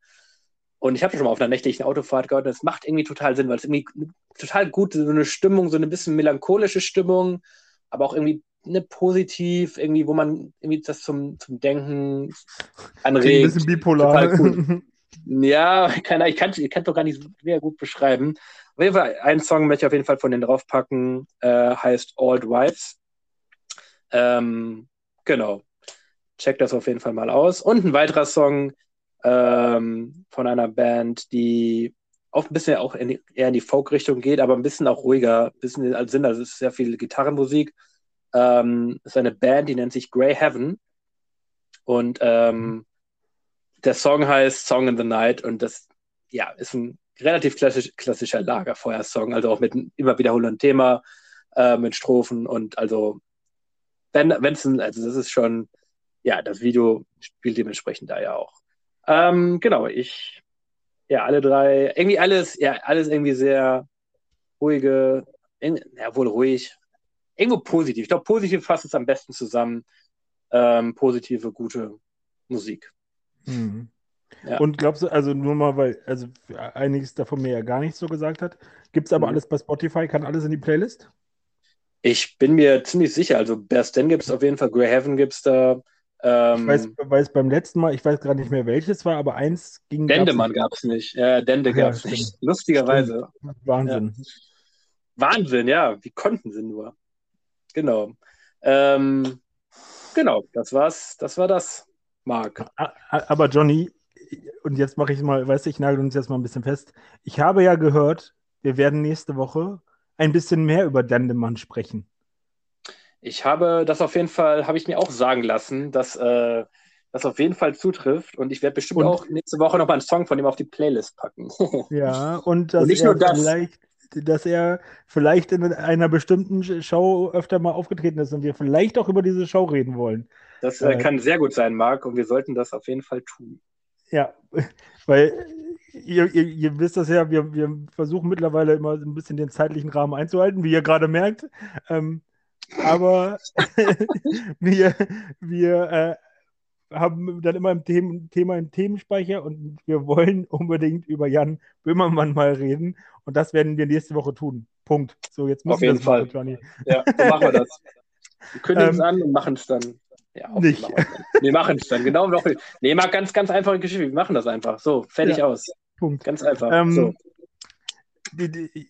Und ich habe schon mal auf einer nächtlichen Autofahrt gehört, und das macht irgendwie total Sinn, weil es irgendwie total gut, so eine Stimmung, so eine bisschen melancholische Stimmung, aber auch irgendwie eine positiv, irgendwie, wo man irgendwie das zum, zum Denken anregt. Ein bisschen bipolar. Cool. ja, kann, ich kann es doch gar nicht sehr gut beschreiben. Auf jeden Fall, einen Song möchte ich auf jeden Fall von denen draufpacken, äh, heißt Old Wives. Ähm, genau. Check das auf jeden Fall mal aus. Und ein weiterer Song ähm, von einer Band, die auch ein bisschen auch in die, eher in die Folk-Richtung geht, aber ein bisschen auch ruhiger, ein bisschen als Sinn, also es ist sehr viel Gitarrenmusik. Ähm, ist eine Band, die nennt sich Grey Heaven. Und ähm, der Song heißt Song in the Night und das ja, ist ein relativ klassisch, klassischer Lagerfeuersong, also auch mit einem immer wiederholenden Thema, äh, mit Strophen und also wenn es also das ist schon, ja, das Video spielt dementsprechend da ja auch. Ähm, genau, ich, ja, alle drei, irgendwie alles, ja, alles irgendwie sehr ruhige, ja, wohl ruhig, irgendwo positiv. Ich glaube, positiv fasst es am besten zusammen. Ähm, positive, gute Musik. Mhm. Ja. Und glaubst du, also nur mal, weil, also einiges davon mir ja gar nichts so gesagt hat, gibt es aber mhm. alles bei Spotify, kann alles in die Playlist? Ich bin mir ziemlich sicher, also Bear Stan gibt es auf jeden Fall, Grey Heaven gibt es da. Ähm, ich weiß, weiß beim letzten Mal, ich weiß gerade nicht mehr welches war, aber eins ging. Dendemann gab es nicht. Ja, Dende gab es nicht. Lustigerweise. Stimmt. Wahnsinn. Ja. Wahnsinn, ja. Wie konnten sie nur? Genau. Ähm, genau, das war's. Das war das, Marc. Aber Johnny, und jetzt mache ich mal, weißt du, ich nagel uns jetzt mal ein bisschen fest. Ich habe ja gehört, wir werden nächste Woche ein bisschen mehr über Dendemann sprechen. Ich habe das auf jeden Fall, habe ich mir auch sagen lassen, dass äh, das auf jeden Fall zutrifft. Und ich werde bestimmt und, auch nächste Woche noch mal einen Song von ihm auf die Playlist packen. ja, und, dass und nicht nur das. Vielleicht, dass er vielleicht in einer bestimmten Show öfter mal aufgetreten ist und wir vielleicht auch über diese Show reden wollen. Das äh, kann sehr gut sein, Marc, und wir sollten das auf jeden Fall tun. Ja, weil ihr, ihr, ihr, wisst das ja, wir, wir versuchen mittlerweile immer ein bisschen den zeitlichen Rahmen einzuhalten, wie ihr gerade merkt. Ähm, aber wir, wir äh, haben dann immer ein Themen, Thema im Themenspeicher und wir wollen unbedingt über Jan Böhmermann mal reden und das werden wir nächste Woche tun. Punkt. So, jetzt müssen Auf jeden Fall. Machen, Johnny. Ja, so machen wir das. Wir kündigen es ähm, an und machen es dann. Ja, nicht. Wir machen es dann, genau. Noch, nee, mal ganz, ganz einfache Geschichte. Wir machen das einfach. So, fertig ja, aus. Punkt. Ganz einfach. Ähm, so. Die, die,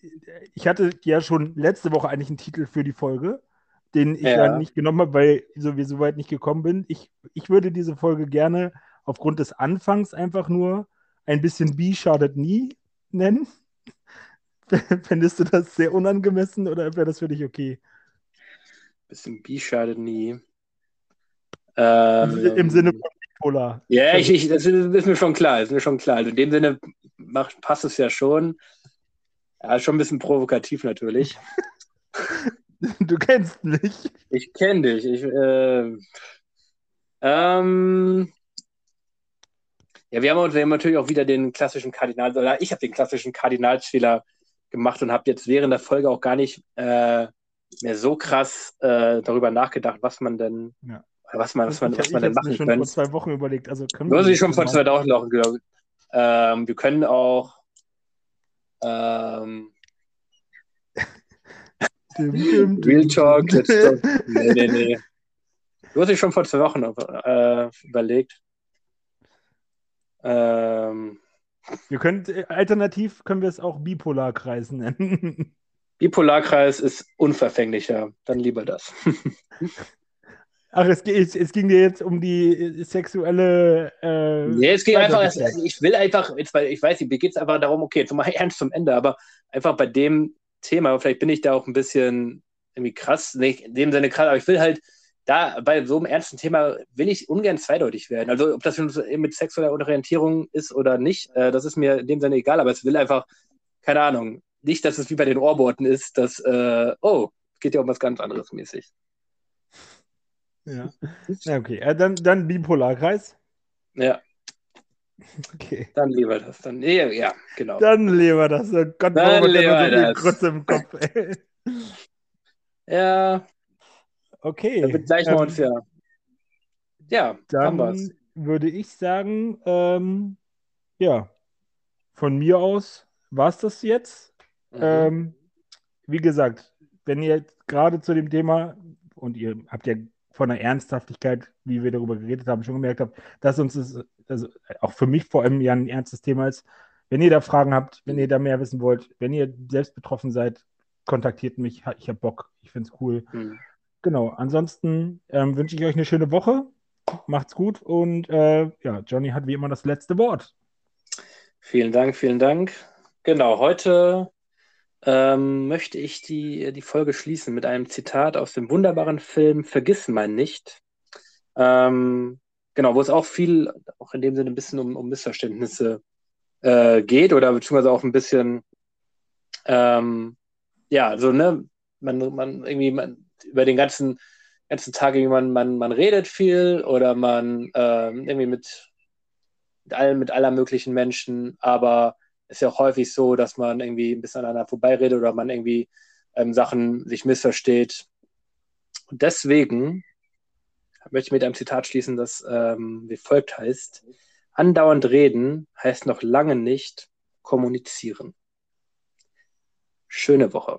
ich hatte ja schon letzte Woche eigentlich einen Titel für die Folge, den ich ja, ja nicht genommen habe, weil ich so weit nicht gekommen bin. Ich, ich würde diese Folge gerne aufgrund des Anfangs einfach nur ein bisschen B schadet nie nennen. Fändest du das sehr unangemessen oder wäre das für dich okay? Bisschen B schadet nie. Ähm, Im Sinne von bipolar. Ja, ich, ich, das ist mir schon klar, ist mir schon klar. Also in dem Sinne macht, passt es ja schon. Ja, schon ein bisschen provokativ natürlich. du kennst mich. Ich kenne dich. Ich, äh, ähm, ja, wir haben, wir haben natürlich auch wieder den klassischen Kardinal, oder ich habe den klassischen Kardinalsfehler gemacht und habe jetzt während der Folge auch gar nicht äh, mehr so krass äh, darüber nachgedacht, was man denn ja was man, was man, was man denn machen schon können. vor zwei Wochen überlegt. Also können wir ich schon vor zwei Wochen noch, genau. Ähm, wir können auch ähm, dim, dim, Real talk. Nee, nee, nee. Du hast dich schon vor zwei Wochen äh, überlegt. Ähm, wir können, äh, alternativ können wir es auch Bipolarkreis nennen. Bipolarkreis ist unverfänglicher. Dann lieber das. Ach, es, es, es, ging dir jetzt um die äh, sexuelle. Äh, nee, es ging einfach, ich will einfach, jetzt, weil ich weiß nicht, mir geht es einfach darum, okay, jetzt mal ernst zum Ende, aber einfach bei dem Thema, vielleicht bin ich da auch ein bisschen irgendwie krass, nicht in dem Sinne krass, aber ich will halt da bei so einem ernsten Thema will ich ungern zweideutig werden. Also ob das mit sexueller Orientierung ist oder nicht, äh, das ist mir in dem Sinne egal, aber es will einfach, keine Ahnung, nicht, dass es wie bei den Ohrboten ist, dass, äh, oh, geht ja um was ganz anderes mäßig. Ja. okay. Äh, dann, dann Bipolarkreis. Ja. Okay. Dann lieber das. Dann, ja, ja genau. Dann lieber das. Oh Gott, Dann lieber das. Krütze im Kopf, ey. Ja, Okay. dann bezeichnen wir ähm, uns ja. Ja, haben wir's. Dann würde ich sagen, ähm, ja, von mir aus war es das jetzt. Mhm. Ähm, wie gesagt, wenn ihr jetzt gerade zu dem Thema, und ihr habt ja von der Ernsthaftigkeit, wie wir darüber geredet haben, schon gemerkt habt, dass uns das, also auch für mich vor allem ja ein ernstes Thema ist. Wenn ihr da Fragen habt, wenn ihr da mehr wissen wollt, wenn ihr selbst betroffen seid, kontaktiert mich. Ich habe Bock. Ich finde es cool. Mhm. Genau. Ansonsten ähm, wünsche ich euch eine schöne Woche. Macht's gut und äh, ja, Johnny hat wie immer das letzte Wort. Vielen Dank, vielen Dank. Genau, heute ähm, möchte ich die, die Folge schließen mit einem Zitat aus dem wunderbaren Film Vergiss mein nicht. Ähm, genau, wo es auch viel, auch in dem Sinne ein bisschen um, um Missverständnisse äh, geht oder beziehungsweise auch ein bisschen, ähm, ja, so, ne, man, man irgendwie man, über den ganzen, ganzen Tag irgendwie man, man, man redet viel oder man ähm, irgendwie mit, mit, allen, mit aller möglichen Menschen, aber ist ja auch häufig so, dass man irgendwie ein bisschen aneinander vorbeiredet oder man irgendwie ähm, Sachen sich missversteht. Und deswegen möchte ich mit einem Zitat schließen, das ähm, wie folgt heißt: Andauernd reden heißt noch lange nicht kommunizieren. Schöne Woche.